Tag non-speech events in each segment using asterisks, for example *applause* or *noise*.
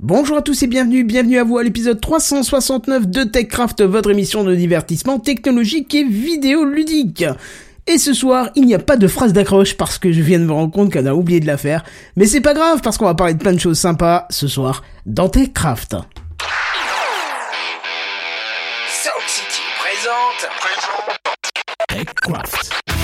Bonjour à tous et bienvenue, bienvenue à vous à l'épisode 369 de TechCraft, votre émission de divertissement technologique et vidéoludique. Et ce soir, il n'y a pas de phrase d'accroche parce que je viens de me rendre compte qu'on a oublié de la faire. Mais c'est pas grave parce qu'on va parler de plein de choses sympas ce soir dans TechCraft. Présente. TechCraft.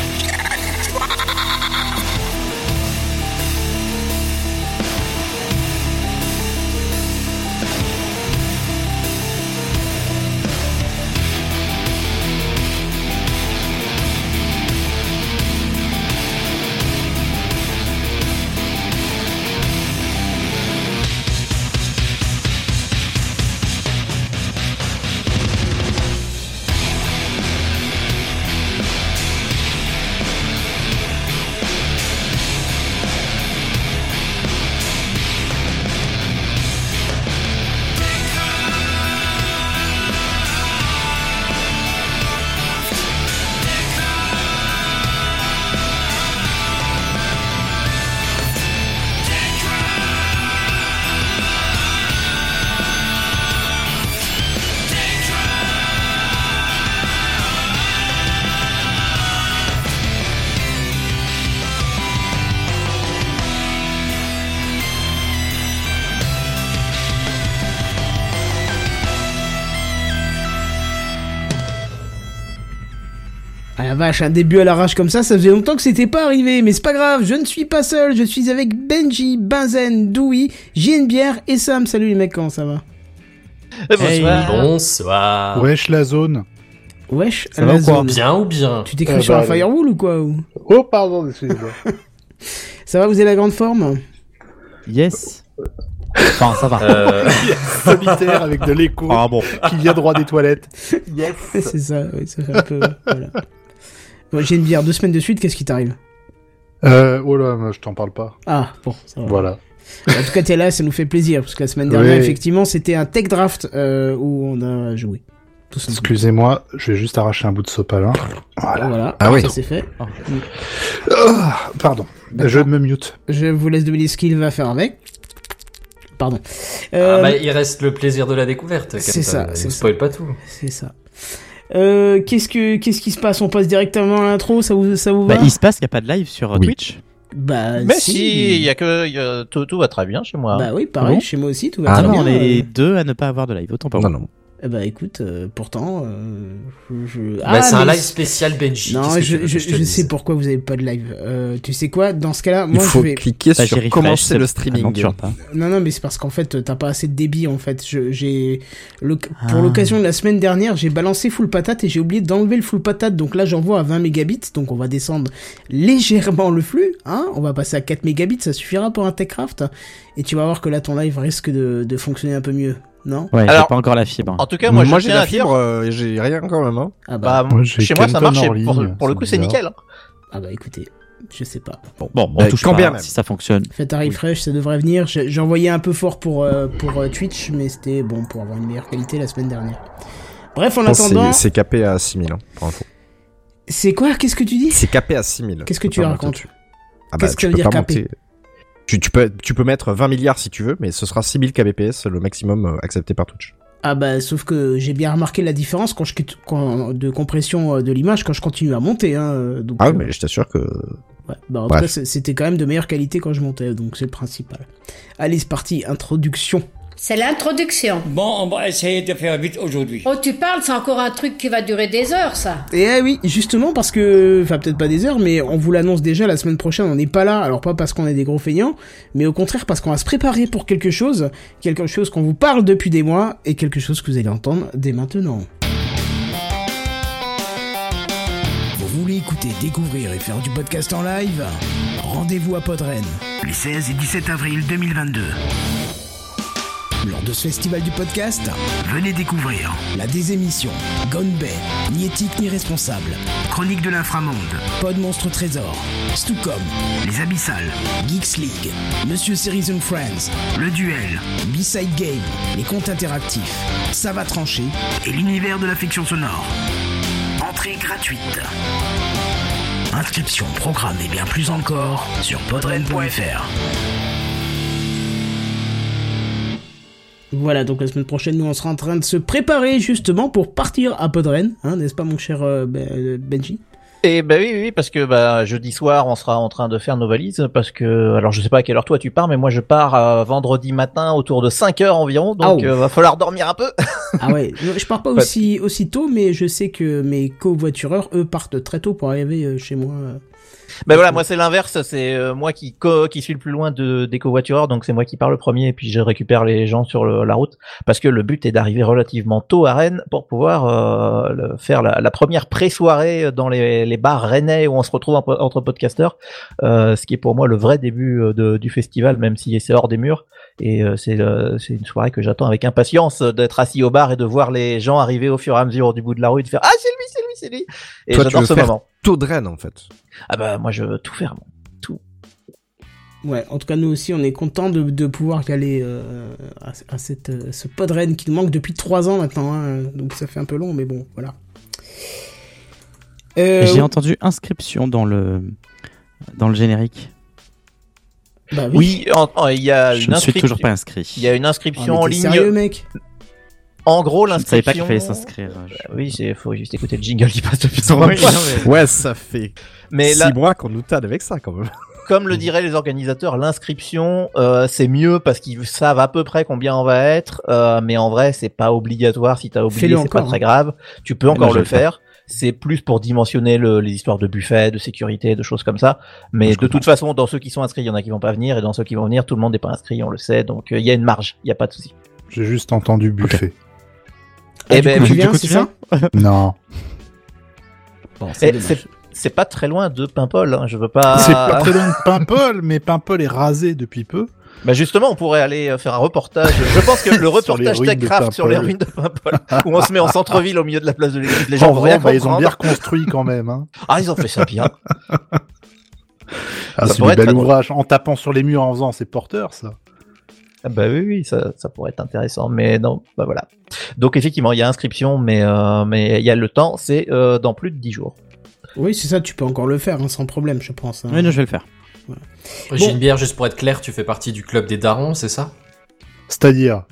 Vache, un début à l'arrache comme ça, ça faisait longtemps que c'était pas arrivé, mais c'est pas grave, je ne suis pas seul, je suis avec Benji, Benzen, Dewey, JNBR et Sam. Salut les mecs, comment ça va? Bonsoir. Bonsoir. Wesh la zone. Wesh, Ça va la quoi zone. Bien ou bien? Tu t'écris Ah, sur bah, un firewall ou quoi ou? Oh pardon, excusez-moi. *laughs* Ça va, vous avez la grande forme? Yes. Enfin, ça va. euh, *laughs* Solitaire avec de l'écho Ah bon. qui vient droit des toilettes. *laughs* C'est ça, oui, ça fait un peu... voilà. J'ai une bière deux semaines de suite, qu'est-ce qui t'arrive Euh, oh là, moi, je t'en parle pas. Ah, bon, ça va. Voilà. En tout cas, t'es là, ça nous fait plaisir, parce que la semaine dernière, Oui. effectivement, c'était un tech draft euh, où on a joué. Excusez-moi, je vais juste arracher un bout de sopalin. Voilà. Voilà, Ah oui. ça c'est fait. Ah, pardon. D'accord. Je me mute. Je vous laisse deviner ce qu'il va faire avec. Pardon. ah Euh, bah, il reste le plaisir de la découverte. c'est ça, Ne ça. spoil pas tout. C'est ça. Euh, qu'est-ce que qu'est-ce qui se passe? On passe directement à l'intro, ça vous ça vous va? Bah, il se passe qu'il n'y a pas de live sur euh, Oui. Twitch. Bah Mais si, il y a que y a- tout, tout va très bien chez moi. Bah oui, pareil, Ah bon chez moi aussi tout va Ah très non, bien. on est deux à ne pas avoir de live. Autant pas. Non, moi. non. Eh bah écoute, euh, pourtant, euh, je, je- bah, c'est un live spécial Benji. Non, je, je, je sais pourquoi vous avez pas de live. Euh, tu sais quoi Dans ce cas-là, Il moi faut je vais. cliquer Bah, sur commencer le Ah streaming. non, pas. Non, non, mais c'est parce qu'en fait, t'as pas assez de débit en fait. Je- J'ai le- pour Ah. l'occasion de la semaine dernière, j'ai balancé full patate et j'ai oublié d'enlever le full patate. Donc là, j'envoie à 20 mégabits. Donc on va descendre légèrement le flux. Hein on va passer à 4 mégabits, ça suffira pour un Techcraft. Et tu vas voir que là, ton live risque de, de fonctionner un peu mieux, non Ouais, j'ai Alors- pas encore la fibre. En tout cas, moi, Moi, je j'ai tiens la à dire, fibre, euh, j'ai rien quand même. Hein. Ah bah, bah, Moi, j'ai chez moi, ça Kenton marche. en et pour, ligne, pour le coup, c'est bizarre. nickel. hein. ah bah écoutez, je sais pas. Bon, bon, on Euh, touche quand pas bien même. si ça fonctionne. Faites un refresh, ça devrait venir. J'ai j'ai envoyé un peu fort pour, euh, pour euh, Twitch, mais c'était bon pour avoir une meilleure qualité la semaine dernière. Bref, en Je pense que attendant, c'est- C'est capé à 6000, hein, pour info. c'est quoi? Qu'est-ce que tu dis? C'est capé à 6000. Qu'est-ce que Tu racontes? Ah Qu'est-ce que ça tu veut peux dire pas capé? monter- tu, tu, peux, tu peux mettre 20 milliards si tu veux, mais ce sera 6000 kbps, le maximum euh, accepté par Twitch. Ah bah sauf que j'ai bien remarqué la différence quand je quitte- quand- de compression euh, de l'image quand je continue à monter. Hein, euh, donc, Ah oui, mais je t'assure que... ouais. Bah, en tout cas, c'était quand même de meilleure qualité quand je montais, donc c'est le principal. Allez, c'est parti, introduction. C'est l'introduction. Bon, on va essayer de faire vite aujourd'hui. Oh, tu parles, c'est encore un truc qui va durer des heures, ça. Et eh oui, justement parce que, enfin peut-être pas des heures, mais on vous l'annonce déjà la semaine prochaine, on n'est pas là, alors pas parce qu'on est des gros feignants, mais au contraire parce qu'on va se préparer pour quelque chose, quelque chose qu'on vous parle depuis des mois, et quelque chose que vous allez entendre dès maintenant. Vous voulez écouter, découvrir et faire du podcast en live? Rendez-vous à Podren, les 16 et 17 avril 2022. Lors de ce festival du podcast, venez découvrir. La désémission, Gone Bay, ni éthique ni responsable, Chronique de l'inframonde, Pod Monstre Trésor, Stucom, Les Abyssales, Geeks League, Monsieur Series and Friends, Le Duel, B-Side Game, Les Comptes Interactifs, Ça va trancher. Et l'univers de la fiction sonore. Entrée gratuite. Inscription, programme et bien plus encore sur podren.fr. Voilà, donc la semaine prochaine, nous, on sera en train de se préparer justement pour partir à Podren, hein, n'est-ce pas, mon cher euh, Ben- euh, Benji? Et bah oui, oui, oui, parce que bah, jeudi soir, on sera en train de faire nos valises, parce que, alors je sais pas à quelle heure toi tu pars, mais moi je pars euh, vendredi matin autour de 5 heures environ, donc Ah, euh, va falloir dormir un peu. *laughs* Ah ouais, je pars pas aussi, aussi tôt, mais je sais que mes covoitureurs, eux, partent très tôt pour arriver chez moi. Ben voilà, moi c'est l'inverse, c'est euh, moi qui co qui suis le plus loin de des covoitureurs, donc c'est moi qui pars le premier et puis je récupère les gens sur le- la route parce que le but est d'arriver relativement tôt à Rennes pour pouvoir euh, le- faire la, la première pré-soirée dans les, les bars rennais où on se retrouve en- entre podcasteurs, euh, ce qui est pour moi le vrai début de- du festival, même si c'est hors des murs. Et euh, c'est c'est une soirée que j'attends avec impatience d'être assis au bar et de voir les gens arriver au fur et à mesure du bout de la rue et de faire ah c'est lui c'est lui c'est lui. Et j'adore ce moment. taux de Rennes, en fait. Ah bah moi je veux tout faire. moi. Ouais, en tout cas, nous aussi, on est content de, de pouvoir y aller euh, à, à cette, euh, ce podren qui nous manque depuis trois ans maintenant. hein, donc ça fait un peu long, mais bon, voilà. Euh, J'ai entendu inscription dans le dans le générique. bah Oui, il y a Je une ne suis inscription. toujours pas inscrit. Il y a une Ah, inscription mais en ligne. sérieux, mec? En gros, Je ne l'inscription. savais pas qu'il fallait s'inscrire. Je- Oui, c'est faut juste écouter le jingle qui passe depuis son Ouais, ouais, ça fait Mais six là, mois qu'on nous tanne avec ça, quand même. comme le diraient les organisateurs, l'inscription euh, c'est mieux parce qu'ils savent à peu près combien on va être, euh, mais en vrai c'est pas obligatoire. Si t'as oublié, c'est pas très hein. grave. Tu peux encore je le faire. C'est plus pour dimensionner le- les histoires de buffet, de sécurité, de choses comme ça. Mais Je de comprends. toute façon, dans ceux qui sont inscrits, il y en a qui vont pas venir, et dans ceux qui vont venir, tout le monde n'est pas inscrit, on le sait. Donc euh, il y a une marge, il y a pas de souci. J'ai juste entendu buffet. Ah, Eh du ben, coup, tu du viens, coup, tu *laughs* Non. Bon, Eh, c'est pas très loin de Paimpol. Hein. Je veux pas. C'est pas très loin de Paimpol, mais Paimpol est rasé depuis peu. Bah justement, on pourrait aller euh, faire un reportage. Je pense que le *laughs* reportage Techcraft sur les ruines de Paimpol, où on se met en centre-ville au milieu de la place de l'église, les gens En vont vrai, rien bah, ils ont bien reconstruit quand même. Hein. *laughs* Ah, ils ont fait ça bien. Ah, c'est être bel ouvrage. En tapant sur les murs en faisant, c'est porteur, ça. Ah bah oui, oui, ça, ça pourrait être intéressant, mais non, bah voilà. Donc effectivement, il y a inscription, mais euh, mais il y a le temps, c'est euh, dans plus de 10 jours. Oui, c'est ça, tu peux encore le faire, hein, sans problème, je pense. hein. Oui, non, je vais le faire. J'ai Bon. une bière juste pour être clair, tu fais partie du club des darons, c'est ça? C'est-à-dire,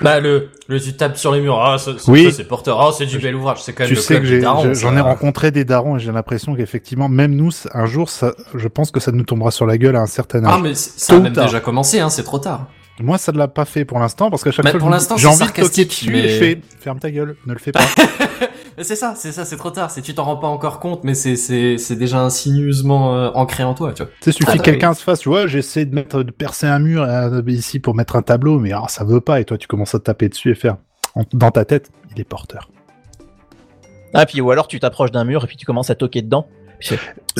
Bah le, le tu tapes sur les murs, ah ça, ça, Oui. ça, c'est porteur, ah c'est du bel ouvrage, c'est quand même tu le sais club que des j'ai- darons. j'en ai rencontré des darons et j'ai l'impression qu'effectivement, même nous, un jour, ça, je pense que ça nous tombera sur la gueule à un certain âge. Ah mais ça a même déjà commencé, hein, c'est trop tard. Moi, ça ne l'a pas fait pour l'instant parce qu'à chaque Mais fois, pour je- l'instant, j'ai envie de toquer dessus mais- et je fais ferme ta gueule, ne le fais pas. *laughs* C'est ça, c'est ça, c'est trop tard. C'est tu t'en rends pas encore compte, mais c'est c'est c'est déjà insinueusement euh, ancré en toi, tu vois. Tu sais, suffit Ah, que quelqu'un se fasse, tu vois, j'essaie de mettre, de percer un mur euh, ici pour mettre un tableau, mais ah, ça veut pas, et toi tu commences à te taper dessus et faire, en- dans ta tête, il est porteur. Ah puis ou alors tu t'approches d'un mur et puis tu commences à toquer dedans.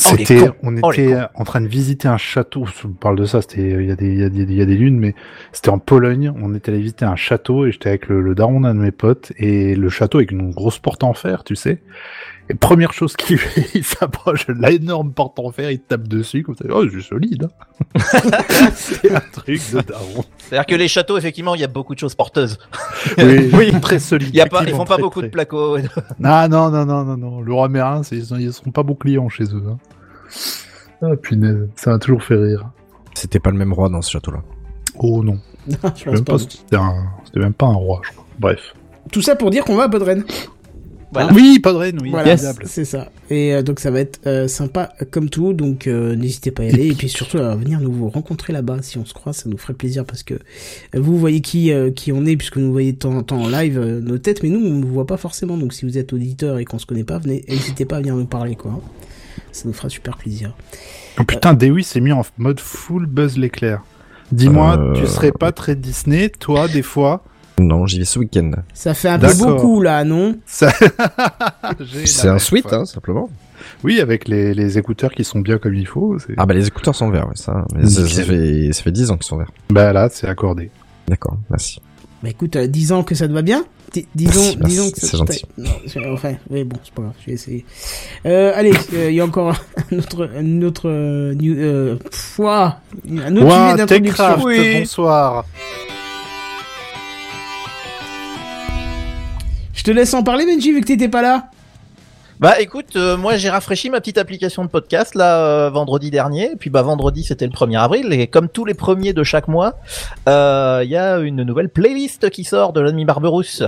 Oh, C'était, on Oh, était en train de visiter un château, vous parle de ça, c'était, il y a des, il y a des, il y a des lunes, mais c'était en Pologne, on était allé visiter un château et j'étais avec le, le daron d'un de mes potes et le château avec une grosse porte en fer, tu sais. Et première chose qu'il fait, *laughs* il s'approche de l'énorme porte en fer, il tape dessus, comme ça, oh, c'est solide, hein. *laughs* c'est un truc de daron. C'est-à-dire que les châteaux, effectivement, il y a beaucoup de choses porteuses. Oui, *laughs* très solide. Il y a pas, ils font pas très, beaucoup très. de placo. Ah non, non, non, non, non. Le roi Merlin, c'est- ils, ils seront pas bons clients chez eux. Hein. Ah punaise, ça m'a toujours fait rire. C'était pas le même roi dans ce château-là. Oh non, je je sais pense même pas. pas si c'était un... c'était même pas un roi, je crois. Bref. Tout ça pour dire qu'on va à Podren. Voilà. Oui, pas de reine, oui. Voilà, formidable. c'est ça. Et euh, donc ça va être euh, sympa comme tout, donc euh, n'hésitez pas à y aller et puis surtout à venir nous vous rencontrer là-bas si on se croise, ça nous ferait plaisir parce que vous voyez qui euh, qui on est puisque nous voyez de temps en temps en live euh, nos têtes, mais nous on ne vous voit pas forcément. Donc si vous êtes auditeur et qu'on se connaît pas, venez, n'hésitez pas à venir nous parler quoi. Ça nous fera super plaisir. Oh, putain, Dewey s'est mis en mode full Buzz l'éclair. Dis-moi, Euh, tu serais pas très Disney, toi, des fois Non, j'y vais ce week-end. Ça fait un peu beaucoup là, non Ça- *laughs* C'est un suite, hein, simplement. Oui, avec les, les écouteurs qui sont bien comme il faut. Ah bah les écouteurs sont verts, ouais, ça. Mais ça, fait, ça fait 10 ans qu'ils sont verts. Bah là, c'est accordé. D'accord, merci. Bah écoute, euh, 10 ans que ça te va bien Di- Disons, Merci, merci, disons que ça c'est gentil. Non, enfin, oui, bon, c'est pas grave, je vais essayer. Euh, allez, euh, il y a encore un autre, un autre, euh, new- euh, pff, ouah, un autre sujet Ouah, d'introduction. Oui. bonsoir. Je te laisse en parler, Benji, vu que t'étais pas là. Bah écoute, euh, moi j'ai rafraîchi ma petite application de podcast là euh, vendredi dernier, puis bah vendredi c'était le 1er avril, et comme tous les premiers de chaque mois, euh, il y a une nouvelle playlist qui sort de l'ami Barberousse.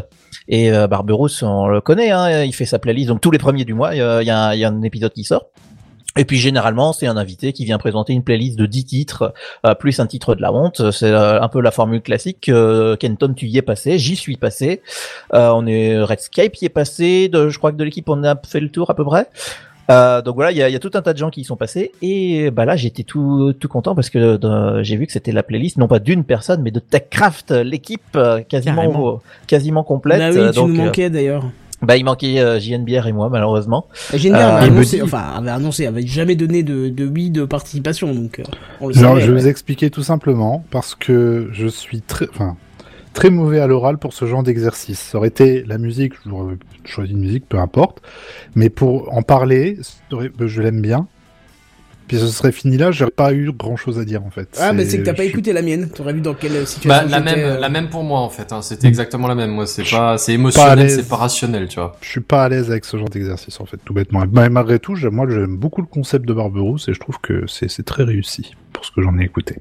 Et Barberousse, on le connaît, hein, il fait sa playlist, donc tous les premiers du mois, il y a un épisode qui sort. Et puis généralement, c'est un invité qui vient présenter une playlist de 10 titres, euh, plus un titre de la honte. C'est euh, un peu la formule classique. Euh, Kenton, tu y es passé, j'y suis passé. Euh, on est Redscape y est passé. De, je crois que de l'équipe, on a fait le tour à peu près. Euh, donc voilà, il y a, y a tout un tas de gens qui y sont passés et bah là j'étais tout tout content parce que j'ai vu que c'était la playlist non pas d'une personne mais de TechCraft, l'équipe euh, quasiment Carrément. quasiment complète. Bah oui, tu donc, nous manquais d'ailleurs. Bah il manquait euh, JNBR et moi malheureusement. Génial, Euh, avait annoncé, dit- enfin, avait annoncé, avait jamais donné de, de oui de participation, donc euh, on le Alors, savait. je vais ouais. vous expliquer tout simplement parce que je suis très, enfin, très mauvais à l'oral pour ce genre d'exercice. Ça aurait été la musique, j'aurais choisi une musique, peu importe. Mais pour en parler, je l'aime bien. Puis ce serait fini là, j'aurais pas eu grand chose à dire en fait. Ah, mais c'est que t'as pas écouté la mienne. T'aurais vu dans quelle Bah, situation la j'étais, même, euh, la même pour moi en fait. Hein. C'était exactement la même. Moi, c'est pas, c'est émotionnel, c'est pas rationnel, tu vois. Je suis pas à l'aise avec ce genre d'exercice en fait, tout bêtement. Mais malgré tout, j'aime- moi j'aime beaucoup le concept de Barberousse et je trouve que c'est très réussi pour ce que j'en ai écouté.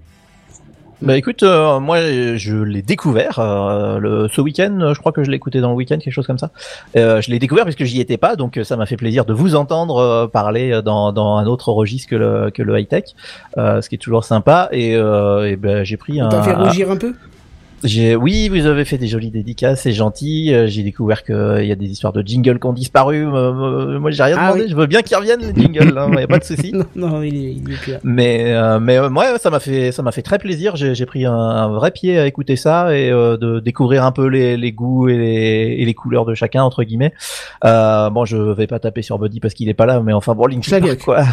Bah écoute, euh, moi je l'ai découvert euh, le, ce week-end, euh, je crois que je l'ai écouté dans le week-end, quelque chose comme ça. Euh, je l'ai découvert puisque j'y étais pas, donc euh, ça m'a fait plaisir de vous entendre euh, parler dans, dans un autre registre que le, que le high-tech, euh, ce qui est toujours sympa. Et, euh, et ben j'ai pris un. t'a fait rougir un peu? J'ai, oui, vous avez fait des jolies dédicaces, c'est gentil. Euh, J'ai découvert qu'il y a des histoires de jingles qui ont disparu. Euh, euh, moi, j'ai rien Ah demandé. oui. Je veux bien qu'ils reviennent les jingles, hein, y a pas de souci. *laughs* Non, non, il est, il est là. Mais euh, mais euh, ouais, ça m'a fait ça m'a fait très plaisir. J'ai pris un, un vrai pied à écouter ça et euh, de découvrir un peu les, les goûts et les, et les couleurs de chacun entre guillemets. Euh, bon, je vais pas taper sur Buddy parce qu'il est pas là, mais enfin bon. Park, quoi.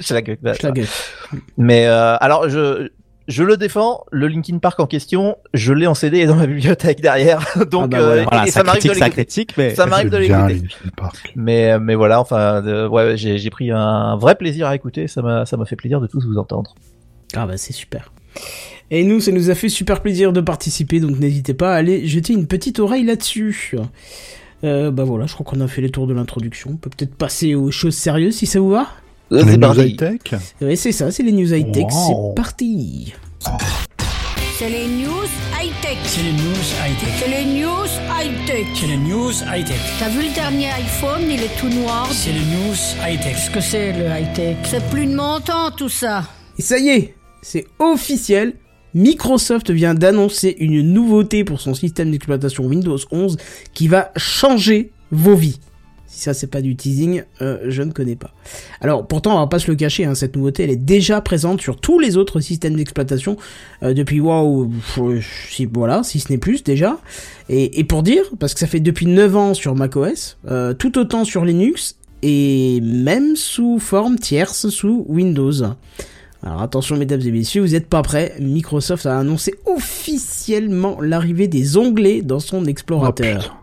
Schlagueuk, ça. Schlagueuk. Mais euh, alors je je le défends, le Linkin Park en question, je l'ai en CD dans ma bibliothèque derrière, *laughs* donc Ah bah euh, voilà. et- et ça ça m'arrive de l'écouter. mais Ça m'arrive de l'écouter. Park. Mais mais voilà, enfin ouais, j'ai j'ai pris un vrai plaisir à écouter, ça m'a ça m'a fait plaisir de tous vous entendre. Ah bah c'est super. Et nous, ça nous a fait super plaisir de participer, donc n'hésitez pas à aller jeter une petite oreille là-dessus. Euh, bah voilà, je crois qu'on a fait les tours de l'introduction. On peut peut-être passer aux choses sérieuses si ça vous va. Euh, Les c'est news high-tech Ouais, c'est ça, c'est les news high-tech, Wow. c'est parti. C'est les news high-tech. C'est les news high-tech. C'est les news high-tech. C'est les news high-tech. T'as vu le dernier iPhone, il est tout noir. C'est les news high-tech. Qu'est-ce que c'est le high-tech? C'est plus de mon temps tout ça. Et ça y est, c'est officiel. Microsoft vient d'annoncer une nouveauté pour son système d'exploitation Windows 11 qui va changer vos vies. Si ça c'est pas du teasing, euh, je ne connais pas. Alors pourtant on va pas se le cacher, hein, cette nouveauté elle est déjà présente sur tous les autres systèmes d'exploitation euh, depuis wow, si voilà, si ce n'est plus déjà. Et, et pour dire, parce que ça fait depuis 9 ans sur macOS, euh, tout autant sur Linux et même sous forme tierce sous Windows. Alors attention mesdames et messieurs, vous n'êtes pas prêts. Microsoft a annoncé officiellement l'arrivée des onglets dans son Oh, explorateur.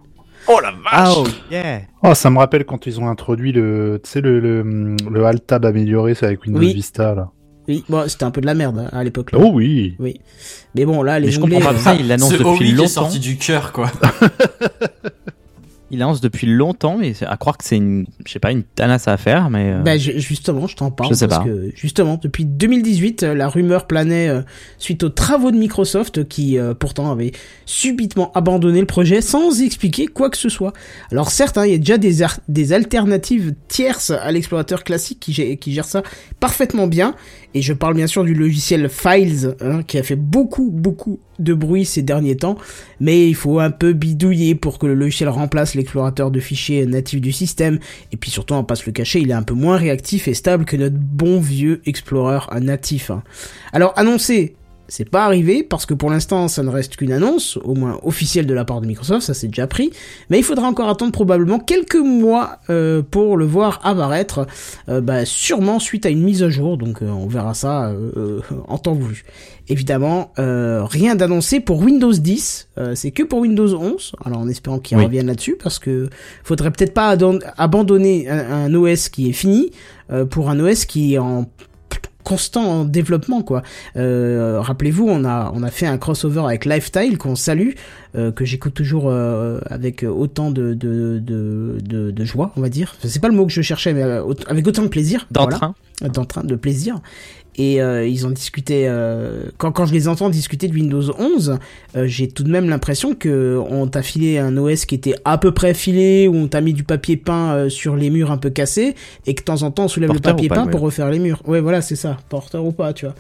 Oh la vache Ah, oh, yeah. Oh, ça me rappelle quand ils ont introduit le, tu sais, le, le, le Alt Tab amélioré, c'est avec Windows Oui. Vista, là. oui, bon, c'était un peu de la merde hein, à l'époque. là. Oh oui. Oui. Mais bon, là, les Mais je onglets... comprends pas euh, ça, il l'annonce Ce depuis Howie qui est longtemps. sorti du cœur, quoi. *laughs* Il l'annonce depuis longtemps, mais à croire que c'est une, je sais pas, une tanasse à faire, mais. euh, Bah, je- justement, je t'en parle Je sais parce pas. que justement, depuis 2018, euh, la rumeur planait euh, suite aux travaux de Microsoft qui euh, pourtant avait subitement abandonné le projet sans expliquer quoi que ce soit. Alors certes, hein, il y a déjà des, alternatives tierces à l'explorateur classique qui gère ça parfaitement bien. Et je parle bien sûr du logiciel Files hein, qui a fait beaucoup beaucoup de bruit ces derniers temps, mais il faut un peu bidouiller pour que le logiciel remplace l'explorateur de fichiers natif du système. Et puis surtout, on va pas se le cacher, il est un peu moins réactif et stable que notre bon vieux Explorer natif. hein. Alors annoncé, c'est pas arrivé parce que pour l'instant ça ne reste qu'une annonce, au moins officielle de la part de Microsoft, ça c'est déjà pris, mais il faudra encore attendre probablement quelques mois euh, pour le voir apparaître, euh, bah, sûrement suite à une mise à jour, donc euh, on verra ça en temps voulu. Évidemment, euh, rien d'annoncé pour Windows 10, euh, c'est que pour Windows 11, alors en espérant qu'ils Oui. reviennent là-dessus, parce que faudrait peut-être pas abandonner un, un OS qui est fini euh, pour un OS qui est en constant développement quoi. Euh, Rappelez-vous, on a on a fait un crossover avec Lifestyle qu'on salue, euh, que j'écoute toujours euh, avec autant de de, de de de joie, on va dire. C'est pas le mot que je cherchais, mais avec autant de plaisir. D'entrain. Voilà. D'entrain, de plaisir. Et euh, ils ont discuté. euh, quand quand je les entends discuter de Windows 11, euh, j'ai tout de même l'impression que on t'a filé un OS qui était à peu près filé, où on t'a mis du papier peint sur les murs un peu cassés, et que de temps en temps on soulève Porteur le papier ou pas, peint ouais. pour refaire les murs. Ouais, voilà, c'est ça, porteur ou pas, tu vois.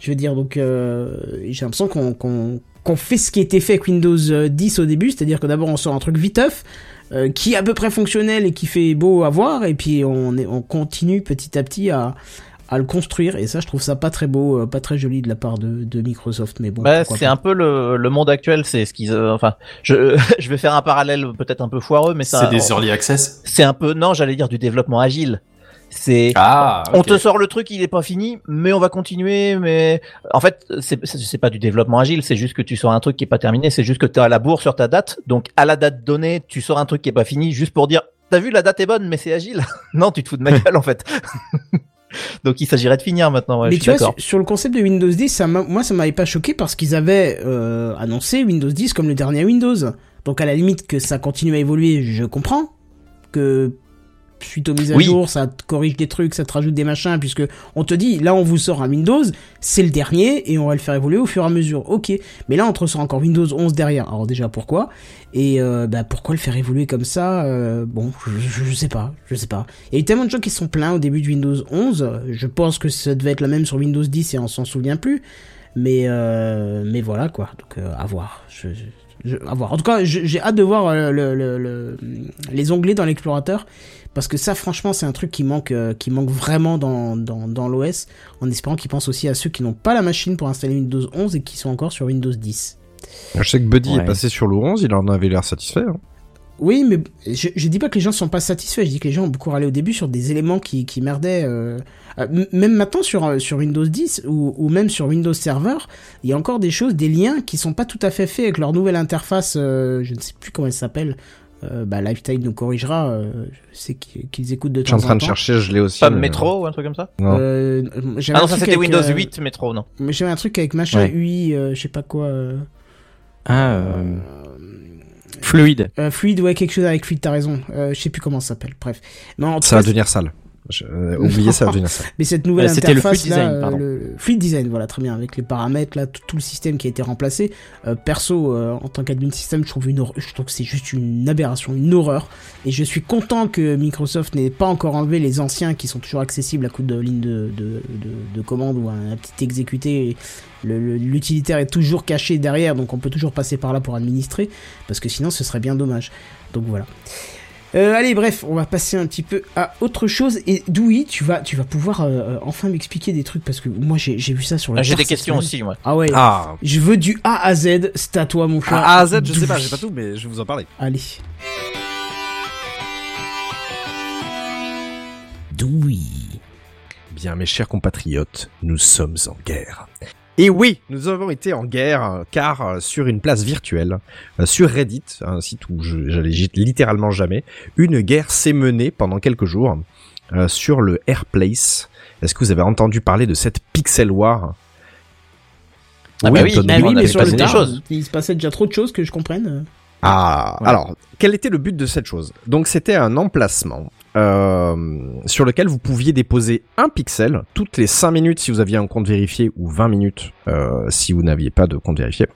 Je veux dire, donc j'ai l'impression qu'on qu'on qu'on fait ce qui était fait avec Windows euh, 10 au début, c'est-à-dire que d'abord on sort un truc viteuf, qui est à peu près fonctionnel et qui fait beau à voir, et puis on, est, on continue petit à petit à, à le construire, et ça je trouve ça pas très beau, euh, pas très joli de la part de, de Microsoft, mais bon. Bah, c'est un peu le, le monde actuel, c'est ce qu'ils, euh, enfin, je, *laughs* je vais faire un parallèle peut-être un peu foireux, mais ça, C'est des early access. c'est un peu, non, j'allais dire du développement agile. C'est, Ah, on te sort le truc, il est pas fini, mais on va continuer, mais en fait, c'est, c'est c'est pas du développement agile, c'est juste que tu sors un truc qui est pas terminé, c'est juste que tu as la bourre sur ta date, donc à la date donnée, tu sors un truc qui est pas fini, juste pour dire, t'as vu, la date est bonne, mais c'est agile. *laughs* non, tu te fous de ma *laughs* gueule, en fait. *laughs* donc il s'agirait de finir maintenant, ouais, mais je suis tu vois, sur, le concept de Windows 10, ça m'a- moi ça m'avait pas choqué parce qu'ils avaient euh, annoncé Windows 10 comme le dernier Windows. Donc à la limite que ça continue à évoluer, je comprends. Que suite aux mises à Oui. jour, ça te corrige des trucs, ça te rajoute des machins, puisque on te dit, là on vous sort un Windows, c'est le dernier, et on va le faire évoluer au fur et à mesure. Ok, mais là on te ressort encore Windows 11 derrière. Alors déjà pourquoi? Et euh, bah, pourquoi le faire évoluer comme ça? Euh, Bon, je, je- je sais pas, je sais pas. Il y a eu tellement de gens qui se sont plaints au début de Windows 11, je pense que ça devait être la même sur Windows 10 et on s'en souvient plus. Mais, euh, mais voilà quoi, donc à voir. Je, je- je- à voir. En tout cas, j'ai hâte de voir le, le- le- les onglets dans l'explorateur. Parce que ça, franchement, c'est un truc qui manque, euh, qui manque vraiment dans, dans, dans l'OS. En espérant qu'ils pensent aussi à ceux qui n'ont pas la machine pour installer Windows 11 et qui sont encore sur Windows 10. Je sais que Buddy Ouais. est passé sur le 11, il en avait l'air satisfait. hein. Oui, mais je, je dis pas que les gens sont pas satisfaits. Je dis que les gens ont beaucoup râlé au début sur des éléments qui, qui merdaient. euh, euh, même maintenant sur, sur Windows 10 ou, ou même sur Windows Server, il y a encore des choses, des liens qui sont pas tout à fait faits avec leur nouvelle interface. euh, je ne sais plus comment elle s'appelle. Euh, bah, Lifetime nous corrigera. euh, je sais qu'ils écoutent de Je suis temps en train en de temps. chercher, je l'ai aussi. Pas mais- métro ou un truc comme ça Non. Euh, Ah non, ça c'était Windows euh, 8 métro, non. mais J'avais un truc avec machin Ouais. UI, euh, je sais pas quoi. euh, Ah, euh, fluide. euh, fluide, ouais, quelque chose avec fluide, t'as raison. Euh, je sais plus comment ça s'appelle. Bref. En tout Ça va devenir sale. Je- euh, oubliez, ça *laughs* sale. Mais cette nouvelle Euh, c'était le interface fluid design, là, euh, pardon. le le fluid design, voilà très bien, avec les paramètres là, tout, le système qui a été remplacé. Euh, perso, euh, en tant qu'admin système, je trouve une, je trouve que c'est juste une aberration, une horreur. Et je suis content que Microsoft n'ait pas encore enlevé les anciens qui sont toujours accessibles à coup de ligne de, de, de, de commande ou un, un petit exécuté. Le- le- L'utilitaire est toujours caché derrière, donc on peut toujours passer par là pour administrer, parce que sinon ce serait bien dommage. Donc voilà. Euh, allez, bref, on va passer un petit peu à autre chose. Et Doui, tu vas, tu vas pouvoir euh, euh, enfin m'expliquer des trucs parce que moi j'ai j'ai vu ça sur le. Ah, J'ai des questions semaine. aussi, moi. Ah ouais. Ah, Je veux du A à Z. C'est à toi, mon cher. A à Z, je sais pas, j'ai pas tout, mais je vais vous en parler. Allez. Doui. Bien, mes chers compatriotes, nous sommes en guerre. Et oui, nous avons été en guerre, euh, car euh, sur une place virtuelle, euh, sur Reddit, un site où je- j'allais littéralement jamais, une guerre s'est menée pendant quelques jours sur le Airplace. Est-ce que vous avez entendu parler de cette Pixel War? Ah bah oui, Bah oui, mais fait sur le tard, choses. il se passait déjà trop de choses que je comprenne. Ah, Ouais. alors, quel était le but de cette chose? Donc, c'était un emplacement euh, sur lequel vous pouviez déposer un pixel toutes les 5 minutes si vous aviez un compte vérifié ou 20 minutes euh, si vous n'aviez pas de compte vérifié.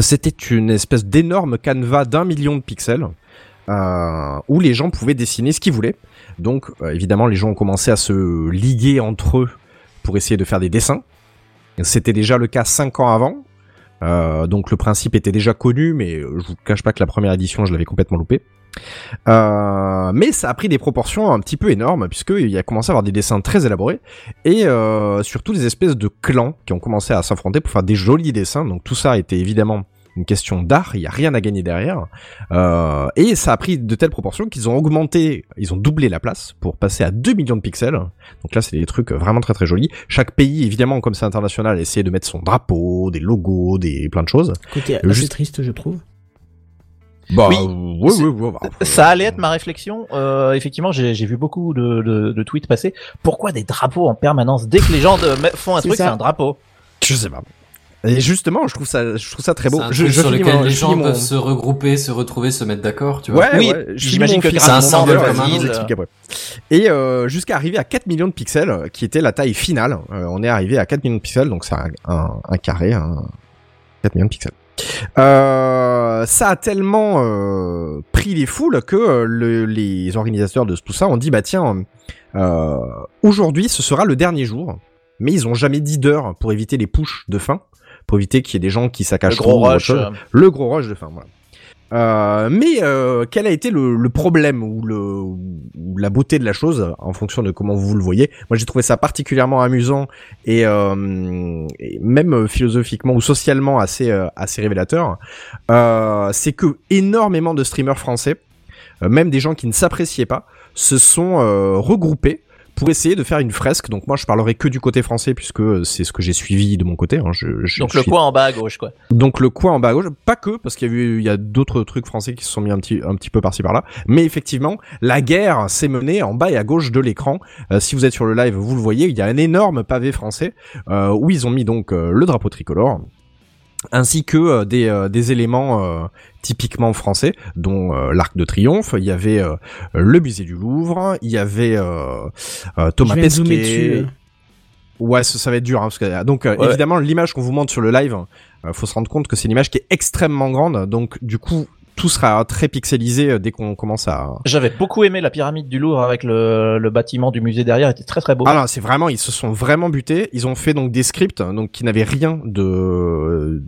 C'était une espèce d'énorme canevas d'un million de pixels euh, où les gens pouvaient dessiner ce qu'ils voulaient. Donc, euh, évidemment, les gens ont commencé à se liguer entre eux pour essayer de faire des dessins. C'était déjà le cas 5 ans avant. Euh, donc le principe était déjà connu, mais euh, je vous cache pas que la première édition, je l'avais complètement loupé. Euh, mais ça a pris des proportions un petit peu énormes, puisqu'il a commencé à avoir des dessins très élaborés, et surtout des espèces de clans qui ont commencé à s'affronter pour faire des jolis dessins. Donc tout ça était évidemment une question d'art, il y a rien à gagner derrière. Euh, et ça a pris de telles proportions qu'ils ont augmenté, ils ont doublé la place pour passer à 2 millions de pixels. Donc là, c'est des trucs vraiment très très jolis. Chaque pays, évidemment, comme c'est international, a essayé de mettre son drapeau, des logos, des plein de choses. Côté assez juste- triste, je trouve. Bah, Oui. euh, ouais, ouais, bah, Ça allait être ma réflexion. Euh, effectivement, j'ai vu beaucoup de, de, de tweets passer. Pourquoi des drapeaux en permanence? Dès que les gens de- font un truc, c'est un drapeau. Je sais pas. Et justement, je trouve ça, je trouve ça très beau. C'est un Je, truc je sur lequel mon- les gens mon- peuvent se regrouper, se retrouver, se mettre d'accord, tu vois. Ouais, Oui, ouais, j'imagine que mon on peut leader, comme un. Et euh, jusqu'à arriver à 4 millions de pixels, euh, qui était la taille finale. Euh, on est arrivé à 4 millions de pixels, donc c'est un, un, un carré, un 4 millions de pixels. Euh, ça a tellement euh, pris les foules que euh, le- les organisateurs de tout ça ont dit bah tiens, euh, aujourd'hui ce sera le dernier jour, mais ils ont jamais dit d'heure pour éviter les pushs de fin, pour éviter qu'il y ait des gens qui Le saccagent gros ou autre rush. euh, Le gros rush de fin, voilà. Euh, mais euh, quel a été le, le problème ou, le, ou la beauté de la chose en fonction de comment vous le voyez? Moi, j'ai trouvé ça particulièrement amusant et, euh, et même philosophiquement ou socialement assez assez révélateur. C'est que énormément de streamers français, même des gens qui ne s'appréciaient pas, se sont regroupés pour essayer de faire une fresque. Donc moi, je parlerai que du côté français puisque c'est ce que j'ai suivi de mon côté. hein. Je, je- Donc je le suis coin en bas à gauche, quoi. donc le coin en bas à gauche, pas que, parce qu'il y a eu, il y a d'autres trucs français qui se sont mis un petit, un petit peu par-ci par-là. Mais effectivement, la guerre s'est menée en bas et à gauche de l'écran. Euh, si vous êtes sur le live, vous le voyez, il y a un énorme pavé français euh, où ils ont mis donc euh, le drapeau tricolore ainsi que euh, des, euh, des éléments euh, typiquement français, dont euh, l'Arc de Triomphe. Il y avait euh, le musée du Louvre, il y avait euh, euh, Thomas Je vais zoomer dessus, Pesquet. euh. Ouais, ça, ça va être dur, hein, parce que donc euh, Ouais. évidemment l'image qu'on vous montre sur le live, euh, faut se rendre compte que c'est une image qui est extrêmement grande, donc du coup tout sera très pixelisé euh, dès qu'on commence à. J'avais beaucoup aimé la pyramide du Louvre avec le, le bâtiment du musée derrière, était très très beau. Ah non, c'est vraiment, ils se sont vraiment butés. Ils ont fait donc des scripts, donc qui n'avaient rien de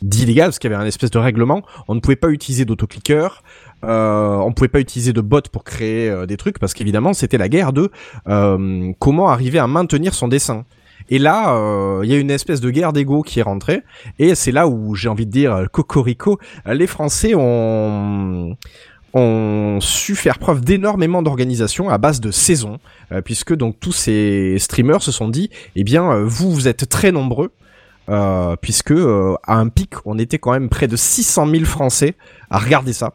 d'illégal, parce qu'il y avait un espèce de règlement. On ne pouvait pas utiliser d'autocliqueur. Euh, on pouvait pas utiliser de bots pour créer euh, des trucs parce qu'évidemment c'était la guerre de euh, comment arriver à maintenir son dessin. Et là, euh, il y a une espèce de guerre d'ego qui est rentrée, et c'est là où j'ai envie de dire cocorico. euh, Les Français ont ont su faire preuve d'énormément d'organisation à base de saison, euh, puisque donc tous ces streamers se sont dit, eh bien euh, vous vous êtes très nombreux, puisque à un pic on était quand même près de 600 000 Français à regarder ça.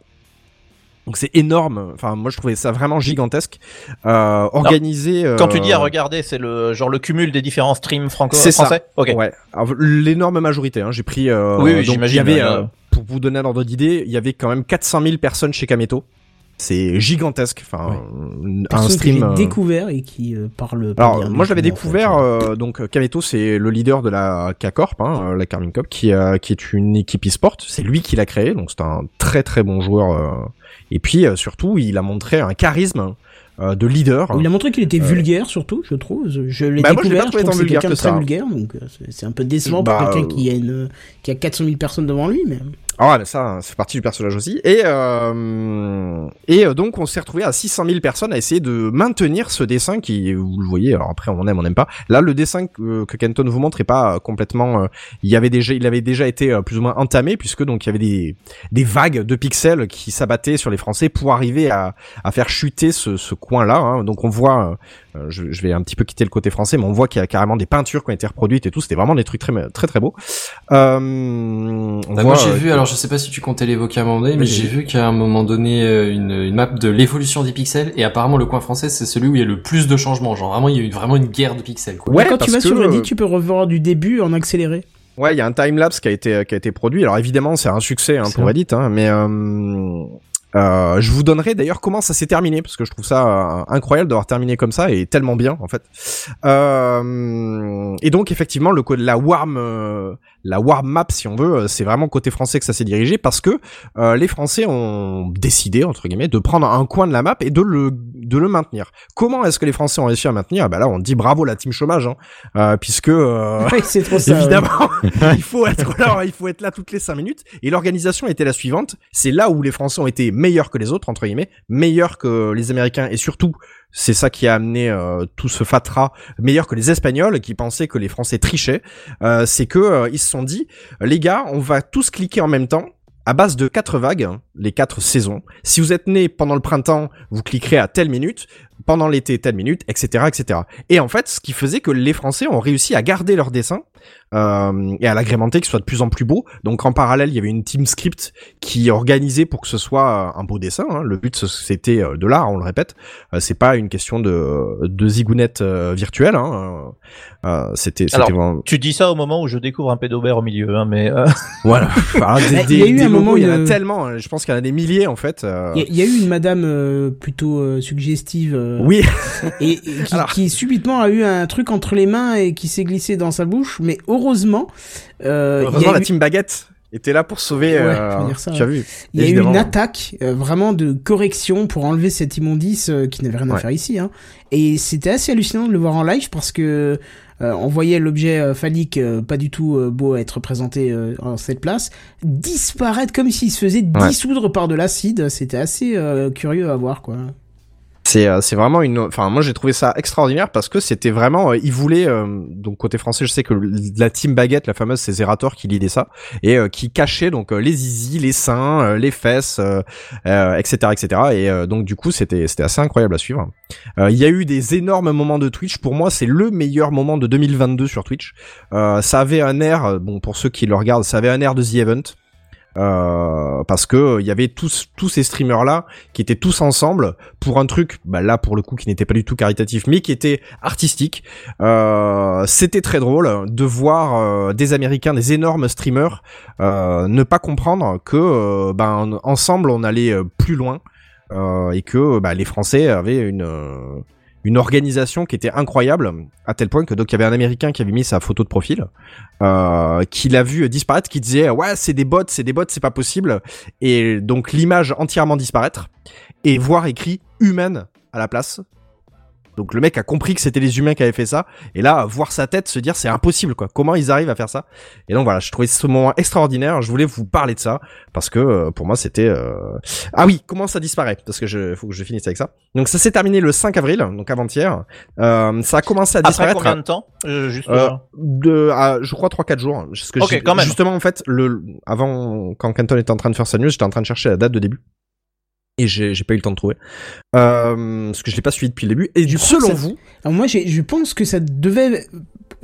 Donc c'est énorme. Enfin, moi je trouvais ça vraiment gigantesque. Euh, organisé. Quand tu dis à euh, regarder, c'est le genre le cumul des différents streams franco c'est ça. français? Ok. Ouais. L'énorme majorité. Hein. J'ai pris. Euh, Oui, j'imagine, Il y avait, euh, euh, pour vous donner un ordre d'idée, il y avait quand même 400 000 personnes chez Kameto. C'est gigantesque. Enfin, un Personne stream. que euh, découvert et qui euh, parle. pas alors bien moi tout, en découvert fait. euh, donc Kameto c'est le leader de la K-Corp, hein, la Carmine Corp, qui euh, qui est une équipe e-sport. C'est lui qui l'a créé, donc c'est un très très bon joueur. et puis surtout il a montré un charisme de leader. Il a montré qu'il était vulgaire, surtout, je trouve. Je l'ai Bah, moi, je découvert, pas je trouvé trouve que c'est quelqu'un de très vulgaire, donc c'est- c'est un peu décevant Bah, pour quelqu'un euh, qui a une qui a 400 000 personnes devant lui, mais Ah mais ça, c'est partie du personnage aussi. Et euh, et euh, donc on s'est retrouvé à 600 000 personnes à essayer de maintenir ce dessin qui, vous le voyez, alors après on aime, on n'aime pas. Là, le dessin que, que Kenton vous montre est pas euh, complètement. euh, il y avait déjà, il avait déjà été plus ou moins entamé puisque donc il y avait des des vagues de pixels qui s'abattaient sur les Français pour arriver à à faire chuter ce, ce coin-là. hein. Donc on voit, je, je vais un petit peu quitter le côté français, mais on voit qu'il y a carrément des peintures qui ont été reproduites et tout. C'était vraiment des trucs très très très beaux. Euh, on Bah, voit, moi j'ai euh, vu, alors je sais pas si tu comptais l'évoquer à un moment donné, mais j'ai vu qu'à un moment donné euh, une, une map de l'évolution des pixels et apparemment le coin français c'est celui où il y a le plus de changements. Genre vraiment il y a eu vraiment une guerre de pixels. Quoi. Ouais, quand tu vas que, sur Reddit, euh, tu peux revoir du début en accéléré. Ouais, il y a un timelapse qui a été qui a été produit. Alors évidemment, c'est un succès hein, pour Reddit, hein, mais euh, euh, je vous donnerai d'ailleurs comment ça s'est terminé parce que je trouve ça euh, incroyable d'avoir terminé comme ça et tellement bien en fait. Euh, et donc effectivement, le code la warm euh, la warm map si on veut, euh, c'est vraiment côté français que ça s'est dirigé parce que euh, les Français ont décidé entre guillemets de prendre un coin de la map et de le de le maintenir. Comment est-ce que les Français ont réussi à maintenir? Bah là, on dit bravo la team chômage, hein, euh, puisque euh, *laughs* Ouais, c'est trop ça. Évidemment, *laughs* il faut être là, il faut être là toutes les cinq minutes. Et l'organisation était la suivante. C'est là où les Français ont été meilleurs que les autres, entre guillemets, meilleurs que les Américains et surtout, c'est ça qui a amené euh, tout ce fatras, meilleurs que les Espagnols qui pensaient que les Français trichaient. Euh, c'est que euh, ils se sont dit, les gars, on va tous cliquer en même temps. À base de quatre vagues, hein, les quatre saisons. Si vous êtes né pendant le printemps, vous cliquerez à telle minute. Pendant l'été, telle minute, etc., etc. Et en fait, ce qui faisait que les Français ont réussi à garder leur dessin euh, et à l'agrémenter, qu'il soit de plus en plus beau. Donc en parallèle, il y avait une team script qui organisait pour que ce soit un beau dessin. hein. Le but c'était euh, de l'art, on le répète. Euh, c'est pas une question de de zigounette euh, virtuelle. Hein. Euh, c'était Alors, vraiment Tu dis ça au moment où je découvre un pédobert au milieu, hein, mais euh, *laughs* voilà. Enfin, des, Il y a eu un moment il y en a tellement. Je pense qu'il y en a des milliers en fait. euh. Il y, a- il y a eu une madame euh, plutôt euh, suggestive euh, Oui. et, et *laughs* qui, Alors. qui subitement a eu un truc entre les mains et qui s'est glissé dans sa bouche, mais heureusement, euh, Heureusement, la eu- team baguette était là pour sauver. Ouais, euh, faut dire ça, tu as vu Il y a eu une attaque euh, vraiment de correction pour enlever cet immondice euh, qui n'avait rien à Ouais. faire ici. Hein. Et c'était assez hallucinant de le voir en live parce que on voyait l'objet phallique pas du tout beau à être présenté en cette place disparaître comme s'il se faisait dissoudre par de l'acide. C'était assez curieux à voir quoi. C'est euh, c'est vraiment une enfin moi j'ai trouvé ça extraordinaire parce que c'était vraiment euh, ils voulaient euh, donc côté français je sais que la team baguette la fameuse c'est Zerator qui lidait ça et qui cachait donc les zizi les seins les fesses etc etc et donc du coup c'était c'était assez incroyable à suivre. Il y a eu des énormes moments de Twitch. Pour moi c'est le meilleur moment de 2022 sur Twitch. Ça avait un air bon pour ceux qui le regardent ça avait un air de The Event euh, parce que euh, il y avait tous tous ces streamers là qui étaient tous ensemble pour un truc bah là pour le coup qui n'était pas du tout caritatif mais qui était artistique. Euh, c'était très drôle de voir euh, des américains des énormes streamers euh, ne pas comprendre que euh, ben ensemble on allait euh, plus loin euh, et que bah, les français avaient une euh, une organisation qui était incroyable à tel point que donc il y avait un américain qui avait mis sa photo de profil euh, qui l'a vu disparaître qui disait ouais c'est des bots c'est des bots c'est pas possible. Et donc l'image entièrement disparaître et voir écrit humaine à la place donc le mec a compris que c'était les humains qui avaient fait ça et là voir sa tête se dire c'est impossible quoi comment ils arrivent à faire ça? Et donc voilà je trouvais ce moment extraordinaire je voulais vous parler de ça parce que euh, pour moi c'était euh... ah oui comment ça disparaît? Parce que je faut que je finisse avec ça donc ça s'est terminé le 5 avril donc avant-hier euh, ça a commencé à après disparaître combien de temps? Euh, Juste. de, ah, je crois 3-4 jours. Parce que Ok, j'ai- quand même. Justement, en fait, le, avant, quand Canton était en train de faire sa news, j'étais en train de chercher la date de début. Et j'ai j'ai pas eu le temps de trouver. Euh, parce que je l'ai pas suivi depuis le début. Et du selon ça- vous, Alors moi, j'ai- je pense que ça devait,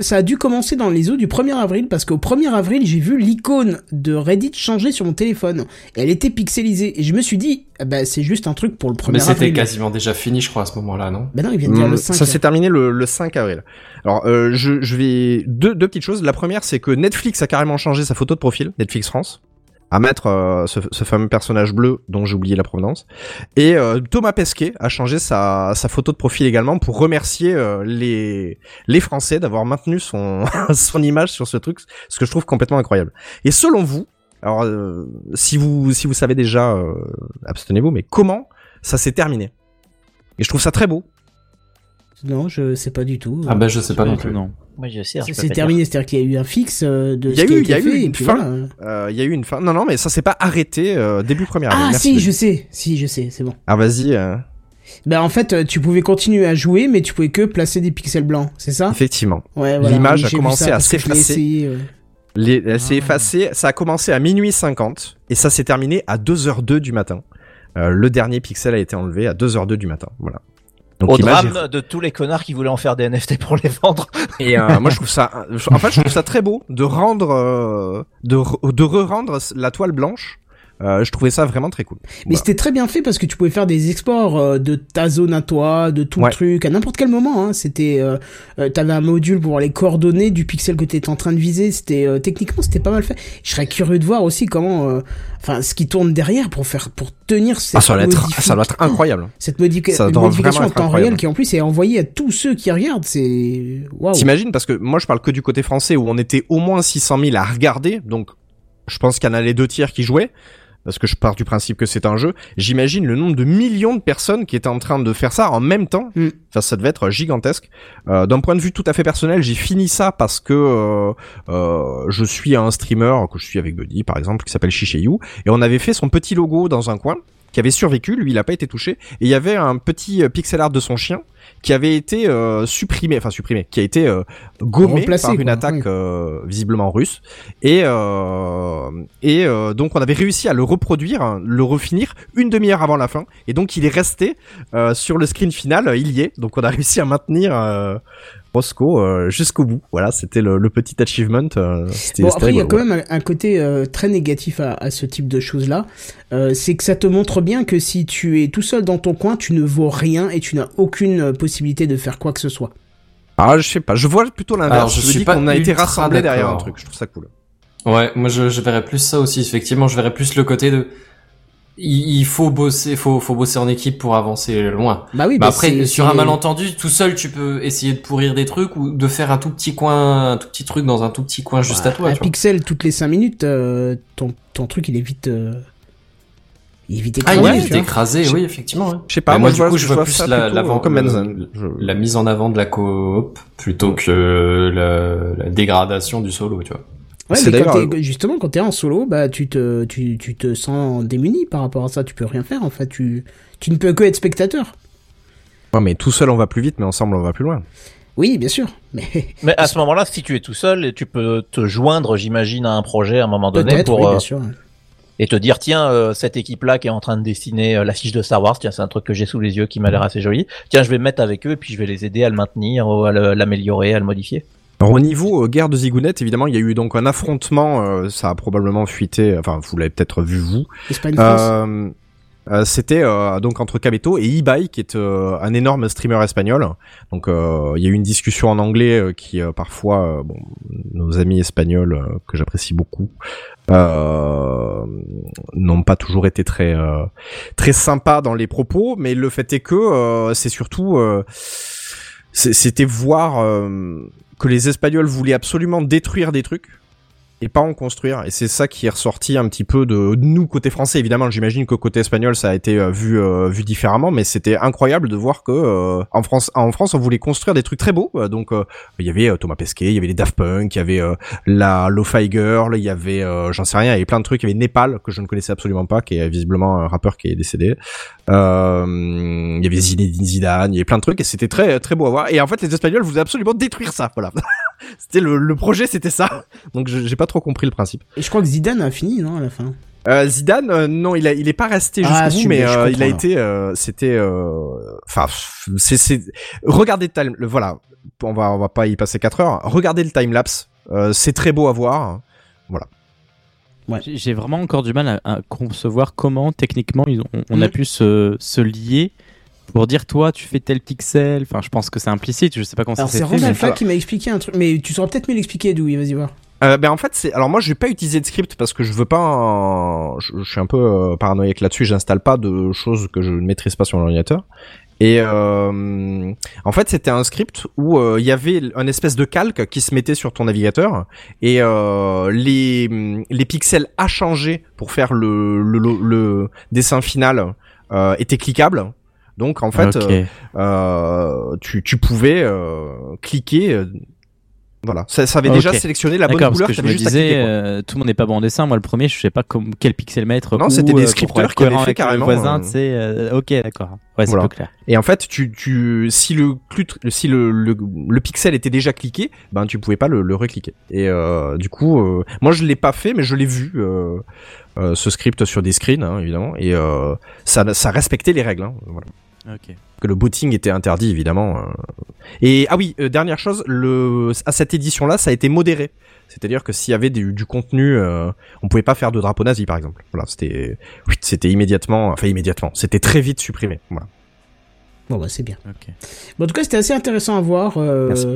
ça a dû commencer dans les eaux du 1er avril parce qu'au 1er avril, j'ai vu l'icône de Reddit changer sur mon téléphone. Et elle était pixelisée. Et je me suis dit, ah bah, c'est juste un truc pour le 1er Mais c'était avril. quasiment déjà fini, je crois, à ce moment-là, non? Bah non, il vient de dire le 5. ça s'est terminé le, le 5 avril. Alors, euh, je, je vais deux, deux petites choses. La première, c'est que Netflix a carrément changé sa photo de profil, Netflix France, à mettre euh, ce, fameux personnage bleu dont j'ai oublié la provenance. Et euh, Thomas Pesquet a changé sa, photo de profil également pour remercier euh, les, les Français d'avoir maintenu son, *laughs* son image sur ce truc, ce que je trouve complètement incroyable. Et selon vous, alors si vous si vous savez déjà, abstenez-vous, mais comment ça s'est terminé? Et je trouve ça très beau. Non, je sais pas du tout. Ah bah je sais pas non du tout, plus. non. Moi, je sais. peux C'est terminé, c'est-à-dire qu'il y a eu un fixe euh, de Il y a ce qui eu- il y a eu une fin. voilà. Euh, Il y a eu une fin. Non non, mais ça s'est pas arrêté euh, début première. Ah si, je sais. Si, je sais, c'est bon. Ah vas-y. euh, Bah en fait, euh, tu pouvais continuer à jouer, mais tu pouvais que placer des pixels blancs, c'est ça? Effectivement. Ouais, voilà. L'image a commencé à s'effacer. essayé, euh. Les, elle s'est Ah. effacée. Ça a commencé à minuit 50 et ça s'est terminé à 2h02 du matin. Euh, le dernier pixel a été enlevé à 2h02 du matin. Voilà. Donc Au drame de tous les connards qui voulaient en faire des NFT pour les vendre. Et euh, moi je trouve ça, en fait je trouve ça très beau de rendre, euh, de, re- de re-rendre la toile blanche. Euh, je trouvais ça vraiment très cool. Mais Voilà. c'était très bien fait parce que tu pouvais faire des exports euh, de ta zone à toi, de tout Ouais. le truc, à n'importe quel moment. Hein. C'était, euh, t'avais un module pour les coordonnées du pixel que t'étais en train de viser. C'était euh, techniquement c'était pas mal fait. Je serais curieux de voir aussi comment, euh, enfin, ce qui tourne derrière pour faire, pour tenir cette Ah, ça doit être, ça doit être incroyable. cette modifi- ça doit modification en temps incroyable. réel qui en plus est envoyée à tous ceux qui regardent. C'est waouh. T'imagines parce que moi je parle que du côté français où on était au moins 600 000 à regarder, donc je pense qu'il y en a les deux tiers qui jouaient. Parce que je pars du principe que c'est un jeu. J'imagine le nombre de millions de personnes qui étaient en train de faire ça en même temps. Mm. Enfin, ça devait être gigantesque. Euh, D'un point de vue tout à fait personnel, j'ai fini ça parce que euh, euh, je suis un streamer que je suis avec Buddy, par exemple, qui s'appelle Shishayu, et on avait fait son petit logo dans un coin qui avait survécu. Lui, il a pas été touché. Et il y avait un petit euh, pixel art de son chien qui avait été euh, supprimé, enfin supprimé, qui a été euh, gommé Remplacé, par une quoi, attaque oui. euh, visiblement russe. Et euh, et euh, donc on avait réussi à le reproduire, hein, le refinir une demi-heure avant la fin. Et donc il est resté euh, sur le screen final, il y est. Donc on a réussi à maintenir. Roscoe euh, jusqu'au bout. Voilà, c'était le, le petit achievement. euh, c'était Bon, après, il y a quand ouais. même un, un côté euh, très négatif à, à ce type de choses-là. Euh, c'est que ça te montre bien que si tu es tout seul dans ton coin, tu ne vaux rien et tu n'as aucune possibilité de faire quoi que ce soit. Ah, je sais pas. Je vois plutôt l'inverse. je Je, suis dis pas qu'on a été rassemblés derrière un truc. Je trouve ça cool. Ouais, moi je, je verrais plus ça aussi. Effectivement, je verrais plus le côté de il, il faut bosser, faut faut bosser en équipe pour avancer loin. Bah oui, Mais bah après, sur un malentendu, tout seul, tu peux essayer de pourrir des trucs ou de faire un tout petit coin, un tout petit truc dans un tout petit coin juste à toi. un tu vois. pixel toutes les 5 minutes, euh, ton, ton truc il est vite. euh, Il est vite Ah, écrasé. il est vite écrasé, oui, effectivement. ouais. Je sais pas. Mais moi, du vois, coup, je vois vois plus la, plutôt, euh, la mise en avant de la coop plutôt que la, la dégradation du solo, tu vois. Ouais, mais quand t'es- justement, quand t'es en solo, bah, tu te, tu, tu te sens démuni par rapport à ça. Tu peux rien faire, en fait. Tu, tu ne peux que être spectateur. Ouais, mais tout seul on va plus vite, mais ensemble on va plus loin. Oui, bien sûr. Mais *laughs* Mais à ce moment-là, si tu es tout seul, tu peux te joindre, j'imagine, à un projet à un moment donné pour oui, euh, bien sûr. et te dire tiens euh, cette équipe-là qui est en train de dessiner euh, la fiche de Star Wars, tiens c'est un truc que j'ai sous les yeux qui m'a l'air assez joli. Tiens je vais me mettre avec eux et puis je vais les aider à le maintenir, ou à l'améliorer, à le modifier. Alors au niveau euh, guerre de Zigounette, évidemment, il y a eu donc un affrontement, euh, ça a probablement fuité, enfin vous l'avez peut-être vu vous. Euh, euh, C'était euh, donc entre Kabeto et Ibai, qui est euh, un énorme streamer espagnol. Donc euh, il y a eu une discussion en anglais euh, qui euh, parfois, euh, bon, nos amis espagnols euh, que j'apprécie beaucoup, euh, n'ont pas toujours été très euh, très sympas dans les propos. Mais le fait est que euh, c'est surtout euh, c'était voir euh, que les Espagnols voulaient absolument détruire des trucs et pas en construire. Et c'est ça qui est ressorti un petit peu de nous côté français. Évidemment, j'imagine que côté espagnol, ça a été euh, vu euh, vu différemment, mais c'était incroyable de voir que euh, en France, en France, on voulait construire des trucs très beaux. Euh, Donc, il y avait Thomas Pesquet, il y avait les Daft Punk, il y avait la Lo-Fi Girl, il y avait, j'en sais rien, il y avait plein de trucs. Il y avait Népal que je ne connaissais absolument pas, qui est visiblement un rappeur qui est décédé. Il y avait Zinedine Zidane, il y avait plein de trucs et c'était très très beau à voir. Et en fait, les Espagnols voulaient absolument détruire ça. Voilà. *laughs* c'était le, le projet, c'était ça. Donc, je- j'ai pas trop compris le principe. Et je crois que Zidane a fini, non, à la fin? Euh, Zidane, euh, non, il a, il est pas resté jusqu'au Ah, bout, je- mais euh, il a été, euh, c'était, enfin, c'est, c'est, regardez le time, le- voilà, on va, on va pas y passer 4 heures. Regardez le time lapse, euh, c'est très beau à voir. Voilà. J'ai- J'ai vraiment encore du mal à, à concevoir comment techniquement ils ont- on a Mhm. pu se, se lier pour dire toi tu fais tel pixel. Enfin, je pense que c'est implicite. Je sais pas comment Alors, ça c'est s'est fait. mais- Randalfa qui m'a expliqué un truc. Mais tu sauras peut-être mieux l'expliquer, Edoui, vas-y voir. Euh, ben en fait c'est alors moi je vais pas utiliser de script parce que je veux pas je, je suis un peu euh, paranoïaque là-dessus j'installe pas de choses que je ne maîtrise pas sur l'ordinateur et euh, en fait c'était un script où euh, il y avait un espèce de calque qui se mettait sur ton navigateur et euh, les les pixels à changer pour faire le le, le, le dessin final euh, étaient cliquables donc en fait euh, euh, tu, tu pouvais euh, cliquer. Voilà, ça, ça avait déjà sélectionné la bonne couleur. parce que je me juste disais, euh, tout le monde n'est pas bon en dessin. Moi, le premier, je sais pas comme, quel pixel mettre. Non, c'était des euh, scripteurs qui avaient fait carrément, voisin, euh, tu sais. euh, ok, d'accord. Ouais, c'est Voilà. plus clair. Et en fait, tu, tu, si le, si le, le, le pixel était déjà cliqué, ben tu pouvais pas le, le recliquer. Et euh, du coup, euh, moi je l'ai pas fait, mais je l'ai vu euh, euh, ce script sur des screens, hein, évidemment, et euh, ça, ça respectait les règles. Hein, voilà. Que le botting était interdit évidemment. euh. Et ah oui, euh, dernière chose, le à cette édition là, ça a été modéré. C'est-à-dire que s'il y avait du, du contenu, euh, on pouvait pas faire de drapeau nazi par exemple. Voilà, c'était oui, c'était immédiatement, enfin immédiatement, c'était très vite supprimé. Voilà. Bon, bah, c'est bien. Bon, en tout cas, c'était assez intéressant à voir. euh, Merci.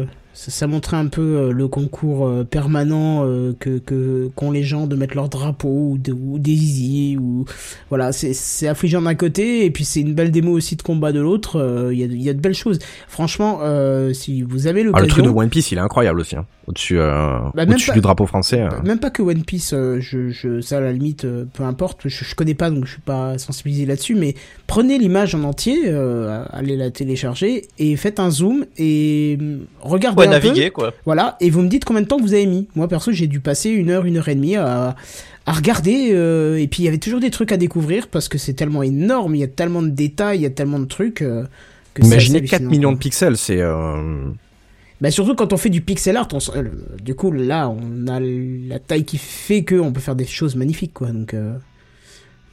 Ça, ça montrait un peu euh, le concours euh, permanent euh, que que qu'ont les gens de mettre leur drapeau ou, de, ou des zizi ou voilà, c'est c'est affligeant d'un côté et puis c'est une belle démo aussi de combat de l'autre. euh, Il y a il y a de belles choses. Franchement, euh, si vous avez Ah, le l'occasion. truc de One Piece, il est incroyable aussi. Hein. Au-dessus, euh, Bah, du drapeau français. euh. Même pas que One Piece, euh, je, je, ça à la limite, euh, peu importe, je, je connais pas donc je suis pas sensibilisé là-dessus, mais prenez l'image en entier, euh, allez la télécharger et faites un zoom et hum, regardez Ouais, un naviguer peu, quoi. voilà, et vous me dites combien de temps vous avez mis. Moi perso, j'ai dû passer une heure, une heure et demie à, à regarder, euh, et puis il y avait toujours des trucs à découvrir parce que c'est tellement énorme, il y a tellement de détails, il y a tellement de trucs. euh, que Imaginez assez 4 hallucinant, millions de pixels, c'est euh, Bah surtout quand on fait du pixel art, on euh, du coup là on a la taille qui fait que on peut faire des choses magnifiques quoi. Donc euh,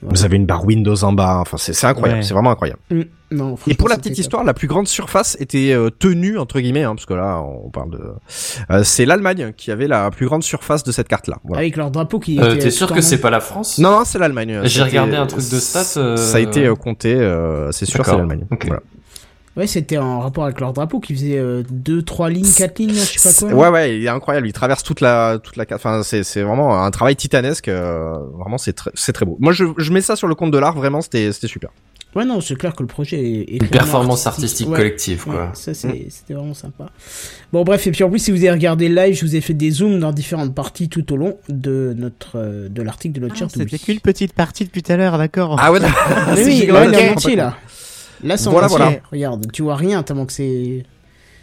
Vous avez une barre Windows en bas. Enfin, c'est incroyable. Ouais. C'est vraiment incroyable. Mm. Non, Et pour la petite histoire, la plus grande surface était euh, tenue entre guillemets, hein, parce que là, on parle de. Euh, c'est l'Allemagne qui avait la plus grande surface de cette carte-là. Voilà. Avec leur drapeau qui Euh, T'es sûr que c'est pas la France? Non, non, c'est l'Allemagne. J'ai regardé un truc de stats, euh, Ça a été euh, compté. euh, c'est sûr, c'est l'Allemagne. Voilà. Ouais, c'était en rapport avec leur drapeau qui faisait 2, 3 lignes, 4 lignes, je sais pas quoi. Ouais, ouais, il est incroyable. Il traverse toute la, toute la. Enfin, c'est, c'est vraiment un travail titanesque. euh, vraiment, c'est très, c'est très beau. Moi, je, je mets ça sur le compte de l'art. Vraiment, c'était, c'était super. Ouais, non, c'est clair que le projet est, est Une performance artistique Ouais. collective, quoi. Ouais, ça c'est- c'était vraiment sympa. Bon bref, et puis en plus si vous avez regardé le live, je vous ai fait des zooms dans différentes parties tout au long de notre euh, de l'article de notre Ah. C'était qu'une petite partie depuis tout à l'heure, d'accord. Ah ouais, *laughs* Mais *laughs* c'est oui, il est ok. en entier là. Là c'est en Voilà, entier. voilà. Regarde, tu vois rien tellement que c'est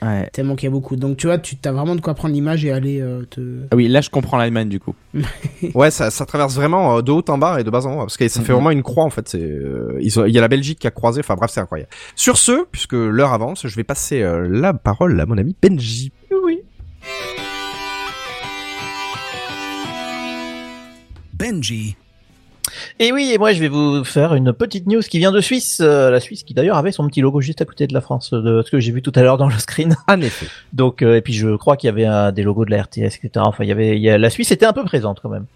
Ouais. tellement qu'il y a beaucoup. Donc tu vois, tu as vraiment de quoi prendre l'image et aller euh, te. Ah oui, là je comprends l'Allemagne du coup. *laughs* Ouais, ça, ça traverse vraiment euh, de haut en bas et de bas en haut, parce que ça fait Mhm. vraiment une croix en fait. C'est, euh, ils ont- il y a la Belgique qui a croisé. Enfin bref, c'est incroyable. Sur ce, puisque l'heure avance, je vais passer euh, la parole à mon ami Benji. Oui. Benji. Et oui, et moi je vais vous faire une petite news qui vient de Suisse, euh, la Suisse qui d'ailleurs avait son petit logo juste à côté de la France, de ce que j'ai vu tout à l'heure dans le screen. *laughs* En effet. Donc euh, et puis je crois qu'il y avait euh, des logos de la RTS, etc. Enfin il y avait, il y a- la Suisse était un peu présente quand même.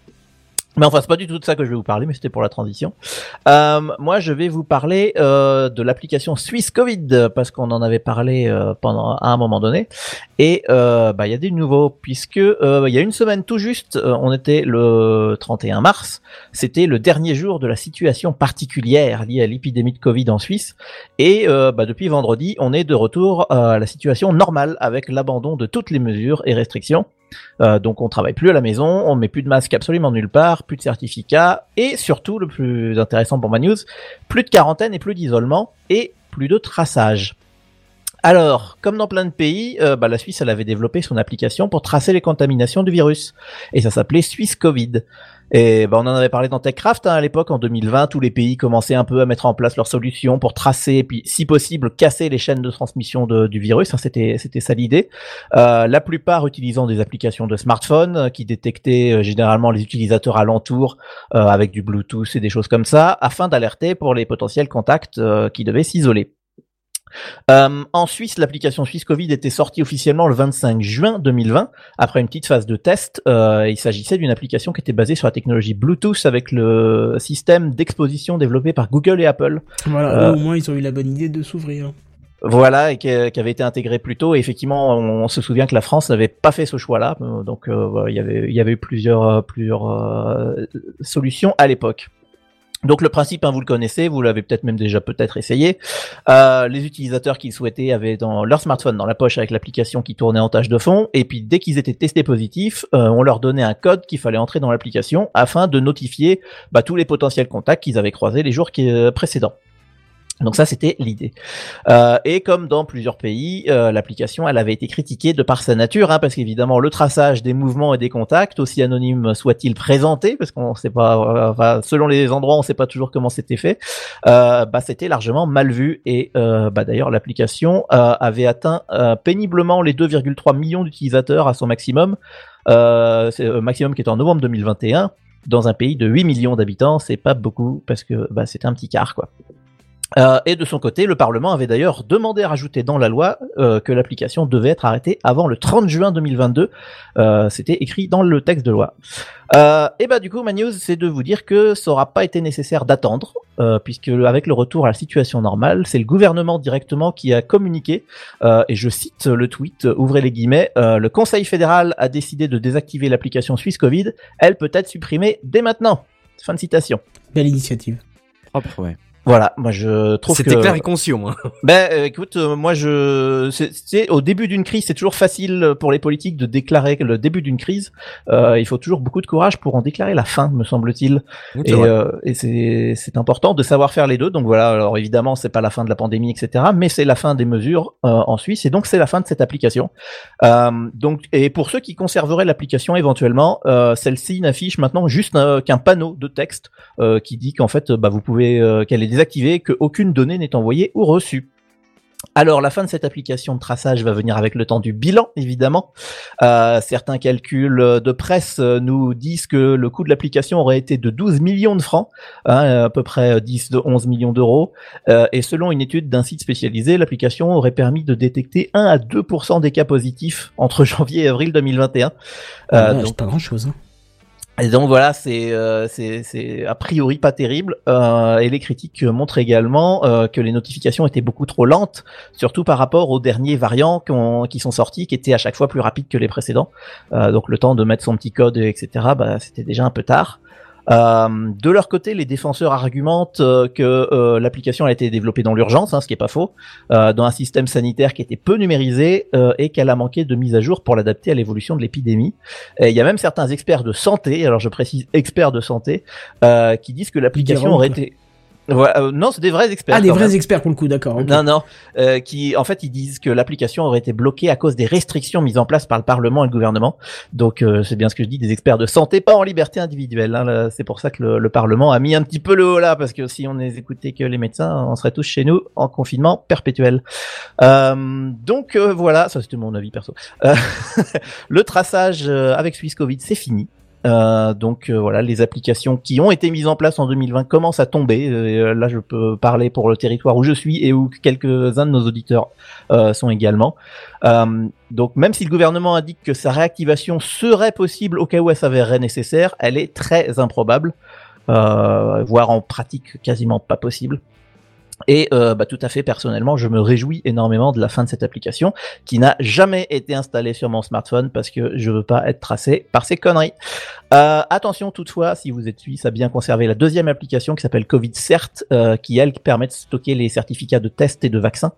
Mais enfin c'est pas du tout de ça que je vais vous parler, mais c'était pour la transition. Euh, moi je vais vous parler euh, de l'application Suisse Covid parce qu'on en avait parlé euh, pendant à un moment donné. Et euh, bah il y a des nouveaux puisque euh, il y a une semaine tout juste, euh, on était le 31 mars. C'était le dernier jour de la situation particulière liée à l'épidémie de Covid en Suisse. Et euh, bah, depuis vendredi, on est de retour à la situation normale avec l'abandon de toutes les mesures et restrictions. Euh, donc on travaille plus à la maison, on met plus de masque absolument nulle part, plus de certificats et surtout le plus intéressant pour ma news, plus de quarantaine et plus d'isolement et plus de traçage. Alors, comme dans plein de pays, euh, bah, la Suisse elle avait développé son application pour tracer les contaminations du virus et ça s'appelait Suisse Covid. Et bah, on en avait parlé dans TechCraft hein, à l'époque en 2020, tous les pays commençaient un peu à mettre en place leurs solutions pour tracer et puis si possible casser les chaînes de transmission du virus. hein, c'était c'était ça l'idée. Euh, la plupart utilisant des applications de smartphone euh, qui détectaient euh, généralement les utilisateurs alentours euh, avec du Bluetooth et des choses comme ça, afin d'alerter pour les potentiels contacts qui devaient s'isoler. Euh, en Suisse, l'application Suisse Covid était sortie officiellement le 25 juin 2020 après une petite phase de test. Euh, il s'agissait d'une application qui était basée sur la technologie Bluetooth avec le système d'exposition développé par Google et Apple. Voilà, Euh, au moins ils ont eu la bonne idée de s'ouvrir. Voilà, et qui, avait été intégré plus tôt. Et effectivement, on, se souvient que la France n'avait pas fait ce choix-là. Donc, il y avait, il y avait eu plusieurs, plusieurs solutions à l'époque. Donc le principe, hein, vous le connaissez, vous l'avez peut-être même déjà peut-être essayé. Euh, les utilisateurs qui le souhaitaient avaient dans leur smartphone dans la poche avec l'application qui tournait en tâche de fond, et puis dès qu'ils étaient testés positifs, euh, on leur donnait un code qu'il fallait entrer dans l'application afin de notifier bah, tous les potentiels contacts qu'ils avaient croisés les jours euh, précédents. Donc ça, c'était l'idée. Euh, et comme dans plusieurs pays, euh, l'application, elle avait été critiquée de par sa nature, hein, parce qu'évidemment, le traçage des mouvements et des contacts, aussi anonyme soit-il présenté, parce qu'on sait pas, euh, selon les endroits, on sait pas toujours comment c'était fait, bah, c'était largement mal vu. Et bah, d'ailleurs, l'application avait atteint péniblement les 2,3 millions d'utilisateurs à son maximum, maximum qui était en novembre 2021. Dans un pays de 8 millions d'habitants, c'est pas beaucoup parce que bah, c'était un petit quart, quoi. Euh, et de son côté, le Parlement avait d'ailleurs demandé à rajouter dans la loi euh, que l'application devait être arrêtée avant le 30 juin 2022. Euh, C'était écrit dans le texte de loi. Euh, et bah du coup, ma news, c'est de vous dire que ça aura pas été nécessaire d'attendre, euh, puisque avec le retour à la situation normale, c'est le gouvernement directement qui a communiqué. euh, et je cite le tweet, ouvrez les guillemets, euh, le Conseil fédéral a décidé de désactiver l'application Suisse Covid. Elle peut être supprimée dès maintenant. Fin de citation. Belle initiative. Propre, ouais. Voilà, moi je trouve que C'était clair et concis au moins. *laughs* Ben euh, écoute, euh, moi je c'est- c'est au début d'une crise, c'est toujours facile pour les politiques de déclarer le début d'une crise. Euh, il faut toujours beaucoup de courage pour en déclarer la fin, me semble-t-il. C'est Et, euh, et c'est c'est important de savoir faire les deux. Donc voilà, alors évidemment c'est pas la fin de la pandémie, etc. Mais c'est la fin des mesures euh, en Suisse et donc c'est la fin de cette application. Euh, donc et pour ceux qui conserveraient l'application éventuellement, euh, celle-ci n'affiche maintenant juste qu'un panneau de texte euh, qui dit qu'en fait bah, vous pouvez euh, qu'elle est désactivée, qu'aucune donnée n'est envoyée ou reçue. Alors la fin de cette application de traçage va venir avec le temps du bilan, évidemment. Euh, certains calculs de presse euh, nous disent que le coût de l'application aurait été de 12 millions de francs, hein, à peu près 10 de 11 millions d'euros. Euh, et selon une étude d'un site spécialisé, l'application aurait permis de détecter 1 à 2% des cas positifs entre *laughs* janvier et avril 2021. Ah ouais, donc, c'est pas grand chose. Hein. Et donc voilà, c'est euh, a priori pas terrible. Euh, et les critiques montrent également euh, que les notifications étaient beaucoup trop lentes, surtout par rapport aux derniers variants qui, qui sont sortis, qui étaient à chaque fois plus rapides que les précédents. Euh, donc le temps de mettre son petit code, etc. Bah, c'était déjà un peu tard. Euh, de leur côté, les défenseurs argumentent euh, que euh, l'application a été développée dans l'urgence, hein, ce qui est pas faux, dans un système sanitaire qui était peu numérisé et qu'elle a manqué de mise à jour pour l'adapter à l'évolution de l'épidémie. Et il y a même certains experts de santé, alors je précise experts de santé, qui disent que l'application aurait été Ouais, euh, non, c'est des vrais experts. Ah, des vrais même. experts pour le coup, d'accord. Non, non, euh, qui en fait ils disent que l'application aurait été bloquée à cause des restrictions mises en place par le Parlement et le gouvernement. Donc euh, c'est bien ce que je dis, des experts de santé, pas en liberté individuelle. hein. C'est pour ça que le, le Parlement a mis un petit peu le haut là, parce que si on ne écoutait que les médecins, on serait tous chez nous en confinement perpétuel. Euh, donc euh, voilà, ça c'était mon avis perso. Euh, *laughs* le traçage avec Swiss Covid, c'est fini. Euh, donc euh, voilà, les applications qui ont été mises en place en 2020 commencent à tomber. Euh, là, je peux parler pour le territoire où je suis et où quelques-uns de nos auditeurs sont également. Donc même si le gouvernement indique que sa réactivation serait possible au cas où elle s'avérerait nécessaire, elle est très improbable, voire en pratique quasiment pas possible. Et euh, bah, tout à fait personnellement, je me réjouis énormément de la fin de cette application qui n'a jamais été installée sur mon smartphone parce que je veux pas être tracé par ces conneries. Euh, attention toutefois, si vous êtes suisse, à bien conserver la deuxième application qui s'appelle Covid Cert, euh, qui elle permet de stocker les certificats de tests et de vaccins.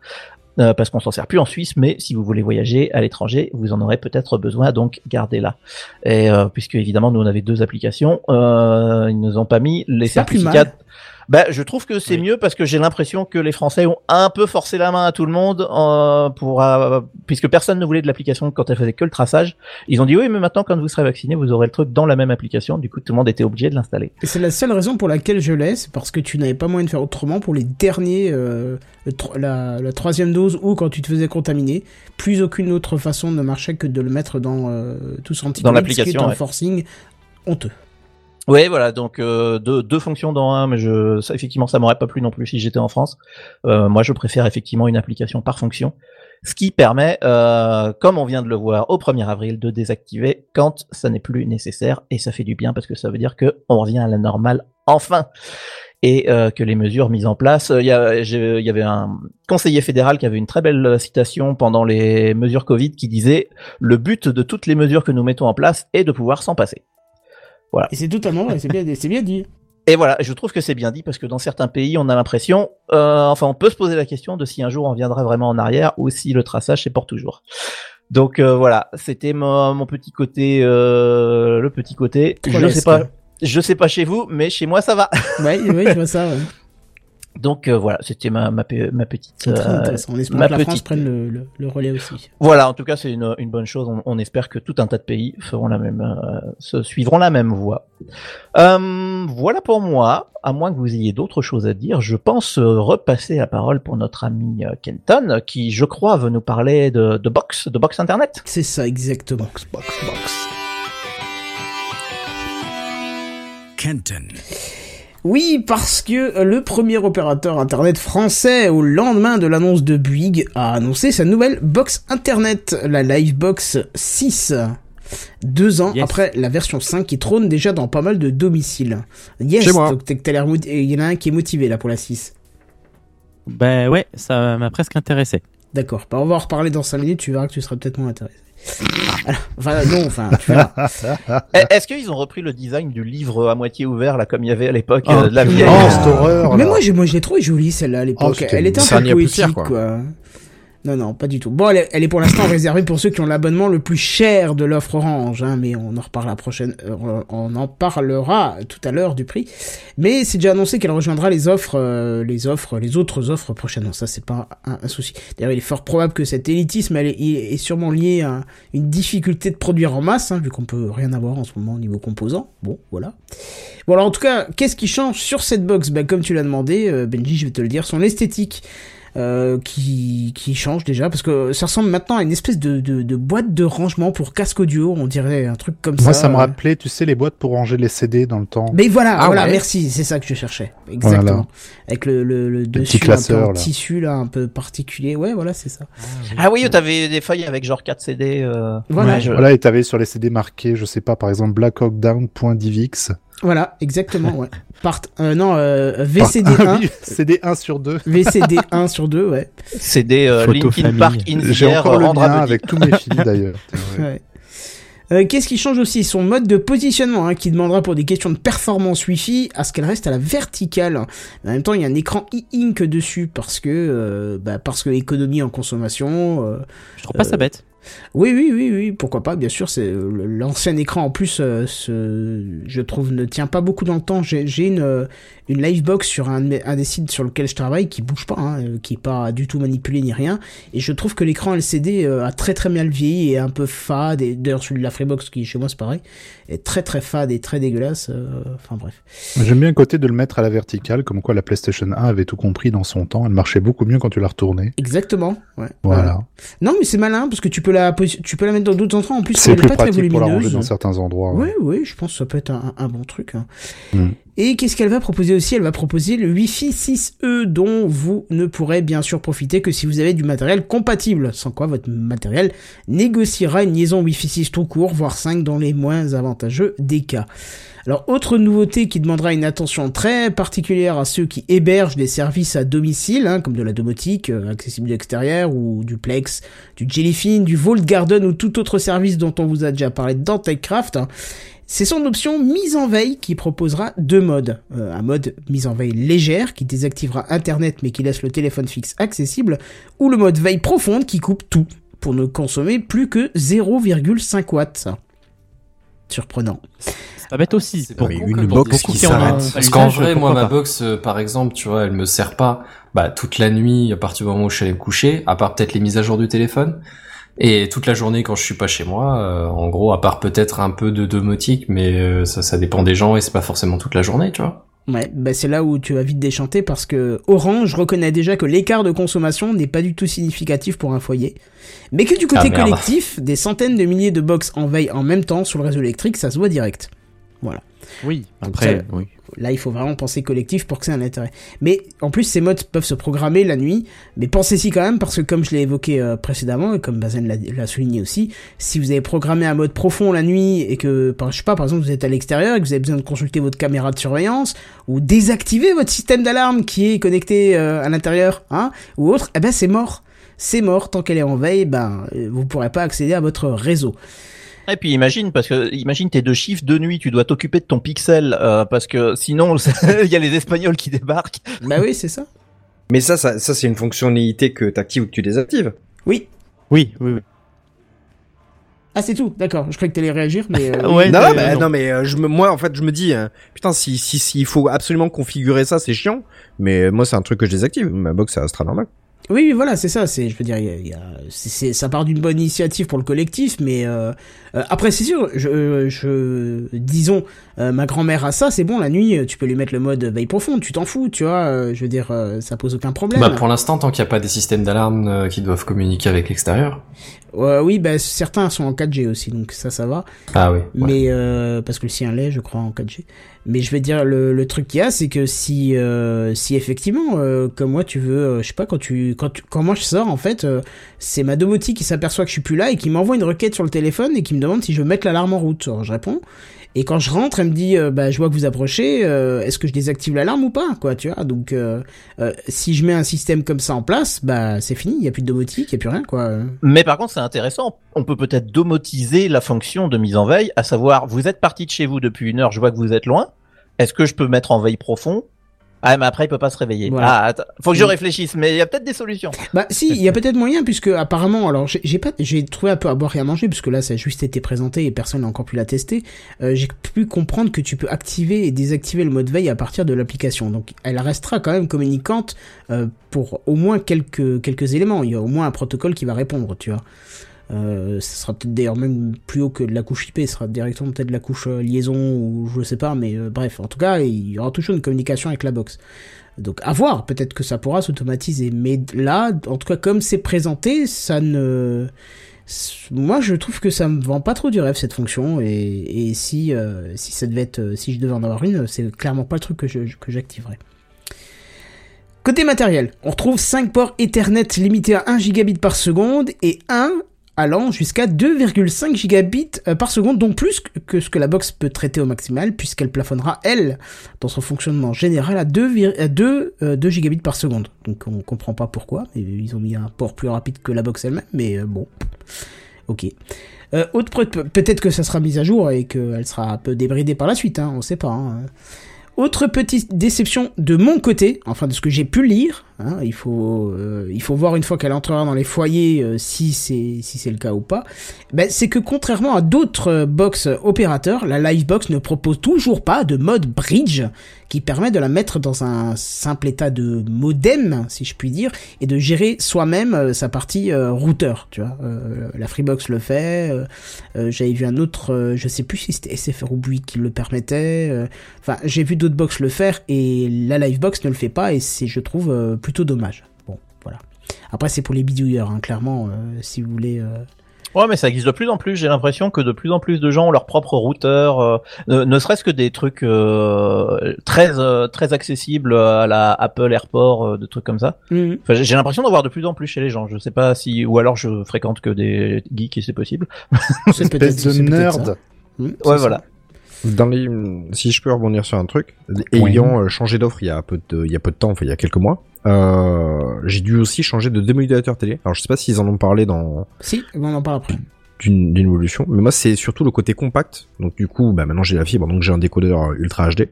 euh, parce qu'on s'en sert plus en Suisse, mais si vous voulez voyager à l'étranger, vous en aurez peut-être besoin, donc gardez-la. Et euh, puisque évidemment nous on avait deux applications, euh, ils nous ont pas mis les plus certificats. mal. Ben, je trouve que c'est mieux parce que j'ai l'impression que les Français ont un peu forcé la main à tout le monde euh, pour euh, puisque personne ne voulait de l'application quand elle faisait que le traçage. Ils ont dit oui, mais maintenant quand vous serez vacciné, vous aurez le truc dans la même application. Du coup, tout le monde était obligé de l'installer. Et c'est la seule raison pour laquelle je l'ai, c'est parce que tu n'avais pas moyen de faire autrement pour les derniers, euh, le tro- la, la troisième dose ou quand tu te faisais contaminer. Plus aucune autre façon ne marchait que de le mettre dans euh, tous anti Dans ce qui est l'application, ouais. forcing honteux. Oui, voilà, donc euh, deux, fonctions dans un, mais je, ça, effectivement, ça m'aurait pas plu non plus si j'étais en France. Euh, moi, je préfère effectivement une application par fonction, ce qui permet, euh, comme on vient de le voir au 1er avril, de désactiver quand ça n'est plus nécessaire, et ça fait du bien parce que ça veut dire que on revient à la normale enfin. Et que les mesures mises en place, il y avait un conseiller fédéral qui avait une très belle citation pendant les mesures Covid qui disait le but de toutes les mesures que nous mettons en place est de pouvoir s'en passer. Et c'est totalement vrai, c'est bien, bien dit. Et voilà, je trouve que c'est bien dit parce que dans certains pays, on a l'impression, euh, enfin, on peut se poser la question de si un jour on viendra vraiment en arrière ou si le traçage c'est pour toujours. Donc euh, voilà, c'était mon, mon petit côté, euh, le petit côté. Je sais pas, je sais pas chez vous, mais chez moi ça va. Ouais, ouais, je vois ça. Ouais. Donc euh, voilà, c'était ma, ma, pe- ma petite. C'est très euh, intéressant. On espère ma que la France petite- prenne le, le, le relais aussi. Voilà, en tout cas, c'est une, une bonne chose. On, on espère que tout un tas de pays feront la même, euh, se suivront la même voie. Euh, voilà pour moi. À moins que vous ayez d'autres choses à dire, je pense repasser la parole pour notre ami Kenton, qui, je crois, veut nous parler de, de box, de box internet. C'est ça, exactement. Box, box. Kenton. Oui, parce que le premier opérateur internet français, au lendemain de l'annonce de Bouygues, a annoncé sa nouvelle box internet, la Livebox 6. Deux ans Yes. après la version 5 qui trône déjà dans pas mal de domiciles. Yes, Chez moi. donc t'as t'as l'air moti- il y en a un qui est motivé là pour la 6. Ben ouais, ça m'a presque intéressé. D'accord, bah, on va en reparler dans 5 minutes, tu verras que tu seras peut-être moins intéressé. Alors, enfin, non, enfin, tu verras. *laughs* Eh, Est-ce qu'ils ont repris le design du livre à moitié ouvert, là, comme il y avait à l'époque, Oh, euh, de la vieille horreur, cette horreur, Mais là. moi, j'ai, moi, je l'ai trouvée jolie, celle-là, à l'époque. Oh, elle était un peu poétique, quoi. quoi. Non, non, pas du tout. Bon, elle est, pour l'instant *coughs* réservée pour ceux qui ont l'abonnement le plus cher de l'offre Orange, hein, mais on en reparlera prochaine, euh, on en parlera tout à l'heure du prix. Mais c'est déjà annoncé qu'elle rejoindra les offres, euh, les offres, les autres offres prochainement. Ça, c'est pas un, souci. D'ailleurs, il est fort probable que cet élitisme, elle est sûrement lié à une difficulté de produire en masse, hein, vu qu'on peut rien avoir en ce moment au niveau composant. Bon, voilà. Bon, alors en tout cas, qu'est-ce qui change sur cette box? Ben, comme tu l'as demandé, euh, Benji, je vais te le dire, son esthétique. Euh, qui qui change déjà parce que ça ressemble maintenant à une espèce de, de, de boîte de rangement pour casque audio, on dirait un truc comme Moi, ça. ça me rappelait, tu sais, les boîtes pour ranger les CD dans le temps. Mais voilà, Ah voilà, ouais. merci, c'est ça que je cherchais. Exactement. Voilà. Avec le, le, le dessus un peu classeur, en là. tissu là, un peu particulier. Ouais, voilà, c'est ça. Ah oui, t'avais des feuilles avec genre 4 CD. Euh... Voilà. ouais, je- Voilà, et t'avais sur les CD marqué, je sais pas, par exemple, blackhawkdown.divx. Voilà, exactement, ouais. *laughs* Part, euh, non, euh, VCD1. Ah *laughs* oui, CD 1 sur 2. VCD 1 sur 2, ouais. CD euh, Linkin. Park in J'ai encore le Buddy. avec tous mes fils *laughs* d'ailleurs. Ouais. Euh, Qu'est-ce qui change aussi? Son mode de positionnement, hein, qui demandera pour des questions de performance Wi-Fi à ce qu'elle reste à la verticale. En même temps, il y a un écran e-ink dessus parce que, euh, bah, parce que économie en consommation. euh, Je trouve pas ça bête. Oui, oui, oui, oui, pourquoi pas, bien sûr. C'est euh, l'ancien écran en plus, euh, ce, je trouve, ne tient pas beaucoup dans le temps. J'ai une euh, une livebox sur un, un des sites sur lequel je travaille qui bouge pas, hein, qui est pas du tout manipulé ni rien. Et je trouve que l'écran LCD a très très bien vieilli et un peu fade. Et d'ailleurs celui de la Freebox qui chez moi c'est pareil, est très très fade et très dégueulasse. euh, Enfin bref. J'aime bien le côté de le mettre à la verticale, comme quoi la PlayStation 1 avait tout compris dans son temps. Elle marchait beaucoup mieux quand tu la retournais. Exactement. Ouais. Voilà. Non mais c'est malin parce que tu peux la posi- tu peux la mettre dans d'autres endroits en plus. C'est plus pas très pratique pour la ranger volumineuse. dans certains endroits. Oui, ouais. oui, je pense que ça peut être un, un bon truc. hein. Mm. Et qu'est-ce qu'elle va proposer aussi? Elle va proposer le Wi-Fi 6E dont vous ne pourrez bien sûr profiter que si vous avez du matériel compatible, sans quoi votre matériel négociera une liaison Wi-Fi 6 tout court, voire 5 dans les moins avantageux des cas. Alors, autre nouveauté qui demandera une attention très particulière à ceux qui hébergent des services à domicile, hein, comme de la domotique, euh, accessible de l'extérieur, ou du Plex, du Jellyfin, du Vault Garden ou tout autre service dont on vous a déjà parlé dans TechCraft. hein. C'est son option mise en veille qui proposera deux modes. Euh, un mode mise en veille légère qui désactivera Internet mais qui laisse le téléphone fixe accessible, ou le mode veille profonde qui coupe tout pour ne consommer plus que 0,5 watts. Surprenant. Pas bête aussi. C'est Pour pas Mais une box qui s'arrête. Parce qu'en vrai, moi, ma box, euh, par exemple, tu vois, elle me sert pas bah, toute la nuit à partir du moment où je suis allé me coucher, à part peut-être les mises à jour du téléphone. Et toute la journée quand je suis pas chez moi, euh, en gros, à part peut-être un peu de domotique, mais euh, ça, ça dépend des gens et c'est pas forcément toute la journée, tu vois. Ouais, bah c'est là où tu vas vite déchanter parce que Orange reconnaît déjà que l'écart de consommation n'est pas du tout significatif pour un foyer. Mais que du côté Ah, merde. collectif, des centaines de milliers de box en veille en même temps sur le réseau électrique, ça se voit direct. Oui. Donc Après, ça- oui. Là, il faut vraiment penser collectif pour que ait un intérêt. Mais en plus, ces modes peuvent se programmer la nuit. Mais pensez-y quand même, parce que comme je l'ai évoqué euh, précédemment, et comme Bazen l'a- souligné aussi, si vous avez programmé un mode profond la nuit et que, je sais pas, par exemple, vous êtes à l'extérieur et que vous avez besoin de consulter votre caméra de surveillance ou désactiver votre système d'alarme qui est connecté euh, à l'intérieur, hein, ou autre, eh ben c'est mort. C'est mort tant qu'elle est en veille, ben euh, vous pourrez pas accéder à votre réseau. Et puis imagine, parce que imagine tes deux chiffres de nuit, tu dois t'occuper de ton pixel, euh, parce que sinon *laughs* il y a les Espagnols qui débarquent. bah oui, c'est ça. Mais ça, ça, ça c'est une fonctionnalité que tu actives ou que tu désactives. Oui. Oui, oui, oui. Ah c'est tout. D'accord. Je croyais que t'allais réagir, mais euh, *laughs* Ouais, non, euh, non, bah, non. non, mais euh, je me, moi, en fait, je me dis, euh, putain, si, si, si, il faut absolument configurer ça, c'est chiant. Mais euh, moi, c'est un truc que je désactive. Ma box, ça restera normal. Oui, oui, voilà, c'est ça. C'est, je veux dire, y a, y a- c'est, ça part d'une bonne initiative pour le collectif, mais euh, euh, après, c'est sûr. Je, je, disons, euh, ma grand-mère a ça, c'est bon. La nuit, tu peux lui mettre le mode veille profonde. Tu t'en fous, tu vois. euh, je veux dire, ça pose aucun problème. Bah, pour l'instant, tant qu'il n'y a pas des systèmes d'alarme qui doivent communiquer avec l'extérieur. Oui, bah certains sont en 4G aussi, donc ça, ça va. Ah oui. ouais. Mais euh, parce que le sien l'est, je crois, en 4G. Mais je vais dire le, le truc qu'il y a, c'est que si euh, si effectivement, euh, comme moi, tu veux, euh, je sais pas quand tu quand tu, quand moi je sors en fait, euh, c'est ma domotique qui s'aperçoit que je suis plus là et qui m'envoie une requête sur le téléphone et qui me demande si je veux mettre l'alarme en route. Alors je réponds. Et quand je rentre, elle me dit, euh, bah je vois que vous approchez. euh, Est-ce que je désactive l'alarme ou pas, quoi, tu vois Donc si je mets un système comme ça en place, bah c'est fini. Il y a plus de domotique, il y a plus rien, quoi. Mais par contre, c'est intéressant. On peut peut-être domotiser la fonction de mise en veille, à savoir, vous êtes parti de chez vous depuis une heure, je vois que vous êtes loin. Est-ce que je peux mettre en veille profond? Ah, mais après, il peut pas se réveiller. Voilà. Ah, attends, faut que je réfléchisse, mais il y a peut-être des solutions. Bah si, il y a peut-être moyen puisque apparemment, alors j'ai j'ai pas, j'ai trouvé un peu à boire et à manger puisque là ça a juste été présenté et personne n'a encore pu la tester. Euh, j'ai pu comprendre que tu peux activer et désactiver le mode veille à partir de l'application. Donc elle restera quand même communicante euh, pour au moins quelques quelques éléments. Il y a au moins un protocole qui va répondre, tu vois. Euh, ce sera peut-être d'ailleurs même plus haut que de la couche IP, ce sera directement peut-être la couche euh, liaison ou je sais pas, mais euh, bref, en tout cas, il y aura toujours une communication avec la box. Donc à voir, peut-être que ça pourra s'automatiser. Mais là, en tout cas, comme c'est présenté, ça ne... Moi, je trouve que ça me vend pas trop du rêve cette fonction et, et si euh, si ça devait être, si je devais en avoir une, c'est clairement pas le truc que je que j'activerais. Côté matériel, on retrouve 5 ports Ethernet limités à 1 gigabit par seconde et 1 allant jusqu'à 2,5 gigabits euh, par seconde, donc plus que ce que la box peut traiter au maximal, puisqu'elle plafonnera, elle, dans son fonctionnement général, à 2, à 2, 2 gigabits par seconde. Donc on comprend pas pourquoi, ils ont mis un port plus rapide que la box elle-même, mais euh, bon, ok. Euh, autre peut-être que ça sera mis à jour et qu'elle sera un peu débridée par la suite, hein, on sait pas. Hein. Autre petite déception de mon côté, enfin de ce que j'ai pu lire, hein, il faut euh, il faut voir une fois qu'elle entrera dans les foyers euh, si c'est si c'est le cas ou pas. Ben, c'est que contrairement à d'autres box opérateurs, la Livebox ne propose toujours pas de mode bridge qui permet de la mettre dans un simple état de modem, si je puis dire, et de gérer soi-même euh, sa partie routeur. Tu vois, la Freebox le fait. J'avais vu un autre, je sais plus si c'était SFR ou Bouygues qui le permettait. Enfin, j'ai vu d'autres box le faire et la Livebox ne le fait pas et c'est, je trouve, plutôt dommage. Bon, voilà. Après, c'est pour les bidouilleurs, hein, clairement, si vous voulez. Ouais, mais ça existe de plus en plus. J'ai l'impression que de plus en plus de gens ont leur propre routeur, euh, ne, serait-ce que des trucs euh, très euh, très accessibles à la Apple AirPort, de trucs comme ça. Mhm. Enfin, j'ai l'impression d'en voir de plus en plus chez les gens. Je sais pas si, ou alors je fréquente que des geeks et c'est possible. C'est peut-être de nerd. Ouais, voilà. Dans les, si je peux rebondir sur un truc, ayant changé d'offre il y a peu de, il y a peu de temps, enfin il y a quelques mois, euh, j'ai dû aussi changer de démodulateur télé. Alors je sais pas s'ils en ont parlé dans. Si, on en parle après. D'une évolution, mais moi c'est surtout le côté compact. Donc du coup, bah maintenant j'ai la fibre, donc j'ai un décodeur ultra HD.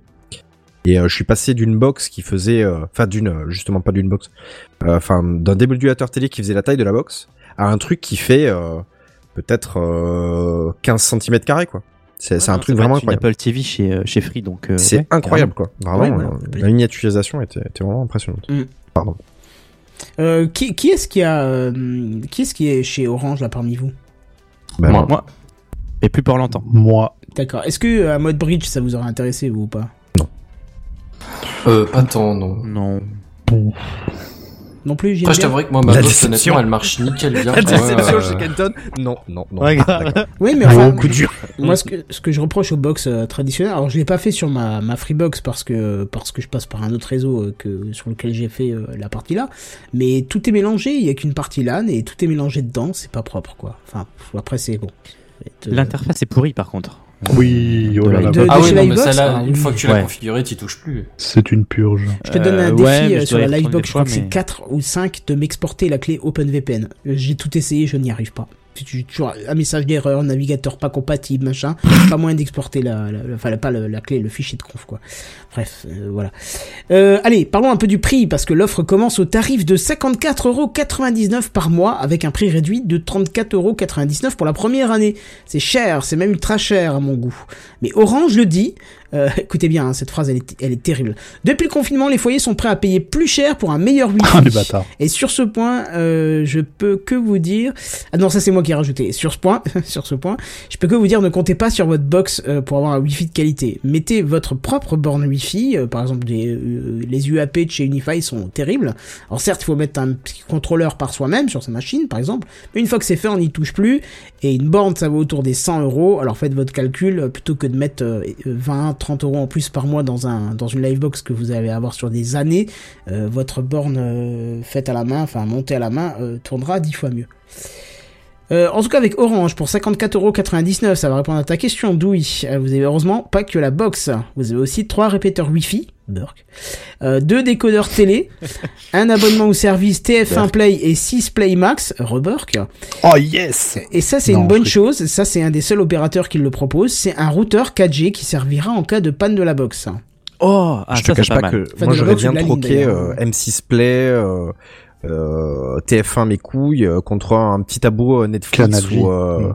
Et euh, je suis passé d'une box qui faisait, euh, enfin d'une, justement pas d'une box, euh, enfin d'un démodulateur télé qui faisait la taille de la box, à un truc qui fait peut-être 15 cm carrés quoi. C'est Ouais, un non, truc vraiment une incroyable. Apple TV chez, euh, chez Free, donc. euh, C'est ouais, incroyable quoi. Vraiment, Ouais, euh, la miniaturisation était, était vraiment impressionnante. Mm. Pardon. Euh, qui, qui est-ce qui a, euh, qui est-ce qui est chez Orange là parmi vous? Bah, Moi. Moi. Et plus pour longtemps. Moi, D'accord. Est-ce que euh, un mode bridge ça vous aurait intéressé vous ou pas? Euh, pas tant, non. Non. Non plus. j'aime Après, je bien t'avouerais que moi, ma La honnêtement, elle marche nickel bien. La déception Ouais, chez euh, Kenton Non, non, non. Ouais. Oui, mais enfin, coup dur. moi, ce que, ce que je reproche aux box euh, traditionnelles, alors je l'ai pas fait sur ma, ma Freebox parce que, parce que je passe par un autre réseau euh, que, sur lequel j'ai fait euh, la partie là, mais tout est mélangé, il y a qu'une partie LAN et tout est mélangé dedans, c'est pas propre quoi. Enfin, après c'est bon. Euh, L'interface est pourrie par contre. Oui, oh là là, De- Ah de oui, non, mais celle-là, ah, une fois que tu l'as Ouais. configurée, tu touches plus. c'est une purge. Je te donne un Euh, défi ouais, euh, sur la Livebox, je crois que c'est mais- 4 ou 5 de m'exporter la clé OpenVPN. J'ai tout essayé, je n'y arrive pas. J'ai toujours un message d'erreur, navigateur pas compatible, machin. pas moyen d'exporter la, la, la- enfin, pas la clé, le fichier de conf, quoi. Bref, euh, voilà. Euh, allez, parlons un peu du prix, parce que l'offre commence au tarif de 54,99€ par mois, avec un prix réduit de 34,99€ pour la première année. C'est cher, c'est même ultra cher à mon goût. Mais Orange le dit, euh, écoutez bien, hein, cette phrase, elle est, elle est terrible. Depuis le confinement, les foyers sont prêts à payer plus cher pour un meilleur wifi. *laughs* Ah, les bâtards. Et sur ce point, euh, je peux que vous dire. Ah non, ça c'est moi qui ai rajouté. Sur ce point, *laughs* sur ce point, je peux que vous dire, ne comptez pas sur votre box euh, pour avoir un Wi-Fi de qualité. Mettez votre propre borne Wi-Fi. euh, par exemple, des, euh, les UAP de chez Unify sont terribles. Alors certes, il faut mettre un petit contrôleur par soi-même sur sa machine, par exemple. Mais une fois que c'est fait, on n'y touche plus. Et une borne, ça vaut autour des 100 euros. Alors faites votre calcul euh, plutôt que de mettre euh, 20, 30 euros en plus par mois dans un dans une livebox que vous allez avoir sur des années. euh, votre borne euh, faite à la main, enfin montée à la main, euh, tournera 10 fois mieux. Euh, en tout cas avec Orange pour 54,99€, ça va répondre à ta question Douy. Euh, vous avez heureusement pas que la box, vous avez aussi trois répéteurs Wi-Fi, Burk, euh, deux décodeurs télé, *laughs* un abonnement au service TF1 Play et 6 Play Max, Reburk. Oh yes Et ça, c'est une bonne je- chose. Ça, c'est un des seuls opérateurs qui le propose. C'est un routeur 4G qui servira en cas de panne de la box. Oh, ah, je te ça, cache pas, que Enfin, moi j'aurais bien troqué euh, M6 Play, euh, euh, TF1 mes couilles euh, contre un petit abo euh, Netflix ou euh, Mm.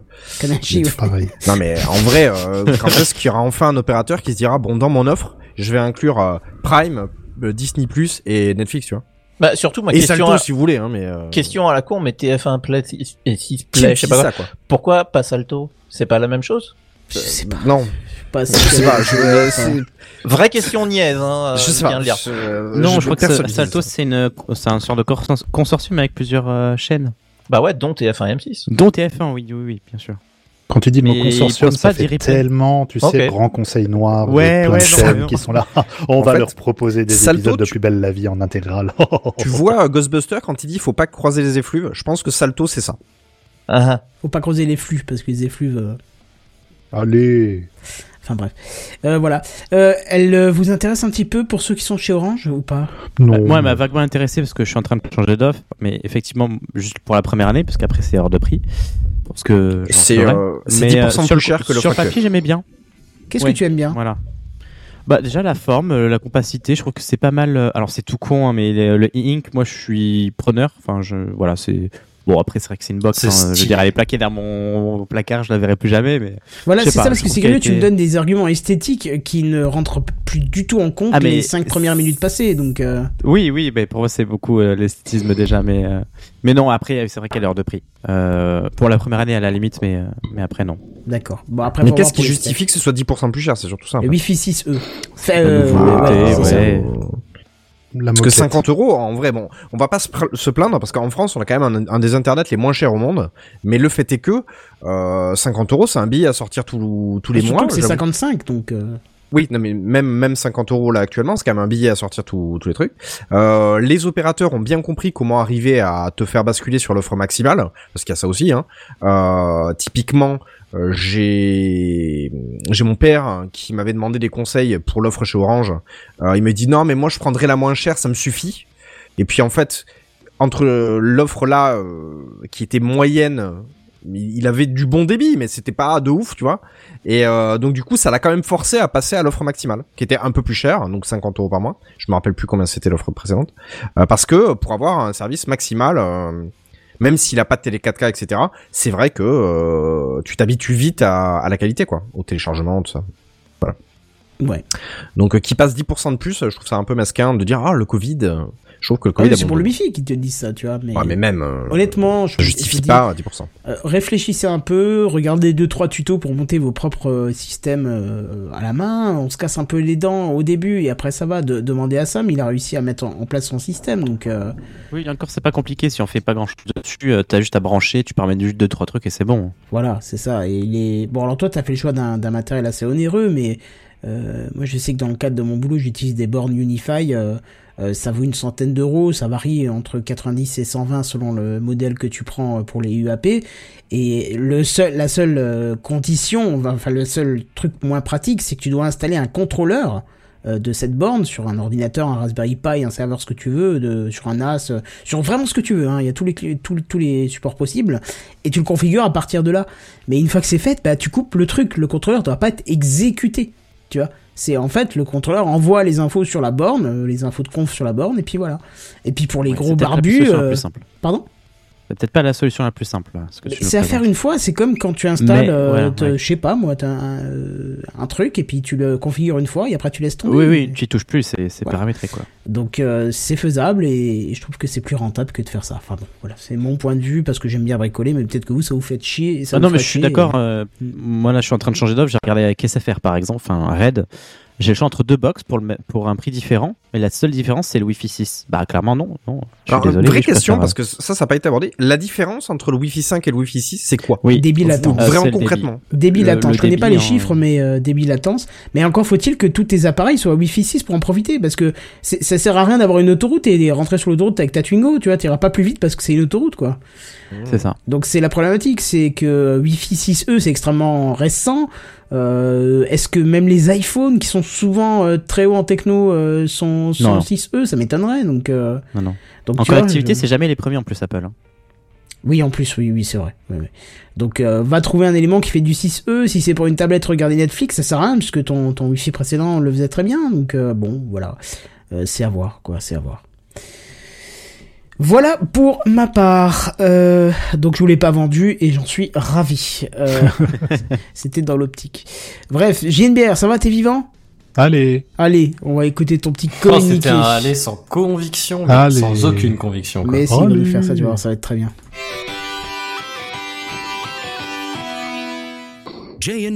Ouais. *laughs* Non mais en vrai euh, quand est-ce qu'il y aura enfin un opérateur qui se dira bon dans mon offre je vais inclure euh, Prime euh, Disney Plus et Netflix tu vois. Bah, surtout, ma et question, Salto à... si vous voulez hein mais euh, question à la con, mais TF1 Play et 6 qui Play, je sais pas quoi. ça quoi. Pourquoi pas Salto? C'est pas la même chose? Je sais pas. Je sais pas, je- euh, c'est- Vraie question niaise, hein. Je euh, sais pas. lire. je- non, je, je crois que Salto, c'est une, c'est un sort de consortium avec plusieurs euh, chaînes. Bah ouais, dont TF1 et M6. Dont TF1, oui, oui, oui, bien sûr. Quand tu dis le mot consortium, ça fait tellement, tu sais, grand conseil noir, Ouais, plein ouais, de chaînes non. qui sont là. *laughs* On En va fait, leur proposer des Salto, épisodes de tu- Plus belle la vie en intégrale. *laughs* Tu vois euh, Ghostbuster quand il dit faut pas croiser les effluves, je pense que Salto c'est ça. Ah, ah. Faut pas creuser les flux parce que les effluves. euh, Allez. Enfin bref. Euh, voilà. Euh, elle euh, vous intéresse un petit peu pour ceux qui sont chez Orange ou pas? Non. Moi, elle m'a vaguement intéressé parce que je suis en train de changer d'offre, mais effectivement, juste pour la première année, parce qu'après c'est hors de prix. Parce que C'est ferai. euh, c'est Mais, 10% euh, plus sur le- cher que Sur le actuelle. papier, j'aimais bien. Qu'est-ce Oui. que tu aimes bien? Voilà. Bah déjà la forme, la compacité, je trouve que c'est pas mal. Alors c'est tout con, hein, mais le, le e-ink, moi je suis preneur. Enfin je, voilà, c'est bon. Après c'est vrai que c'est une box. Hein, je dirais elle est plaquée dans mon placard, je la verrai plus jamais. Mais Voilà, c'est ça parce que c'est curieux, tu me était- donnes des arguments esthétiques qui ne rentrent plus du tout en compte Ah, mais les cinq premières minutes passées. Donc euh, oui, oui, mais pour moi c'est beaucoup euh, l'esthétisme déjà, mais euh, mais non. Après c'est vrai qu'elle est hors de prix. Euh, pour la première année à la limite, mais euh, mais après non. d'accord. Bon après. Mais qu'est-ce qui justifie que ce soit 10% plus cher? C'est surtout ça. Le Wi-Fi 6E. Enfin, La euh, nouveauté, ouais, c'est ça. ouais. La Parce que moquette. 50 euros, en vrai, bon, on va pas se, plaindre parce qu'en France, on a quand même un, un des internets les moins chers au monde. Mais le fait est que euh, 50 euros, c'est un billet à sortir tous tous les mois. que c'est j'avoue. 55, donc. euh, Oui, non, mais même même 50 euros là actuellement, c'est quand même un billet à sortir tous tous les trucs. Euh, les opérateurs ont bien compris comment arriver à te faire basculer sur l'offre maximale, parce qu'il y a ça aussi. Hein. Euh, typiquement, euh, j'ai j'ai mon père qui m'avait demandé des conseils pour l'offre chez Orange. Euh, il me dit non, mais moi je prendrai la moins chère, ça me suffit. Et puis en fait, entre euh, l'offre là euh, qui était moyenne, il avait du bon débit, mais c'était pas de ouf, tu vois. Et euh, donc du coup, ça l'a quand même forcé à passer à l'offre maximale, qui était un peu plus chère, donc 50 euros par mois. Je me rappelle plus combien c'était l'offre précédente, Euh, parce que pour avoir un service maximal, euh, même s'il a pas de télé 4K, etc., c'est vrai que euh, tu t'habitues vite à, à la qualité, quoi, au téléchargement, tout ça. Ouais. Donc euh, qui passe 10% de plus, je trouve ça un peu mesquin de dire ah le Covid. Je trouve que le Ah Covid. c'est pour le. Wi-Fi qui te dit ça, tu vois. Mais, Ouais, mais même. euh, honnêtement, je justifie je dis, pas 10%. euh, réfléchissez un peu, regardez deux trois tutos pour monter vos propres euh, systèmes euh, à la main. On se casse un peu les dents au début et après ça va. De, demandez à Sam, il a réussi à mettre en, en place son système, donc. euh, Oui, encore c'est pas compliqué. Si on fait pas grand chose dessus, euh, t'as juste à brancher, tu permets juste deux trois trucs et c'est bon. Voilà, c'est ça. Et il est bon. Alors toi, t'as fait le choix d'un matériel assez onéreux, mais euh, moi, je sais que dans le cadre de mon boulot, j'utilise des bornes Unify. Euh, ça vaut une centaine d'euros, ça varie entre 90 et 120 selon le modèle que tu prends euh, pour les UAP. Et le seul, la seule euh, condition, enfin le seul truc moins pratique, c'est que tu dois installer un contrôleur de cette borne sur un ordinateur, un Raspberry Pi, un serveur, ce que tu veux, de, sur un NAS, sur vraiment ce que tu veux. Hein. Il y a tous les, tous, tous les supports possibles et tu le configures à partir de là. Mais une fois que c'est fait, bah, tu coupes le truc. Le contrôleur doit pas être exécuté. Tu vois C'est en fait le contrôleur envoie les infos sur la borne, euh, les infos de conf sur la borne, et puis voilà. Et puis pour les Ouais, gros barbus. euh, plus simple. Pardon? C'est peut-être pas la solution la plus simple. ce nous c'est à faire une fois, c'est comme quand tu installes, euh, ouais, ouais. je sais pas moi, t'as un, euh, un truc et puis tu le configures une fois et après tu laisses tomber. Oui, oui, tu y touches plus, c'est Voilà. paramétré quoi. Donc euh, c'est faisable et je trouve que c'est plus rentable que de faire ça. Enfin bon, voilà, c'est mon point de vue parce que j'aime bien bricoler, mais peut-être que vous ça vous fait chier. Ça Ah non, mais je suis d'accord. et- euh, moi là, je suis en train de changer d'offre. J'ai regardé avec SFR par exemple, enfin Red. J'ai le choix entre deux box pour, le, pour un prix différent, mais la seule différence c'est le Wi-Fi 6. Bah clairement non, non. Je suis Alors, désolé. vraie question, préfère- parce que ça, ça n'a pas été abordé. La différence entre le Wi-Fi 5 et le Wi-Fi 6, c'est quoi? Oui, Débit latent. Euh, Vraiment le concrètement. Débit le je connais pas les en- chiffres, mais euh, débit latence. Mais encore faut-il que tous tes appareils soient Wi-Fi 6 pour en profiter, parce que ça sert à rien d'avoir une autoroute et rentrer sur l'autoroute avec ta Twingo, tu vois, t'iras pas plus vite parce que c'est une autoroute, quoi. C'est ça. Donc c'est la problématique, c'est que Wi-Fi 6E c'est extrêmement récent. Euh, Est-ce que même les iPhones qui sont souvent euh, très hauts en techno euh, sont, sont Non. 6E Ça m'étonnerait. Donc, Non, non. donc En connectivité, je- c'est jamais les premiers en plus Apple. hein. Oui, en plus, oui, oui, c'est vrai. Oui, oui. Donc, euh, va trouver un élément qui fait du 6E. Si c'est pour une tablette, regarder Netflix, ça sert à rien puisque ton, ton Wi-Fi précédent le faisait très bien. Donc, euh, bon, voilà. Euh, c'est à voir, quoi, c'est à voir. Voilà pour ma part. Euh, donc, je vous l'ai pas vendu et j'en suis ravi. Euh, *laughs* C'était dans l'optique. Bref, JNBR, ça va, t'es vivant? Allez. Allez, on va écouter ton petit Oh, communiqué. C'était un aller sans conviction, Allez. sans aucune conviction. quoi. Mais si, on va faire ça, tu vas voir, ça va être très bien. Jay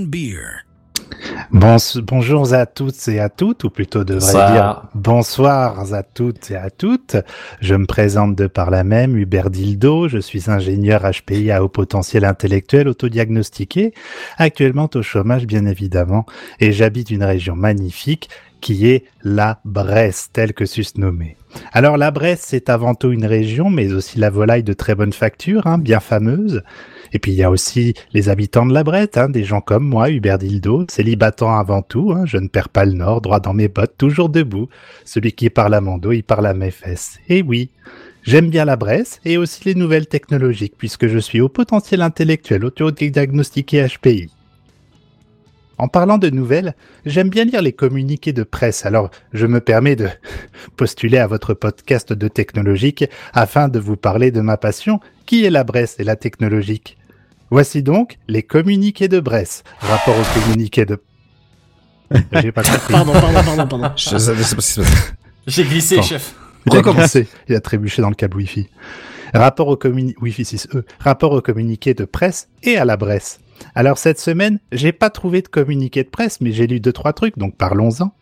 bonjour à toutes et à toutes, ou plutôt devrais Ça- dire bonsoir à toutes et à toutes. Je me présente de par la même, Hubert Dildo. Je suis ingénieur HPI à haut potentiel intellectuel autodiagnostiqué, actuellement au chômage bien évidemment, et j'habite une région magnifique qui est la Bresse, telle que sus nommée. Alors la Bresse, c'est avant tout une région, mais aussi la volaille de très bonne facture, hein, bien fameuse. Et puis il y a aussi les habitants de la Brette, hein, des gens comme moi, Hubert Dildo, célibatant avant tout, hein, je ne perds pas le nord, droit dans mes bottes, toujours debout. Celui qui parle à mon dos, il parle à mes fesses. Et oui, j'aime bien la Bresse et aussi les nouvelles technologiques, puisque je suis au potentiel intellectuel autodiagnostiqué HPI. En parlant de nouvelles, j'aime bien lire les communiqués de presse, alors je me permets de *laughs* postuler à votre podcast de technologique afin de vous parler de ma passion, qui est la Bresse et la technologique. Voici donc les communiqués de Bresse, rapport aux communiqués de... *laughs* J'ai pas compris. Pardon, pardon, pardon, pardon. Je savais pas ce qui se passait. J'ai glissé, Bon. chef. Il a commencé, il a trébuché dans le câble Wi-Fi. Rapport au. Wi-Fi 6E, rapport au communiqué de presse et à la Bresse. Alors cette semaine, j'ai pas trouvé de communiqué de presse, mais j'ai lu deux trois trucs, donc parlons-en.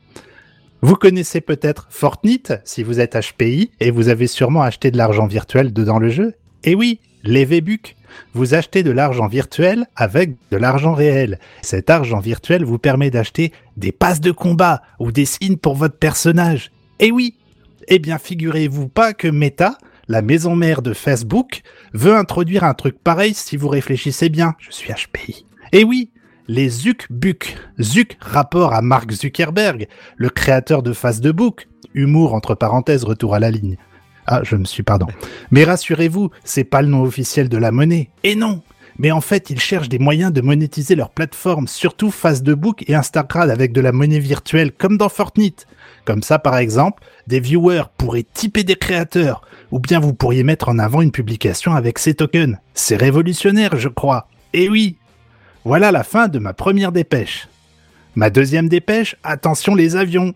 Vous connaissez peut-être Fortnite si vous êtes HPI et vous avez sûrement acheté de l'argent virtuel dedans le jeu. Et oui, les VBUC. Vous achetez de l'argent virtuel avec de l'argent réel. Cet argent virtuel vous permet d'acheter des passes de combat ou des skins pour votre personnage. Et oui, eh bien, figurez-vous pas que Meta, la maison mère de Facebook, veut introduire un truc pareil si vous réfléchissez bien. Je suis HPI. Et oui, les ZuckBuck. Zuck, rapport à Mark Zuckerberg, le créateur de Facebook. Humour, entre parenthèses, retour à la ligne. Ah, je me suis, pardon. Mais rassurez-vous, c'est pas le nom officiel de la monnaie. Et non! Mais en fait, ils cherchent des moyens de monétiser leur plateforme, surtout Facebook et Instagram avec de la monnaie virtuelle, comme dans Fortnite. Comme ça, par exemple, des viewers pourraient typer des créateurs, ou bien vous pourriez mettre en avant une publication avec ces tokens. C'est révolutionnaire, je crois. Et oui Voilà la fin de ma première dépêche. Ma deuxième dépêche, attention les avions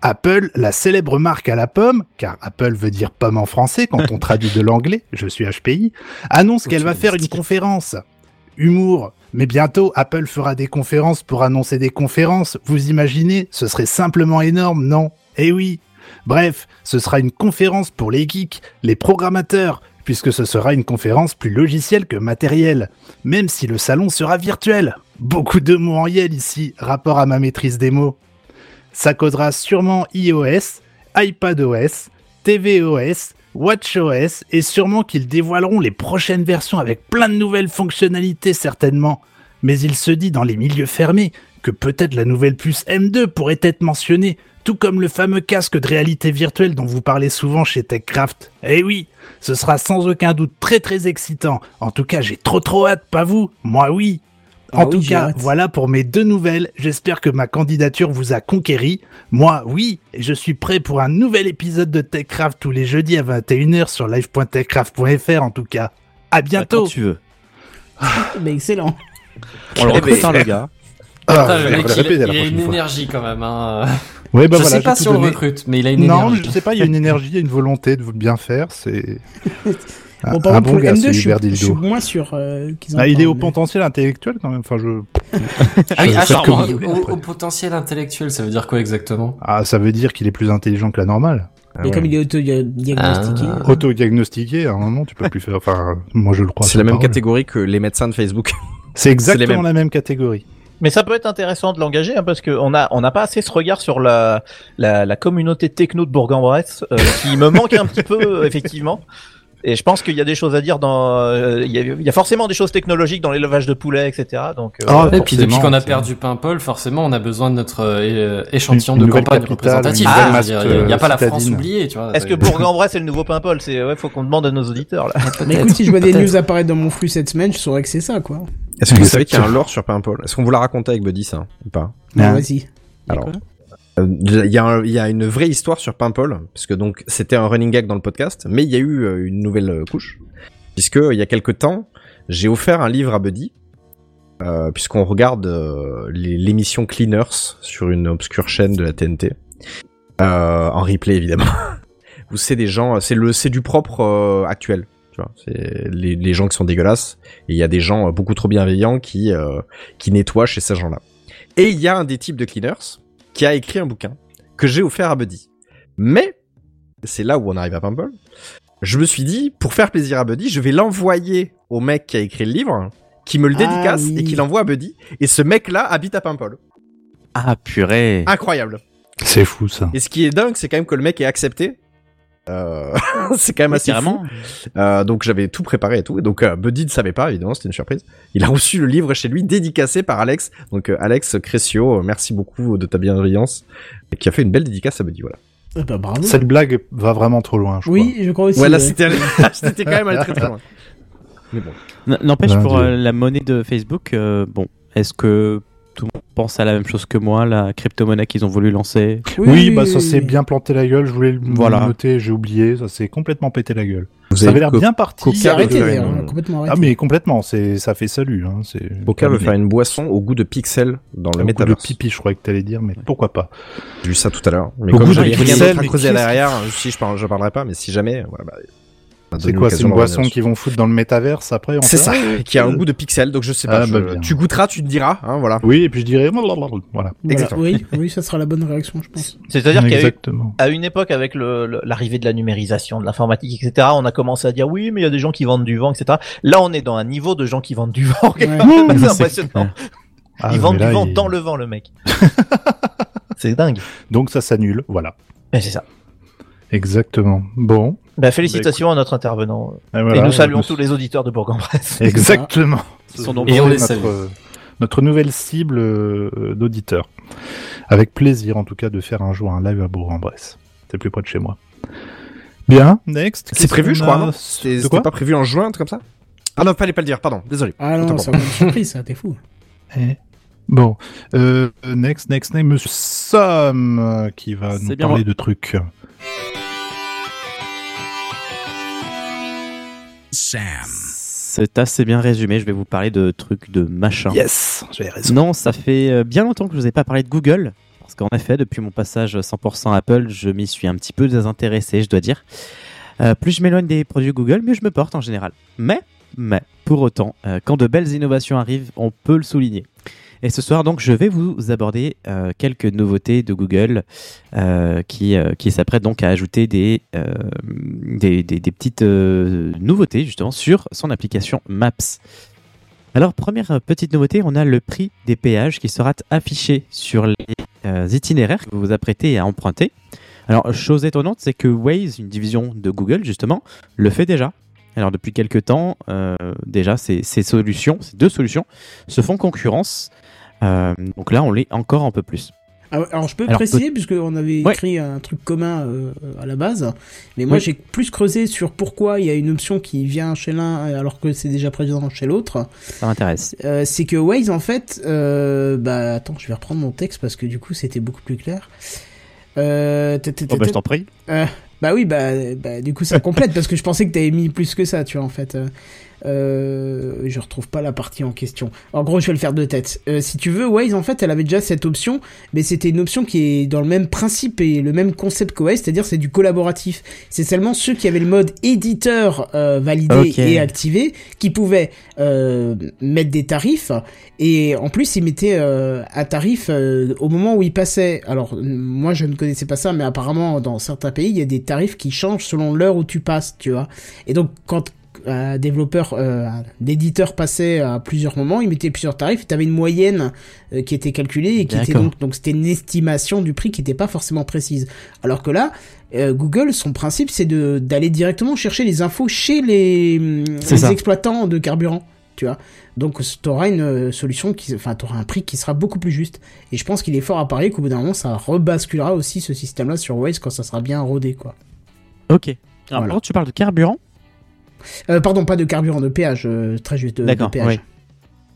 Apple, la célèbre marque à la pomme, car Apple veut dire pomme en français quand on traduit de l'anglais, je suis HPI, annonce qu'elle va faire une conférence. Humour. Mais bientôt, Apple fera des conférences pour annoncer des conférences. Vous imaginez Ce serait simplement énorme, non? Eh oui Bref, ce sera une conférence pour les geeks, les programmateurs, puisque ce sera une conférence plus logicielle que matérielle, même si le salon sera virtuel. Beaucoup de mots en yel ici, rapport à ma maîtrise des mots. Ça causera sûrement iOS, iPadOS, tvOS, WatchOS et sûrement qu'ils dévoileront les prochaines versions avec plein de nouvelles fonctionnalités certainement. Mais il se dit dans les milieux fermés que peut-être la nouvelle puce M2 pourrait être mentionnée, tout comme le fameux casque de réalité virtuelle dont vous parlez souvent chez TechCraft. Eh oui, ce sera sans aucun doute très très excitant. En tout cas, j'ai trop trop hâte, pas vous Moi oui. En Ah tout cas, voilà pour mes deux nouvelles. J'espère que ma candidature vous a conquéri. Moi, oui, et je suis prêt pour un nouvel épisode de TechCraft tous les jeudis à 21h sur live.techcraft.fr en tout cas. À bientôt. Quand tu veux. *laughs* Mais excellent. On le Eh ben, recrute hein, le gars. Ah, le mec, le il, la il a une fois. énergie quand même. Hein. Ouais, bah je voilà, sais pas si on le donné. recrute, mais il a une Non, énergie. je sais pas, il y a une *laughs* énergie, il y a une volonté de bien faire, c'est *laughs* un, Bon, par contre, pour le gars, M2, ce je suis, je moins sûr euh, qu'ils en Ah, il est au mais- potentiel intellectuel quand même, enfin je... Ah Je ah, que au, vous- au- au potentiel intellectuel, ça veut dire quoi exactement? Ah, ça veut dire qu'il est plus intelligent que la normale. Et comme il est auto-diagnostiqué. Ah. euh, Auto-diagnostiqué, à un moment, tu peux plus faire, enfin, moi je le crois. C'est la même parole. catégorie que les médecins de Facebook. C'est exactement la même catégorie. Mais ça peut être intéressant de l'engager hein, parce qu'on a on n'a pas assez ce regard sur la la, la communauté techno de Bourg-en-Bresse euh, qui me manque un petit peu euh, effectivement. Et je pense qu'il y a des choses à dire dans euh, il y, a, il y a forcément des choses technologiques dans l'élevage de poulets etc. Donc euh, Ah, Et puis depuis qu'on a c'est- perdu Paimpol, forcément, on a besoin de notre euh, échantillon Une de campagne représentative. Ah, Il n'y a, pas la France oubliée, tu vois. est-ce que Bourg-en-Bresse est le nouveau Paimpol? C'est ouais, faut qu'on demande à nos auditeurs là. *laughs* Mais écoute, si je vois des news apparaître dans mon flux cette semaine, je saurais que c'est ça, quoi. Est-ce que vous savez qu'il y a un lore sur Paimpol? Est-ce qu'on vous l'a raconté avec Buddy ça ou pas? Non, Hein vas-y. Alors, il y, a un- il y a une vraie histoire sur Paimpol, parce que donc c'était un running gag dans le podcast, mais il y a eu euh, une nouvelle euh, couche, puisque il y a quelque temps, j'ai offert un livre à Buddy, euh, puisqu'on regarde euh, l'émission Cleaners sur une obscure chaîne de la TNT, euh, en replay évidemment. *laughs* Où c'est des gens, c'est le, c'est du propre euh, actuel. C'est les, gens qui sont dégueulasses et il y a des gens euh, beaucoup trop bienveillants qui euh, qui nettoient chez ces gens-là. Et il y a un des types de cleaners qui a écrit un bouquin que j'ai offert à Buddy. Mais, c'est là où on arrive à Pimple, je me suis dit, pour faire plaisir à Buddy, je vais l'envoyer au mec qui a écrit le livre, qui me le Ah dédicace oui. et qui l'envoie à Buddy. Et ce mec-là habite à Pimple. Ah, purée. Incroyable. C'est fou ça. Et ce qui est dingue, c'est quand même que le mec ait accepté. Euh, *laughs* c'est quand même assez carrément. fou. Euh, donc j'avais tout préparé et tout. Et donc euh, Buddy ne savait pas, évidemment, c'était une surprise. Il a reçu le livre chez lui, dédicacé par Alex. Donc euh, Alex Crescio, euh, merci beaucoup de ta bienveillance, et qui a fait une belle dédicace à Buddy. Voilà. Bah, bravo. Cette blague va vraiment trop loin, je Oui, je crois aussi. ouais, là c'était allé- *laughs* *laughs* c'était quand même allé très très loin. Mais bon. N'empêche, Ben, pour euh, la monnaie de Facebook, euh, bon, est-ce que tout le monde pense à la même chose que moi, la crypto-monnaie qu'ils ont voulu lancer. Oui, bah ça s'est bien planté la gueule, je voulais le Voilà. noter, j'ai oublié, ça s'est complètement pété la gueule. Vous Ça avez avait l'air bien parti. Coca C'est arrêté hein, complètement arrêté. Ah mais complètement, c'est ça fait salut. Hein, Coca veut faire une boisson au goût de pixel dans le coup de métaverse. pipi, je croyais que t'allais dire, mais pourquoi pas J'ai vu ça tout à l'heure. Mais Au comme goût j'avais de pixel, à derrière, si je parle, je parlerai pas, mais si jamais, voilà, bah, C'est donné quoi C'est une boisson qu'ils vont foutre dans le métaverse après C'est ça, ah, qui a un goût de pixel, donc je sais pas. Ah, je- bah, bien. tu goûteras, tu te diras, hein, voilà. Oui, et puis je dirais voilà. Voilà. Exactement. Oui, oui, ça sera la bonne réaction, je pense. C'est-à-dire qu'il y a eu, Exactement. à une époque avec le- le- l'arrivée de la numérisation, de l'informatique, etc., on a commencé à dire oui, mais il y a des gens qui vendent du vent, etc. Là, on est dans un niveau de gens qui vendent du vent. Ouais. *laughs* C'est impressionnant. Ah, Ils mais vendent là, du vent il- dans le vent, le mec. *laughs* c'est dingue. Donc ça s'annule, voilà. Mais c'est ça. Exactement. Bon. Bah, félicitations à notre intervenant. Et, Et voilà, nous saluons me- tous les auditeurs de Bourg-en-Bresse. *laughs* Exactement. Ils sont C'est Et on les notre, salue. notre nouvelle cible euh, d'auditeurs. Avec plaisir, en tout cas, de faire un jour un live à Bourg-en-Bresse. C'est plus près de chez moi. Bien, next. C'est prévu, je crois, C'était pas prévu en juin, un truc comme ça Ah non, fallait pas le dire, pardon, désolé. Ah non, c'est une surprise, ça, t'es fou. Eh. Bon, euh, next, next, next, Monsieur Sam euh, qui va nous bien parler moi. de trucs. Sam. C'est assez bien résumé. Je vais vous parler de trucs de machin. Yes, raison. Non, ça fait euh, bien longtemps que je vous ai pas parlé de Google. Parce qu'en effet, depuis mon passage 100% Apple, je m'y suis un petit peu désintéressé, je dois dire. Euh, plus je m'éloigne des produits Google, mieux je me porte en général. Mais, mais, pour autant, euh, quand de belles innovations arrivent, on peut le souligner. Et ce soir, donc, je vais vous aborder euh, quelques nouveautés de Google euh, qui, euh, qui s'apprêtent donc à ajouter des, euh, des, petites nouveautés justement sur son application Maps. Alors, première petite nouveauté, on a le prix des péages qui sera affiché sur les itinéraires que vous vous apprêtez à emprunter. Alors, chose étonnante, c'est que Waze, une division de Google justement, le fait déjà. Alors, depuis quelques temps, déjà, ces, ces solutions, ces deux solutions, se font concurrence. Euh, donc là, on l'est encore un peu plus. Ah Alors je peux Alors, préciser, puisqu'on avait Ouais. écrit un truc commun euh, à la base, mais moi Oui. j'ai plus creusé sur pourquoi il y a une option qui vient chez l'un alors que c'est déjà présent chez l'autre. Ça m'intéresse. Euh, c'est que Waze en fait, euh, bah attends, je vais reprendre mon texte parce que du coup c'était beaucoup plus clair. Euh, Oh, bah, je t'en prie. euh, bah oui, bah, bah du coup ça complète parce que je pensais que t'avais mis plus que ça, tu vois en fait. Euh, euh, je retrouve pas la partie en question. En gros, je vais le faire de tête. Euh, si tu veux, Waze en fait, elle avait déjà cette option, mais c'était une option qui est dans le même principe et le même concept que Waze, c'est-à-dire c'est du collaboratif. C'est seulement ceux qui avaient le mode éditeur euh, validé et activé qui pouvaient euh, mettre des tarifs et en plus ils mettaient euh, un tarif euh, au moment où ils passaient. Alors euh, moi je ne connaissais pas ça, mais apparemment dans certains pays il y a des tarifs qui changent selon l'heure où tu passes, tu vois. Et donc quand un développeur, euh, un éditeur passait à plusieurs moments, il mettait plusieurs tarifs, et tu avais une moyenne euh, qui était calculée et qui était donc donc c'était une estimation du prix qui n'était pas forcément précise. Alors que là, euh, Google, son principe, c'est de d'aller directement chercher les infos chez les, ça. exploitants de carburant, tu vois. Donc tu auras une euh, solution qui, enfin, tu auras un prix qui sera beaucoup plus juste. Et je pense qu'il est fort à parier qu'au bout d'un moment, ça rebasculera aussi ce système-là sur Waze quand ça sera bien rodé, quoi. Ok. Alors, Voilà. tu parles de carburant Euh, pardon, pas de carburant, de péage, euh, très juste de, de D'accord, péage. oui.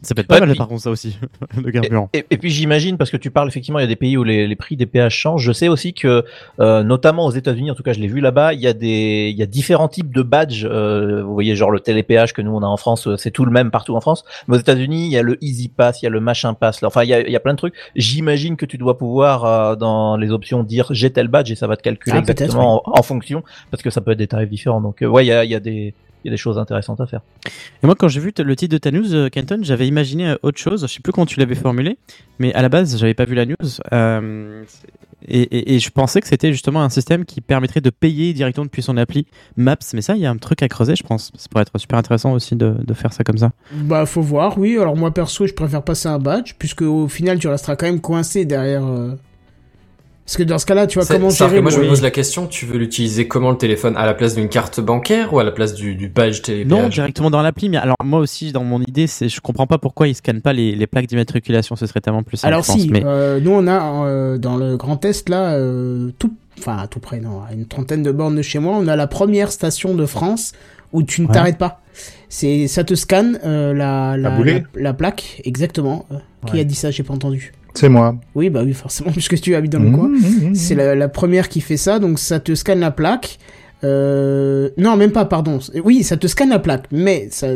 Ça peut être pas Ouais, mal puis- par contre ça aussi, *laughs* le carburant. Et, et puis j'imagine, parce que tu parles effectivement, il y a des pays où les, les prix des péages changent. Je sais aussi que, euh, notamment aux États-Unis, en tout cas, je l'ai vu là-bas, il y a des, il y a différents types de badges. Euh, vous voyez, genre le télépéage que nous on a en France, euh, c'est tout le même partout en France. Mais aux États-Unis, il y a le Easy Pass, il y a le machin pass. là. Enfin, il y a, il y a plein de trucs. J'imagine que tu dois pouvoir euh, dans les options dire j'ai tel badge et ça va te calculer Ah, exactement en, en fonction, parce que ça peut être des tarifs différents. Donc euh, ouais, il y a, il y a des il y a des choses intéressantes à faire. Et moi, quand j'ai vu le titre de ta news, euh, Kenton, j'avais imaginé euh, autre chose. Je sais plus comment tu l'avais formulé, mais à la base, j'avais pas vu la news. Euh, et, et- et je pensais que c'était justement un système qui permettrait de payer directement depuis son appli Maps. Mais ça, il y a un truc à creuser, je pense. Ça pourrait être super intéressant aussi de, de faire ça comme ça. Bah, faut voir, oui. Alors, moi, perso, je préfère passer un badge, puisque au final, tu resteras quand même coincé derrière. euh, Parce que dans ce cas-là, tu vois comment c'est-à-dire gérer. que moi je me pose la question, tu veux l'utiliser comment le téléphone À la place d'une carte bancaire ou à la place du, du badge télé Non, directement dans l'appli. Mais alors, moi aussi, dans mon idée, c'est je comprends pas pourquoi ils scannent pas les, les plaques d'immatriculation. Ce serait tellement plus simple. Alors pense, si, mais... euh, nous on a euh, dans le Grand Est là, euh, tout, enfin à tout près, non, à une trentaine de bornes de chez moi, on a la première station de France où tu ne Ouais. t'arrêtes pas. C'est, ça te scanne euh, la, la, boulet la, la plaque, exactement. Qui a dit ça J'ai pas entendu. C'est moi. Oui, bah oui, forcément, *laughs* puisque tu habites dans le Mmh, coin. mmh, mmh. C'est la, la première qui fait ça, donc ça te scanne la plaque. Euh, non, même pas, pardon. Oui, ça te scanne la plaque, mais ça,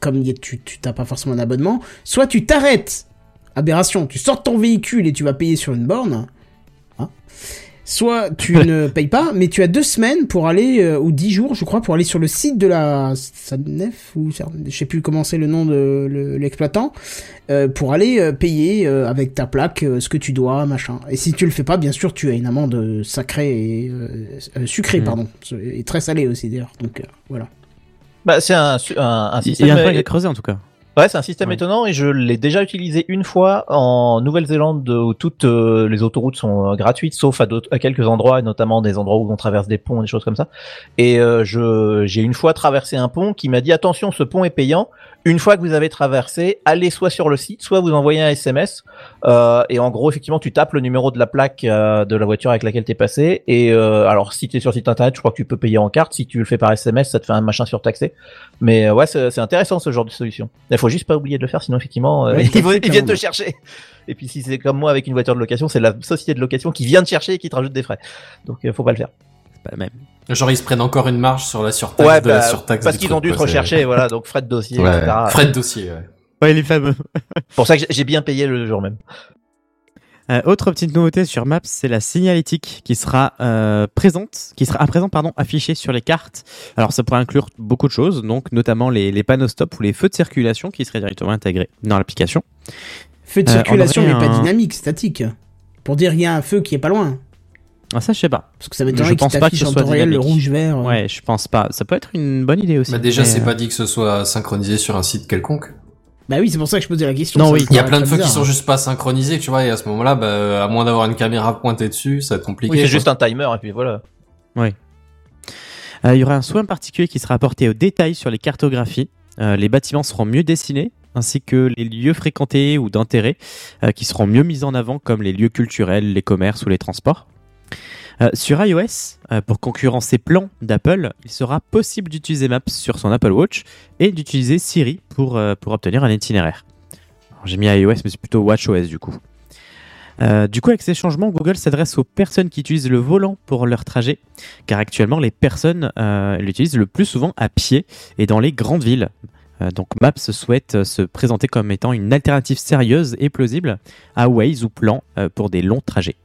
comme y tu t'as pas forcément un abonnement, soit tu t'arrêtes, aberration, tu sors de ton véhicule et tu vas payer sur une borne. Hein. Soit tu ne payes pas, mais tu as deux semaines pour aller, euh, ou dix jours, je crois, pour aller sur le site de la SANEF, ou je sais plus comment c'est le nom de le- l'exploitant, euh, pour aller euh, payer euh, avec ta plaque euh, ce que tu dois, machin. Et si tu le fais pas, bien sûr, tu as une amende sacrée et euh, euh, sucrée, Mm. pardon, et très salée aussi d'ailleurs. Donc euh, voilà. Bah, c'est un, un, un Il système. y a un truc à creuser en tout cas. Ouais, c'est un système étonnant et je l'ai déjà utilisé une fois en Nouvelle-Zélande où toutes euh, les autoroutes sont euh, gratuites sauf à quelques endroits et notamment des endroits où on traverse des ponts et des choses comme ça. Et euh, je j'ai une fois traversé un pont qui m'a dit attention ce pont est payant. Une fois que vous avez traversé, allez soit sur le site, soit vous envoyez un SMS. Euh, et en gros, effectivement, tu tapes le numéro de la plaque euh, de la voiture avec laquelle t'es passé. Et euh, alors, si tu es sur le site internet, je crois que tu peux payer en carte. Si tu le fais par SMS, ça te fait un machin surtaxé. Mais euh, ouais, c'est intéressant ce genre de solution. Il faut juste pas oublier de le faire, sinon effectivement, euh, ils, viennent te chercher. Et puis si c'est comme moi avec une voiture de location, c'est la société de location qui vient te chercher et qui te rajoute des frais. Donc euh, faut pas le faire. Pas la même. Genre ils se prennent encore une marge sur la surtaxe Ouais, de la bah, surtaxe parce qu'ils ont dû te rechercher, voilà, donc frais de dossier, Ouais, etc. frais de dossier, ouais. Ouais, les fameux. *laughs* Pour ça que j'ai- bien payé le jour même. Euh, autre petite nouveauté sur Maps, c'est la signalétique qui sera euh, présente, qui sera à présent pardon affichée sur les cartes. Alors ça pourrait inclure beaucoup de choses, donc notamment les, les panneaux stop ou les feux de circulation qui seraient directement intégrés dans l'application. Feu de Euh, on circulation, mais pas dynamique, statique. Pour dire il y a un feu qui est pas loin. Ah, ça je sais pas. Parce que ça Je pense pas que ce en soit réel le rouge vert. euh. Ouais, je pense pas. Ça peut être une bonne idée aussi. Bah déjà mais, c'est euh, pas dit que ce soit synchronisé sur un site quelconque. Bah oui, c'est pour ça que je posais la question. Non, oui. Il y a plein de feux qui sont juste pas synchronisés, tu vois, et à ce moment-là, bah, à moins d'avoir une caméra pointée dessus, ça va être compliqué. Oui, c'est juste un timer et puis voilà. Euh, il y aura un soin particulier qui sera apporté aux détails sur les cartographies. Euh, les bâtiments seront mieux dessinés, ainsi que les lieux fréquentés ou d'intérêt, euh, qui seront mieux mis en avant, comme les lieux culturels, les commerces ou les transports. Euh, sur iOS, euh, pour concurrencer Plan d'Apple, il sera possible d'utiliser Maps sur son Apple Watch et d'utiliser Siri pour, euh, pour obtenir un itinéraire. J'ai mis iOS, mais c'est plutôt WatchOS du coup. Du coup, avec ces changements, Google s'adresse aux personnes qui utilisent le volant pour leur trajet, car actuellement, les personnes l'utilisent le plus souvent à pied et dans les grandes villes. Donc Maps souhaite se présenter comme étant une alternative sérieuse et plausible à Waze ou Plan pour des longs trajets.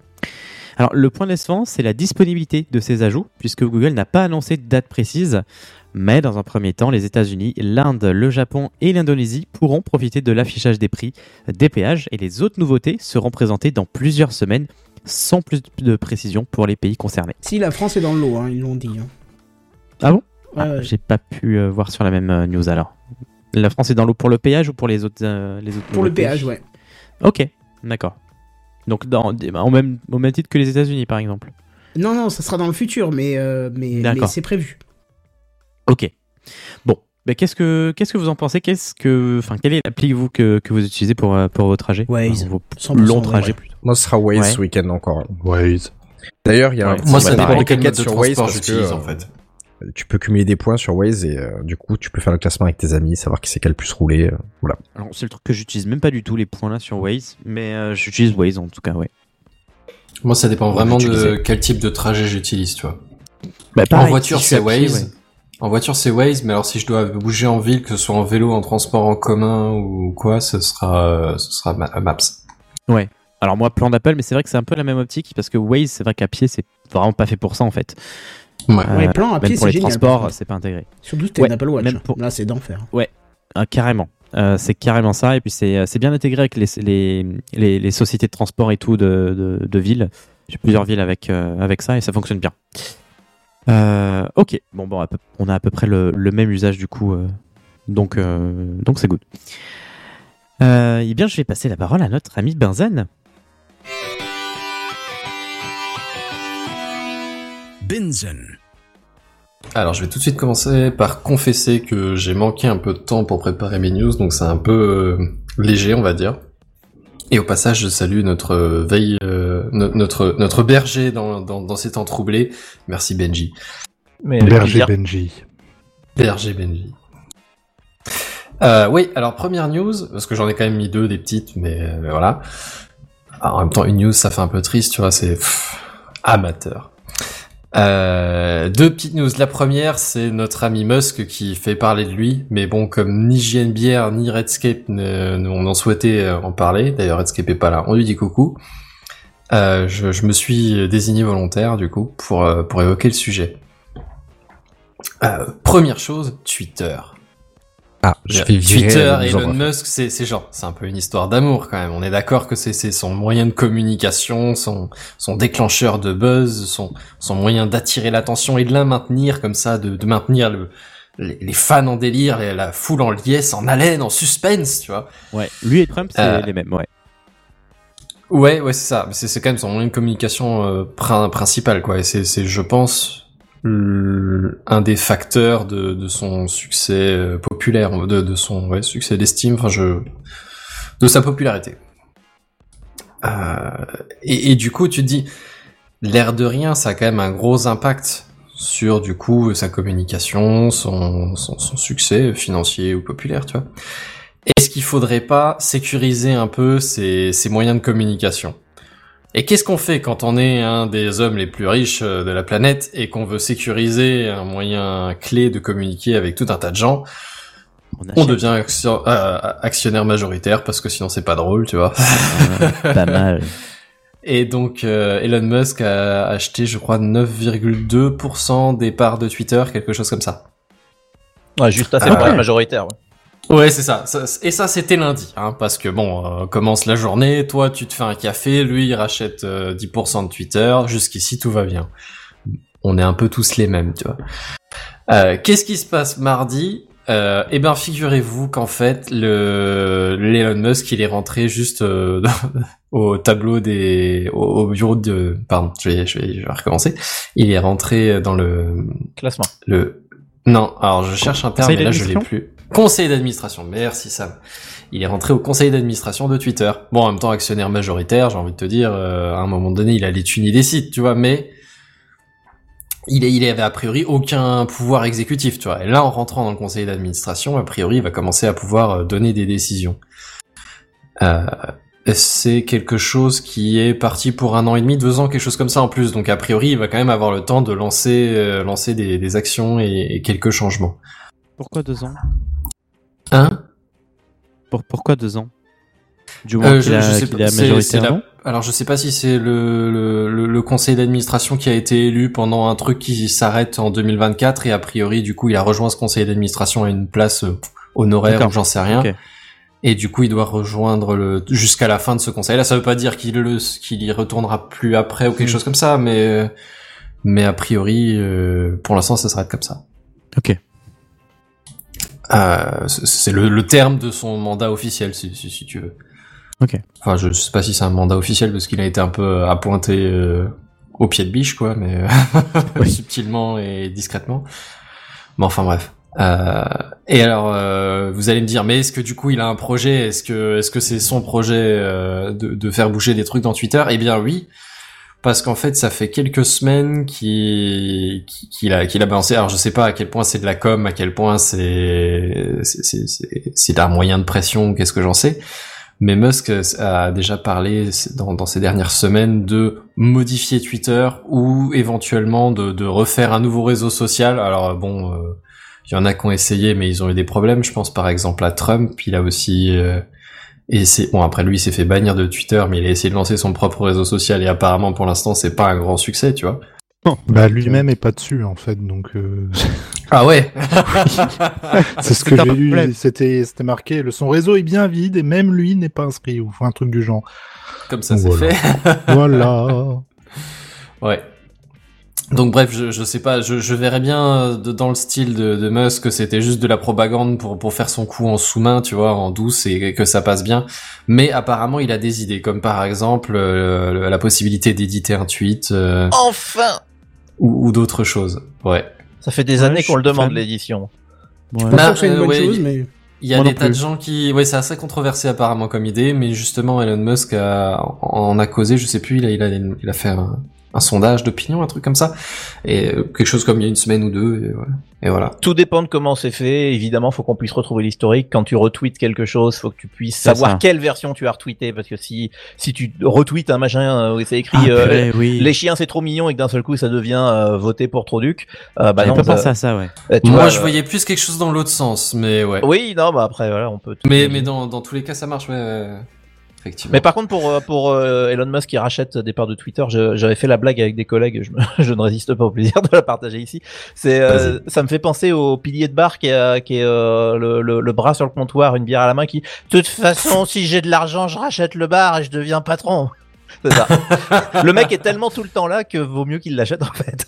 Alors le point décevant, c'est la disponibilité de ces ajouts, puisque Google n'a pas annoncé de date précise, mais dans un premier temps, les États-Unis, l'Inde, le Japon et l'Indonésie pourront profiter de l'affichage des prix des péages et les autres nouveautés seront présentées dans plusieurs semaines sans plus de précision pour les pays concernés. Si la France est dans le lot, hein, ils l'ont dit. hein. Ah bon? Ouais, Ah, ouais. J'ai pas pu euh, voir sur la même euh, news alors. La France est dans l'eau pour le péage ou pour les autres, euh, les autres Pour le péage, ouais. Ok, d'accord. Donc dans, au, même, au même titre que les États-Unis par exemple. Non, non, ça sera dans le futur, mais, euh, mais, c'est prévu. Ok. Bon, mais qu'est-ce que qu'est-ce que vous en pensez? Qu'est-ce que, enfin, quelle est l'appli vous que, que vous utilisez pour euh, pour vos trajets Waze. Enfin, vos 100% longs ouais. trajets plutôt. Moi, ce sera Waze Ouais. ce week-end encore. Waze. D'ailleurs, il y a un Ouais. Moi, ça dépend des quel mode de transport j'utilise, en fait. Tu peux cumuler des points sur Waze et euh, du coup, tu peux faire le classement avec tes amis, savoir qui c'est qui a le plus roulé. euh, voilà. Alors c'est le truc que j'utilise même pas du tout les points là sur Waze, mais euh, j'utilise Waze en tout cas, ouais. Moi, ça dépend vraiment de Utiliser. quel type de trajet j'utilise, tu vois. Bah, en voiture, c'est Waze. ouais. En voiture, c'est Waze, mais alors si je dois bouger en ville, que ce soit en vélo, en transport en commun ou quoi, ce sera, euh, ce sera Ma- Maps. Alors moi, plan d'Apple, mais c'est vrai que c'est un peu la même optique parce que Waze, c'est vrai qu'à pied, c'est vraiment pas fait pour ça en fait. Ouais. Ouais, plan à même pied, pour c'est génial, c'est pas intégré. Surtout si t'as Ouais, une Apple Watch. même pour- Là, c'est d'enfer. Ah, carrément. Euh, c'est carrément ça. Et puis c'est euh, c'est bien intégré avec les, les, les, les sociétés de transport et tout de, de, de villes. J'ai plusieurs villes avec, euh, avec ça et ça fonctionne bien. Euh, ok, bon, bon, on a à peu près le, le même usage du coup. euh, donc euh, donc c'est good. Euh, eh bien, je vais passer la parole à notre ami Benzen. Benzen. Alors, je vais tout de suite commencer par confesser que j'ai manqué un peu de temps pour préparer mes news, donc c'est un peu euh, léger, on va dire. Et au passage, je salue notre euh, veille, euh, no- notre notre berger dans, dans, dans ces temps troublés. Merci Benji. Mais Berger. Benji. Berger Benji. Euh, oui, alors première news, parce que j'en ai quand même mis deux, des petites, mais voilà. Alors, en même temps, une news, ça fait un peu triste, tu vois, c'est amateur. Euh, deux petites news. La première, c'est notre ami Musk qui fait parler de lui, mais bon, comme ni JNBR ni Redscape ne, ne- on en souhaitait euh, en parler, d'ailleurs Redscape est pas là, on lui dit coucou. Euh, je, je me suis désigné volontaire du coup pour euh, pour évoquer le sujet. Euh, première chose, Twitter. Ah, je vais virer Twitter et Elon. Musk, c'est c'est genre, c'est un peu une histoire d'amour quand même. On est d'accord que c'est c'est son moyen de communication, son son déclencheur de buzz, son son moyen d'attirer l'attention et de la maintenir comme ça, de, de maintenir le les, les fans en délire, les- la foule en liesse, en haleine, en suspense, tu vois. Ouais, lui et Trump, c'est Euh, les mêmes. Ouais. Ouais, ouais, c'est ça. C'est c'est quand même son moyen de communication euh, prin- principal, quoi. Et c'est, c'est, je pense, un des facteurs de, de son succès euh, populaire, de, de son ouais, succès d'estime. Enfin, je, de sa popularité. Euh, et, et du coup, tu te dis, l'air de rien, ça a quand même un gros impact sur du coup sa communication, son, son, son succès financier ou populaire, tu vois. Est-ce qu'il faudrait pas sécuriser un peu ces, ces moyens de communication? Et qu'est-ce qu'on fait quand on est un des hommes les plus riches euh, de la planète et qu'on veut sécuriser un moyen clé de communiquer avec tout un tas de gens? On, devient action- euh, actionnaire majoritaire parce que sinon c'est pas drôle, tu vois. Ouais, pas mal. *laughs* Et donc euh, Elon Musk a acheté, je crois, 9,2% des parts de Twitter, quelque chose comme ça. Ouais, juste assez Ah pour ouais. être majoritaire. ouais. Ouais, c'est ça. Et ça, c'était lundi, hein, parce que bon, euh, commence la journée, toi, tu te fais un café, lui, il rachète euh, 10% de Twitter. Jusqu'ici, tout va bien. On est un peu tous les mêmes, tu vois. Euh, Qu'est-ce qui se passe mardi? Euh, Eh ben, figurez-vous qu'en fait, le l'Elon Musk, il est rentré juste euh, *laughs* au tableau des, au, au bureau de, pardon, je vais, je vais, je vais recommencer. Il est rentré dans le Classement. le non, alors je cherche un terme, mais là je l'ai plus. Conseil d'administration, merci Sam. Il est rentré au conseil d'administration de Twitter. Bon, en même temps, actionnaire majoritaire, j'ai envie de te dire, euh, à un moment donné, il a les il décide, tu vois, mais il, il avait a priori aucun pouvoir exécutif, tu vois. Et là, en rentrant dans le conseil d'administration, a priori, il va commencer à pouvoir euh, donner des décisions. Euh, c'est quelque chose qui est parti pour un an et demi, deux ans, quelque chose comme ça en plus. Donc a priori, il va quand même avoir le temps de lancer, euh, lancer des, des actions et quelques changements. Pourquoi deux ans? Hein Pour, Pourquoi deux ans? Du Euh, qu'il a, c'est la- non Alors je sais pas si c'est le, le, le- conseil d'administration qui a été élu pendant un truc qui s'arrête en 2024 et a priori du coup il a rejoint ce conseil d'administration à une place euh, honoraire ou j'en sais rien. Et du coup il doit rejoindre le jusqu'à la fin de ce conseil. Là ça veut pas dire qu'il le qu'il y retournera plus après ou quelque Hmm. chose comme ça, mais euh, mais a priori euh, pour l'instant ça s'arrête comme ça. Ok. Euh, c'est le, le terme de son mandat officiel si, si, si tu veux. Ok. Enfin, je sais pas si c'est un mandat officiel parce qu'il a été un peu appointé euh, au pied de biche, quoi, mais euh, *laughs* subtilement et discrètement. Mais enfin bref. Euh, et alors, euh, vous allez me dire, mais est-ce que du coup il a un projet? Est-ce que est-ce que c'est son projet euh, de, de faire bouger des trucs dans Twitter? Eh bien oui, parce qu'en fait ça fait quelques semaines qu'il a qu'il a balancé. Alors je sais pas à quel point c'est de la com, à quel point c'est c'est- c'est un moyen de pression, qu'est-ce que j'en sais. Mais Musk a déjà parlé dans, dans ces dernières semaines de modifier Twitter ou éventuellement de, de refaire un nouveau réseau social. Alors bon, euh, il y en a qui ont essayé, mais ils ont eu des problèmes. Je pense par exemple à Trump. Il a aussi euh, essayé. Bon après lui, il s'est fait bannir de Twitter, mais il a essayé de lancer son propre réseau social et apparemment pour l'instant c'est pas un grand succès, tu vois. Bah lui-même est pas dessus en fait, donc euh, *laughs* Ah ouais. *laughs* c'est ce C'est que j'ai lu. C'était c'était marqué. Le son réseau est bien vide et même lui n'est pas inscrit ou un truc du genre. Comme ça, c'est Voilà. fait. voilà. *laughs* Ouais. Donc bref, je, je sais pas, je, je verrais bien euh, de- dans le style de, de Musk que c'était juste de la propagande pour, pour faire son coup en sous-main, tu vois, en douce et que ça passe bien. Mais apparemment, il a des idées, comme par exemple euh, la possibilité d'éditer un tweet euh, Enfin ou, ou d'autres choses. Ouais. Ça fait des Ouais, années qu'on le demande l'édition. Ouais. Bah, c'est une euh, bonne ouais, chose, il- mais Il y a Moi des tas de gens qui, ouais, c'est assez controversé apparemment comme idée, mais justement Elon Musk a, en a causé, je sais plus, il a, il a, il a fait un, un sondage d'opinion, un truc comme ça, et euh, quelque chose comme il y a une semaine ou deux, et, voilà. Et voilà. Tout dépend de comment c'est fait. Évidemment, faut qu'on puisse retrouver l'historique. Quand tu retweets quelque chose, faut que tu puisses savoir ça. quelle version tu as retweeté, parce que si si tu retweets un machin euh, où c'est écrit Ah, euh, purée, oui. les chiens c'est trop mignon et que d'un seul coup ça devient euh, voter pour Troduc, euh, bah non. pas pensé à ça, ouais. euh, tu Moi, vois, je euh, voyais plus quelque chose dans l'autre sens, mais ouais. Oui, non, bah après voilà, on peut. tout Mais, mais dans, dans tous les cas, ça marche, ouais, ouais. Effectivement. Mais par contre, pour euh, pour euh, Elon Musk qui rachète des parts de Twitter, j'avais fait la blague avec des collègues. Je, me- *laughs* je ne résiste pas au plaisir de la partager ici. C'est, euh, ça me fait penser au pilier de bar qui est, qui est euh, le, le, le bras sur le comptoir, une bière à la main, qui, de toute façon, *laughs* si j'ai de l'argent, je rachète le bar et je deviens patron. C'est ça. *laughs* le mec est tellement tout le temps là que vaut mieux qu'il l'achète en fait.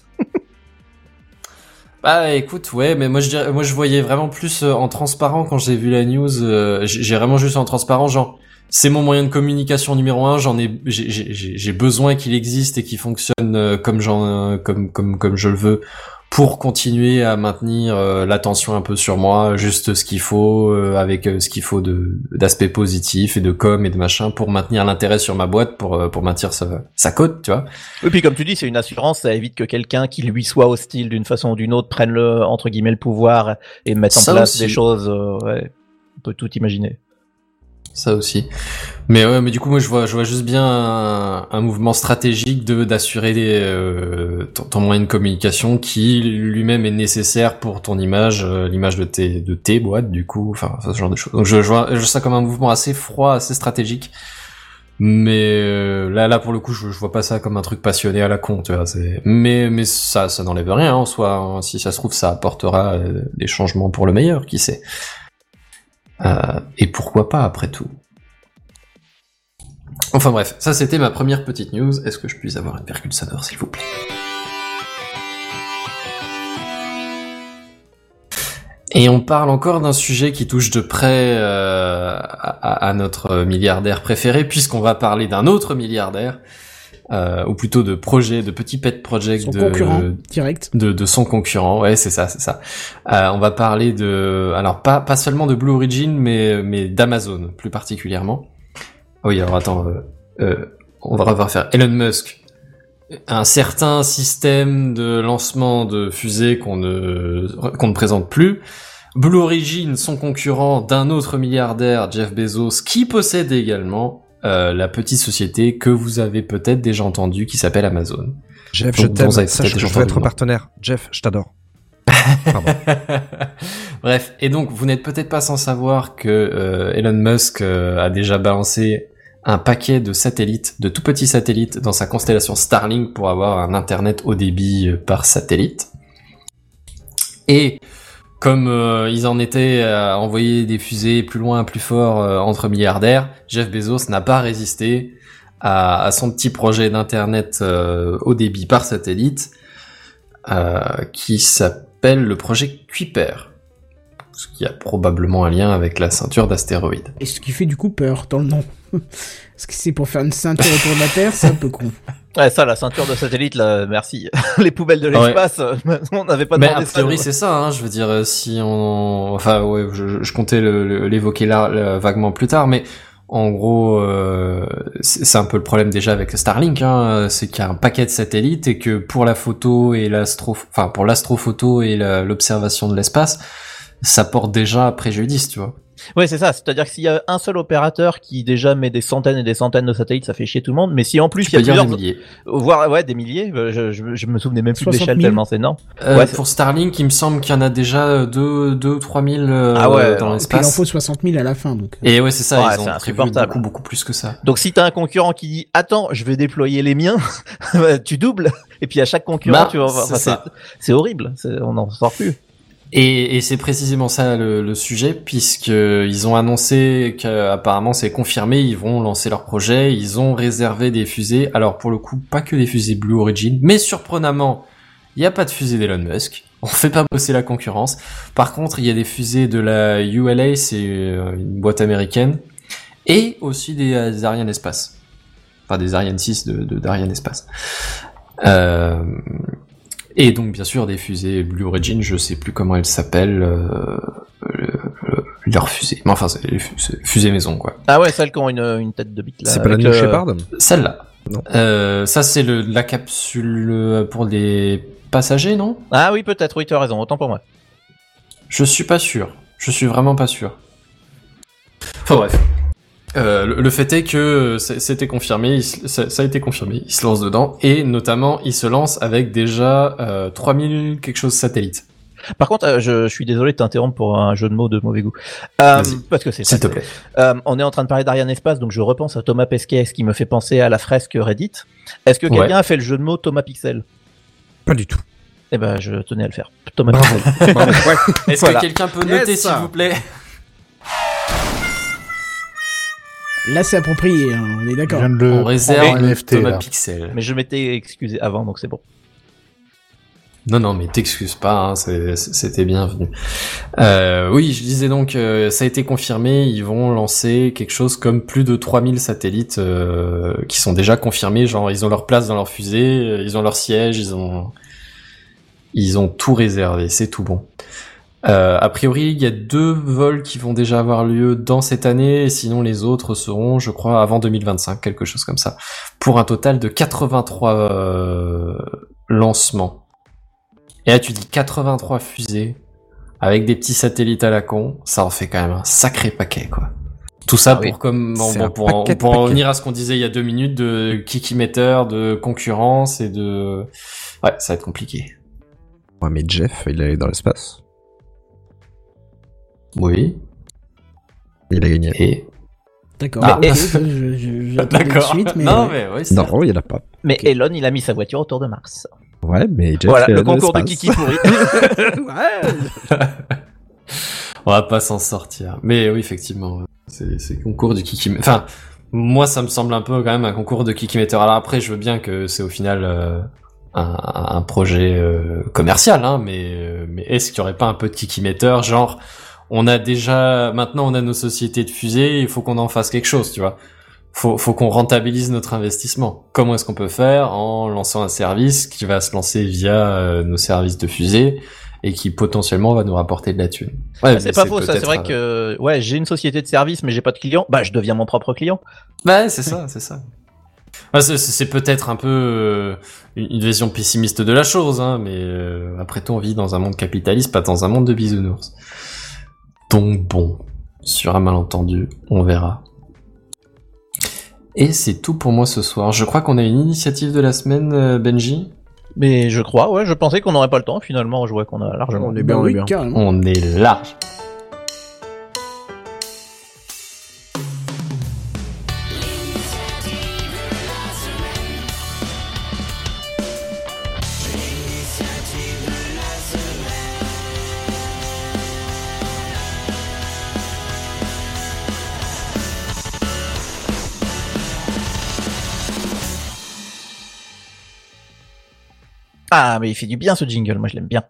Bah écoute, ouais, mais moi je dirais, moi je voyais vraiment plus en transparent quand j'ai vu la news. euh, j'ai vraiment juste en transparent, genre c'est mon moyen de communication numéro un. J'en ai, j'ai- besoin qu'il existe et qu'il fonctionne euh, comme j'en, euh, comme comme comme je le veux pour continuer à maintenir euh, l'attention un peu sur moi, juste ce qu'il faut avec ce qu'il faut de d'aspect positif et de com et de machin pour maintenir l'intérêt sur ma boîte pour pour maintenir sa sa cote, tu vois. Et puis comme tu dis, c'est une assurance, ça évite que quelqu'un qui lui soit hostile d'une façon ou d'une autre prenne le entre guillemets le pouvoir et mette en Ça place aussi. des choses. ouais, on peut tout imaginer. Ça aussi. Mais ouais, mais du coup, moi, je vois, je vois juste bien un, mouvement stratégique de d'assurer euh, ton, ton moyen de communication qui lui-même est nécessaire pour ton image, euh, l'image de tes de tes boîtes, du coup, enfin, ce genre de choses. Donc, je, je vois, je vois ça comme un mouvement assez froid, assez stratégique. Mais euh, là, là, pour le coup, je, je vois pas ça comme un truc passionné à la con, tu vois. Mais, mais ça, ça n'enlève rien en soi. hein. Si ça se trouve, ça apportera euh, des changements pour le meilleur, qui sait. Euh, et pourquoi pas après tout Enfin bref, ça c'était ma première petite news. Est-ce que je puis avoir une virgule sonore s'il vous plaît Et on parle encore d'un sujet qui touche de près euh, à notre milliardaire préféré, puisqu'on va parler d'un autre milliardaire, euh, ou plutôt de projet, de petit pet project son de, concurrent direct. de, de son concurrent. Ouais, c'est ça, c'est ça. Euh, on va parler de, alors pas pas seulement de Blue Origin, mais mais d'Amazon plus particulièrement. Oui, alors attends, euh, euh, on va va faire Elon Musk. Un certain système de lancement de fusées qu'on ne qu'on ne présente plus. Blue Origin, son concurrent d'un autre milliardaire, Jeff Bezos, qui possède également euh, la petite société que vous avez peut-être déjà entendue qui s'appelle Amazon. Jeff, je t'aime. Sache que je veux être partenaire. Jeff, je t'adore. *laughs* Bref, et donc vous n'êtes peut-être pas sans savoir que euh, Elon Musk euh, a déjà balancé un paquet de satellites, de tout petits satellites dans sa constellation Starlink pour avoir un internet haut débit par satellite. Et comme euh, ils en étaient à envoyer des fusées plus loin, plus fort euh, entre milliardaires, Jeff Bezos n'a pas résisté à, à son petit projet d'internet euh, haut débit par satellite euh, qui s'appelle le projet Kuiper. Ce qui a probablement un lien avec la ceinture d'astéroïdes. Et ce qui fait du coup peur dans le nom. *laughs* Parce que c'est pour faire une ceinture autour de la Terre, c'est un peu con. *laughs* Ouais, ça, la ceinture de satellite, là, merci. *laughs* Les poubelles de l'espace, euh, *laughs* on n'avait pas Mais a priori c'est ça, hein, je veux dire, euh, si on... Enfin ouais, je, je comptais l'évoquer là là, vaguement plus tard, mais en gros, euh, c'est un peu le problème déjà avec Starlink, hein, c'est qu'il y a un paquet de satellites et que pour la photo et l'astro... Enfin pour l'astrophoto et l'observation de l'espace, ça porte déjà préjudice, tu vois. Ouais, c'est ça. C'est-à-dire que s'il y a un seul opérateur qui déjà met des centaines et des centaines de satellites, ça fait chier tout le monde. Mais si en plus Tu il y a dire des plusieurs, milliers. voire ouais des milliers, euh, je, je, je me souvenais même plus de 60 l'échelle 000. tellement c'est énorme. Euh, Ouais, pour Starlink, il me semble qu'il y en a déjà 2 deux, ou 3 000 euh, Ah ouais, dans puis il en l'espace. faut 60 000 à la fin, donc. Et ouais, c'est ça, Ouais, ils c'est ont insupportable. beaucoup, beaucoup plus que ça. Donc si t'as un concurrent qui dit attends, je vais déployer les miens, *laughs* bah, tu doubles. Et puis à chaque concurrent, Bah, tu vas. c'est enfin, c'est horrible. On n'en sort plus. Et, et c'est précisément ça le, le sujet, puisque ils ont annoncé qu'apparemment c'est confirmé, ils vont lancer leur projet, ils ont réservé des fusées. Alors pour le coup, pas que des fusées Blue Origin, mais surprenamment, il n'y a pas de fusée d'Elon Musk. On fait pas bosser la concurrence. Par contre, il y a des fusées de la ULA, c'est euh, une boîte américaine, et aussi des, des Ariane Espace. Enfin, des Ariane 6 de, de d'Ariane Espace. Euh, et donc, bien sûr, des fusées Blue Origin, je sais plus comment elles s'appellent, euh, le- le- leur fusée. Mais enfin, c'est les fusées maison, quoi. Ah ouais, celles qui ont une, une tête de bite là. C'est pas la New le- Shepard Celle-là. Non. Euh, ça, c'est le, la capsule euh, pour les passagers, non? Ah oui, peut-être. Oui, tu as raison. Autant pour moi. Je suis pas sûr. Je suis vraiment pas sûr. Enfin bref. Euh, le, le fait est que euh, c'était confirmé, il ça, ça a été confirmé, il se lance dedans, et notamment il se lance avec déjà euh, 3000 quelque chose satellites. Par contre, euh, je, je suis désolé de t'interrompre pour un jeu de mots de mauvais goût. Euh, parce que c'est S'il ça. te plaît. Euh, on est en train de parler d'Ariane Espace, donc je repense à Thomas Pesquet, ce qui me fait penser à la fresque Reddit. Est-ce que quelqu'un Ouais. a fait le jeu de mots Thomas Pixel? Pas du tout. Eh ben, je tenais à le faire. Thomas Pixel. Est-ce Voilà. que quelqu'un peut noter ça. s'il vous plaît? Là, c'est approprié, hein, on est d'accord. le On réserve en NFT, Thomas là. Pixel. Mais je m'étais excusé avant, donc c'est bon. Non, non, mais t'excuses pas, hein, c'était bienvenu. Euh, oui, je disais donc, euh, ça a été confirmé, ils vont lancer quelque chose comme plus de 3000 satellites euh, qui sont déjà confirmés, genre ils ont leur place dans leur fusée, euh, ils ont leur siège, ils ont, ils ont tout réservé, c'est tout bon. Euh, a priori, il y a deux vols qui vont déjà avoir lieu dans cette année, et sinon les autres seront, je crois, avant 2025, quelque chose comme ça, pour un total de 83 euh, lancements. Et là, tu dis 83 fusées avec des petits satellites à la con, ça en fait quand même un sacré paquet, quoi. Tout ça Ah pour oui. comme bon, bon, pour, en, pour en revenir à ce qu'on disait il y a deux minutes de kikimeter, de concurrence et de ouais, ça va être compliqué. Ouais, mais Jeff, il est dans l'espace. Oui. Il a gagné. Et D'accord. Ah. *laughs* d'accord. suite, mais non ouais. mais oui. c'est- Non, il y en a pas. Mais. Elon, il a mis sa voiture autour de Mars. Ouais, mais Jeff, voilà, le concours de. Kiki pourri. *laughs* On va pas s'en sortir. Mais oui, effectivement, c'est le concours du kikimeter. Enfin, moi, ça me semble un peu quand même un concours de kikimeter. Alors après, je veux bien que c'est au final euh, un, un projet euh, commercial, hein, mais, euh, mais est-ce qu'il y aurait pas un peu de kikimeter, genre on a déjà maintenant on a nos sociétés de fusées, il faut qu'on en fasse quelque chose, tu vois. Faut, faut qu'on rentabilise notre investissement. Comment est-ce qu'on peut faire en lançant un service qui va se lancer via euh, nos services de fusée et qui potentiellement va nous rapporter de la thune? Ouais, Ah, c'est mais pas faux, ça. C'est vrai euh, que, ouais, j'ai une société de service, mais j'ai pas de clients. Bah, je deviens mon propre client. Ouais, c'est ça, *laughs* c'est ça. Ouais, c'est- c'est c'est peut-être un peu euh, une une vision pessimiste de la chose, hein, mais euh, après tout, on vit dans un monde capitaliste, pas dans un monde de bisounours. Donc bon, sur un malentendu, on verra. Et c'est tout pour moi ce soir. Je crois qu'on a une initiative de la semaine, euh, Benji. Mais je crois, ouais, je pensais qu'on n'aurait pas le temps. Finalement, je vois qu'on a largement. On est Bah bien, on est bien. On est large. Ah, mais il fait du bien ce jingle. Moi, je l'aime bien.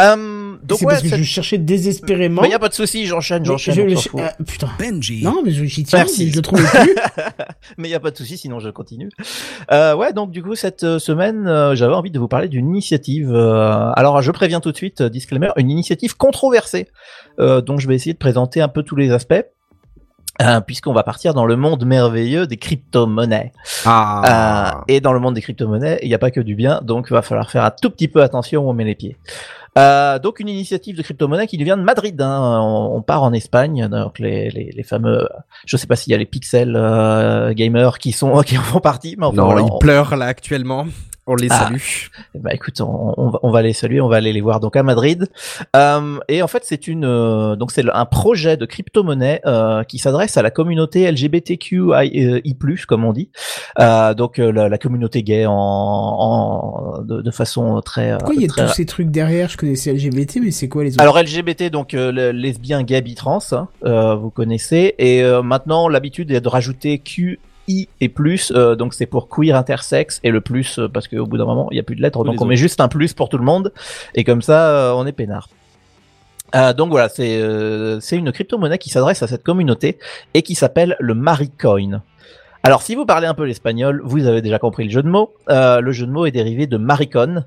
Euh, donc C'est ouais, parce que je cherchais désespérément. mais y a pas de souci, j'enchaîne, j'enchaîne. je ah, putain. Benji. Non, mais je j'y tiens, Merci. je le trouvais plus. *laughs* mais il y a pas de souci, sinon je continue. Euh, ouais, donc du coup cette euh, semaine, euh, j'avais envie de vous parler d'une initiative. euh, alors je préviens tout de suite, euh, disclaimer, une initiative controversée. Euh, donc je vais essayer de présenter un peu tous les aspects. Euh, Puisqu'on va partir dans le monde merveilleux des crypto-monnaies. Ah. Euh, et dans le monde des crypto-monnaies, il n'y a pas que du bien, donc il va falloir faire un tout petit peu attention où on met les pieds. Euh, donc une initiative de crypto-monnaie qui vient de Madrid. Hein. On, on part en Espagne, donc les, les, les fameux, je sais pas s'il y a les pixels euh, gamers qui sont *laughs* qui en font partie, mais enfin, non, voilà, ils on- pleurent là actuellement. On les Ah. salue. bah écoute, on, on va, on va les saluer, on va aller les voir donc à Madrid. Euh, et en fait, c'est une euh, donc c'est un projet de crypto-monnaie euh, qui s'adresse à la communauté LGBTQI+, comme on dit. Euh, donc euh, la, la communauté gay en, en de, de façon très euh, Pourquoi il y a très- tous ces trucs derrière? Je connaissais LGBT, mais c'est quoi les autres? Alors LGBT, donc euh, le- lesbien, gay, bi, trans, hein, euh, vous connaissez. Et euh, maintenant, l'habitude est de rajouter Q, I et plus. euh, donc c'est pour queer, intersexe et le plus euh, parce qu'au bout d'un moment, il y a plus de lettres. Donc on met juste un plus pour tout le monde. Et comme ça, euh, on est peinard. Euh, donc voilà, c'est euh, c'est une crypto-monnaie qui s'adresse à cette communauté et qui s'appelle le Maricoin. Alors si vous parlez un peu l'espagnol, vous avez déjà compris le jeu de mots. Euh, le jeu de mots est dérivé de maricon,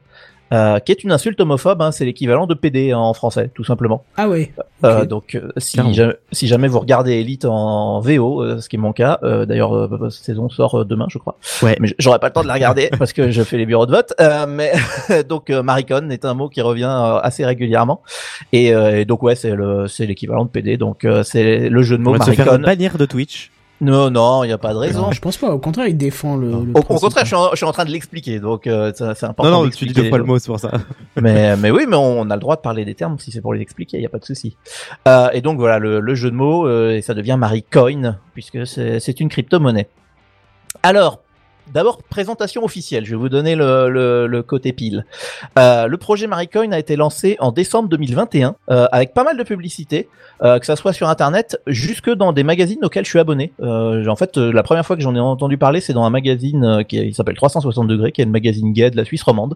euh, qui est une insulte homophobe. hein, c'est l'équivalent de PD en français, tout simplement. Ah ouais. Euh, donc, euh, si, ja- si jamais vous regardez Elite en VO, euh, ce qui est mon cas, euh, d'ailleurs, euh, la saison sort euh, demain, je crois. Ouais. Mais j'aurai pas le temps de la regarder *laughs* parce que je fais les bureaux de vote. Euh, mais *laughs* donc, euh, Maricon est un mot qui revient euh, assez régulièrement. Et, euh, et donc, ouais, c'est le, c'est l'équivalent de PD. Donc, euh, c'est le jeu de mots va se faire Maricon. bannir de Twitch. Non, non, il y a pas de raison. Non, je pense pas. Au contraire, il défend le. le Au, au contraire, je suis, en, je suis en train de l'expliquer, donc euh, ça- c'est important. Non, non, tu dis deux fois le mot, c'est pour ça. *laughs* mais, mais oui, mais on a le droit de parler des termes si c'est pour les expliquer, il n'y a pas de souci. Euh, et donc voilà, le, le jeu de mots, euh, et ça devient Maricoin, puisque c'est c'est une crypto-monnaie. Alors, d'abord, présentation officielle, je vais vous donner le, le, le côté pile. Euh, le projet Maricoin a été lancé en décembre 2021, euh, avec pas mal de publicité, euh, que ça soit sur Internet, jusque dans des magazines auxquels je suis abonné. Euh, en fait, la première fois que j'en ai entendu parler, c'est dans un magazine qui s'appelle 360 degrés, qui est un magazine gay de la Suisse romande,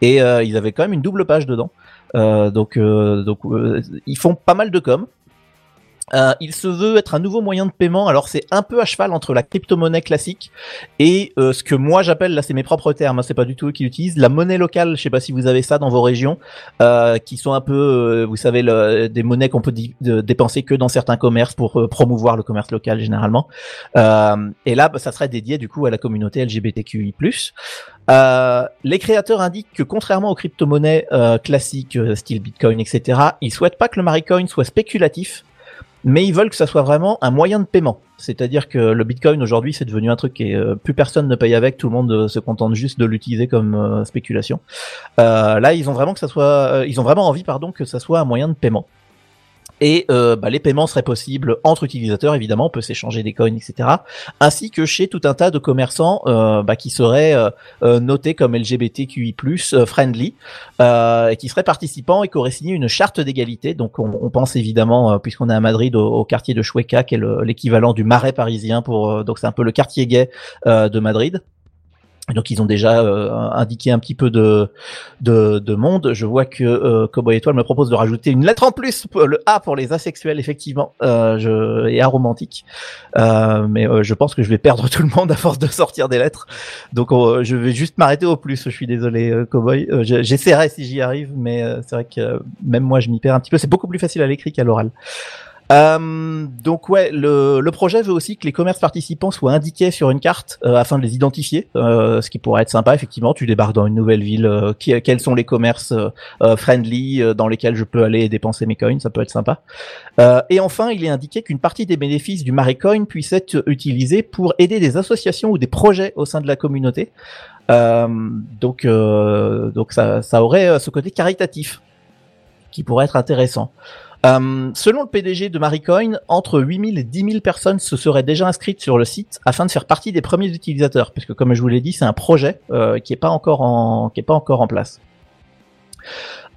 et ils avaient quand même une double page dedans. Euh, donc, ils font pas mal de com. Euh, il se veut être un nouveau moyen de paiement. Alors c'est un peu à cheval entre la crypto-monnaie classique et euh, ce que moi j'appelle, là c'est mes propres termes, hein, c'est pas du tout eux qui l'utilisent, la monnaie locale. Je sais pas si vous avez ça dans vos régions, euh, qui sont un peu, euh, vous savez, le- des monnaies qu'on peut dépenser que dans certains commerces pour euh, promouvoir le commerce local généralement. Euh, et là, bah, ça serait dédié du coup à la communauté LGBTQI+. Les créateurs indiquent que contrairement aux crypto-monnaies classiques, style Bitcoin, etc., ils souhaitent pas que le Maricoin soit spéculatif, mais ils veulent que ça soit vraiment un moyen de paiement. C'est-à-dire que le Bitcoin aujourd'hui, c'est devenu un truc et plus personne ne paye avec, tout le monde euh, se contente juste de l'utiliser comme euh, spéculation. Euh, là, ils ont vraiment que ça soit, euh, ils ont vraiment envie, pardon, que ça soit un moyen de paiement. Et euh, bah, les paiements seraient possibles entre utilisateurs, évidemment, on peut s'échanger des coins, etc. Ainsi que chez tout un tas de commerçants euh, bah, qui seraient euh, euh, notés comme LGBTQI+ euh, friendly et qui seraient participants et qui auraient signé une charte d'égalité. Donc on, pense évidemment, puisqu'on est à Madrid, au, quartier de Chueca, qui est le- l'équivalent du Marais parisien pour donc c'est un peu le quartier gay de Madrid. Donc ils ont déjà euh, indiqué un petit peu de, de, de monde. Je vois que euh, Cowboy Étoile me propose de rajouter une lettre en plus, le A pour les asexuels effectivement, euh, je, et aromantiques. Euh, mais euh, je pense que je vais perdre tout le monde à force de sortir des lettres. Donc euh, je vais juste m'arrêter au plus. Je suis désolé euh, Cowboy. Je- J'essaierai si j'y arrive, mais c'est vrai que même moi je m'y perds un petit peu. C'est beaucoup plus facile à l'écrit qu'à l'oral. Euh, donc ouais, le, le projet veut aussi que les commerces participants soient indiqués sur une carte euh, afin de les identifier, euh, ce qui pourrait être sympa. Effectivement, tu débarques dans une nouvelle ville, euh, qui, quels sont les commerces euh, euh, friendly euh, dans lesquels je peux aller dépenser mes coins, ça peut être sympa. Euh, et enfin, il est indiqué qu'une partie des bénéfices du Maricoin puisse être utilisée pour aider des associations ou des projets au sein de la communauté. Euh, donc, euh, donc ça, ça aurait euh, ce côté caritatif qui pourrait être intéressant. Euh, selon le PDG de Maricoin, entre 8000 et 10 000 personnes se seraient déjà inscrites sur le site afin de faire partie des premiers utilisateurs, puisque comme je vous l'ai dit, c'est un projet euh, qui est pas encore en qui est pas encore en place.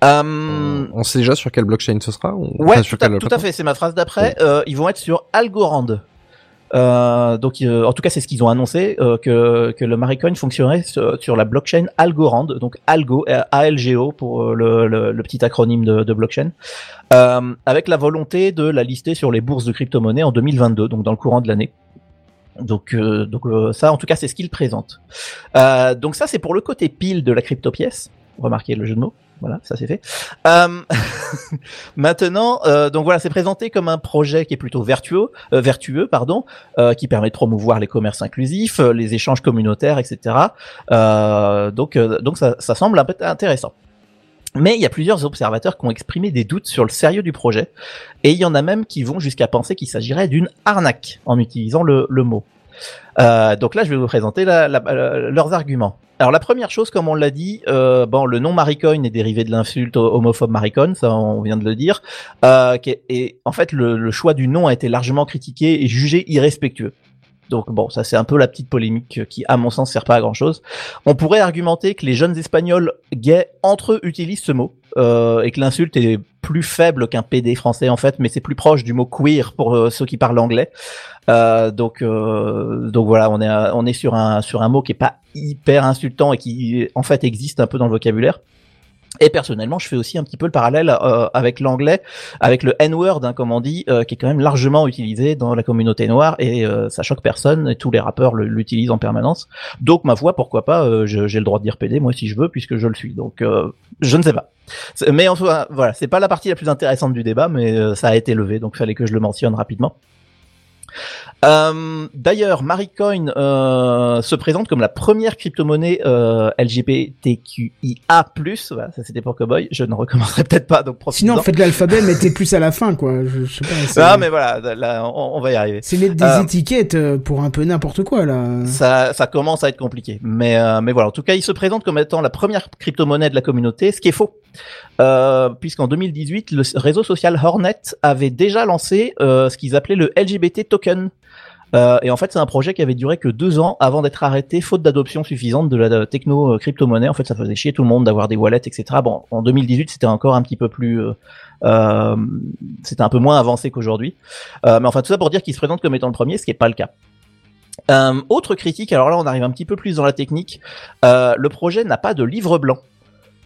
Euh, On sait déjà sur quelle blockchain ce sera ou- Ouais, enfin, tout, à, tout fait, c'est ma phrase d'après. Euh, ils vont être sur Algorand. Euh, donc, euh, en tout cas, c'est ce qu'ils ont annoncé euh, que que le Maricoin fonctionnerait sur, la blockchain Algorand, donc Algo, ALGO pour euh, le, le, le petit acronyme de, de blockchain, euh, avec la volonté de la lister sur les bourses de crypto-monnaie en 2022, donc dans le courant de l'année. Donc, donc ça, en tout cas, c'est ce qu'ils présentent. Donc ça, c'est pour le côté pile de la crypto-pièce. Remarquez le jeu de mots. Voilà, ça c'est fait. Euh, *laughs* maintenant, euh, donc voilà, c'est présenté comme un projet qui est plutôt vertueux, euh, vertueux, pardon, euh, qui permet de promouvoir les commerces inclusifs, euh, les échanges communautaires, etc. Euh, donc, donc ça, ça semble un peu intéressant. Mais il y a plusieurs observateurs qui ont exprimé des doutes sur le sérieux du projet, et il y en a même qui vont jusqu'à penser qu'il s'agirait d'une arnaque en utilisant le, le mot. Euh, donc là, je vais vous présenter la- la- leurs arguments. Alors la première chose, comme on l'a dit, euh, bon, le nom Maricoin est dérivé de l'insulte homophobe Maricon, ça on vient de le dire. Euh, et en fait, le choix du nom a été largement critiqué et jugé irrespectueux. Donc bon, ça c'est un peu la petite polémique qui, à mon sens, sert pas à grand chose. On pourrait argumenter que les jeunes espagnols gays entre eux utilisent ce mot euh, et que l'insulte est plus faible qu'un PD français en fait, mais c'est plus proche du mot queer pour euh, ceux qui parlent anglais. Euh, donc euh, donc voilà, on est on est sur un sur un mot qui est pas hyper insultant et qui en fait existe un peu dans le vocabulaire. Et personnellement, je fais aussi un petit peu le parallèle euh, avec l'anglais, avec le N-word, hein, comme on dit, euh, qui est quand même largement utilisé dans la communauté noire et euh, ça choque personne et tous les rappeurs l'utilisent en permanence. Donc ma foi, pourquoi pas, euh, j'ai le droit de dire PD moi si je veux puisque je le suis. Donc euh, je ne sais pas. Mais enfin voilà, c'est pas la partie la plus intéressante du débat, mais euh, ça a été levé, donc fallait que je le mentionne rapidement. Euh, D'ailleurs, Maricoin euh, se présente comme la première crypto-monnaie euh, LGBTQIA+. Voilà, ça c'était pour Cowboy. Je ne recommencerai peut-être pas, donc. Sinon, faites l'alphabet, mettez plus à la fin, quoi. Je, je sais pas. c'est- Ah mais voilà, là, on, on va y arriver. C'est mettre des Euh, étiquettes euh, pour un peu n'importe quoi, là. Ça, ça commence à être compliqué. Mais, euh, mais voilà, en tout cas, il se présente comme étant la première crypto-monnaie de la communauté, ce qui est faux. Euh, puisqu'en 2018, le réseau social Hornet avait déjà lancé euh, ce qu'ils appelaient le LGBT token. Euh, et en fait, c'est un projet qui avait duré que deux ans avant d'être arrêté, faute d'adoption suffisante de la techno crypto-monnaie. En fait, ça faisait chier tout le monde d'avoir des wallets, etc. Bon, en 2018, c'était encore un petit peu plus, c'était un peu moins avancé qu'aujourd'hui. Mais enfin, tout ça pour dire qu'il se présente comme étant le premier, ce qui n'est pas le cas. Autre critique, alors là on arrive un petit peu plus dans la technique, le projet n'a pas de livre blanc.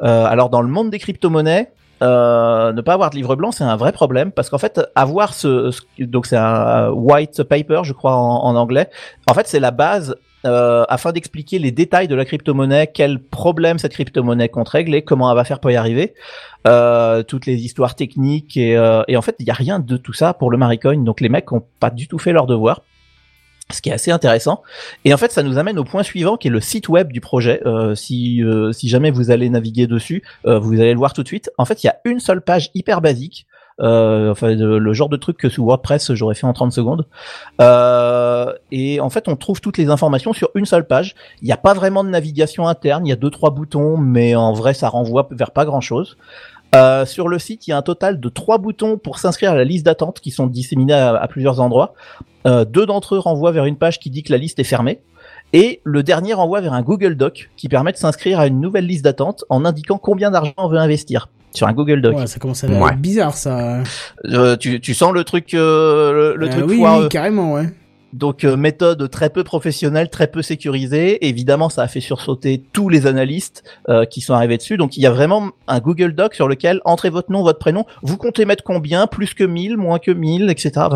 Euh, alors dans le monde des crypto-monnaies, euh, ne pas avoir de livre blanc c'est un vrai problème parce qu'en fait avoir ce, donc c'est un white paper je crois en, en anglais, en fait c'est la base euh, afin d'expliquer les détails de la crypto-monnaie, quels problèmes cette crypto-monnaie compte régler, comment elle va faire pour y arriver, euh, toutes les histoires techniques et, euh, et en fait il n'y a rien de tout ça pour le Maricoin donc les mecs ont pas du tout fait leur devoir ce qui est assez intéressant. Et en fait, ça nous amène au point suivant, qui est le site web du projet. Euh, si, euh, si jamais vous allez naviguer dessus, euh, vous allez le voir tout de suite. En fait, il y a une seule page hyper basique. Euh, enfin, le genre de truc que sous WordPress j'aurais fait en 30 secondes. Euh, et en fait, on trouve toutes les informations sur une seule page. Il n'y a pas vraiment de navigation interne. Il y a deux trois boutons, mais en vrai, ça renvoie vers pas grand chose. Euh, sur le site, il y a un total de trois boutons pour s'inscrire à la liste d'attente qui sont disséminés à, à plusieurs endroits. Euh, deux d'entre eux renvoient vers une page qui dit que la liste est fermée. Et le dernier renvoie vers un Google Doc qui permet de s'inscrire à une nouvelle liste d'attente en indiquant combien d'argent on veut investir sur un Google Doc. Ouais, ça commence à être Ouais. bizarre, ça. Euh, tu, tu sens le truc, euh, le, le Euh, truc oui, foireux. oui, carrément, ouais. Donc euh, méthode très peu professionnelle, très peu sécurisée. Évidemment, ça a fait sursauter tous les analystes euh, qui sont arrivés dessus. Donc il y a vraiment un Google Doc sur lequel entrez votre nom, votre prénom. Vous comptez mettre combien? Plus que 1000, moins que 1000, etc.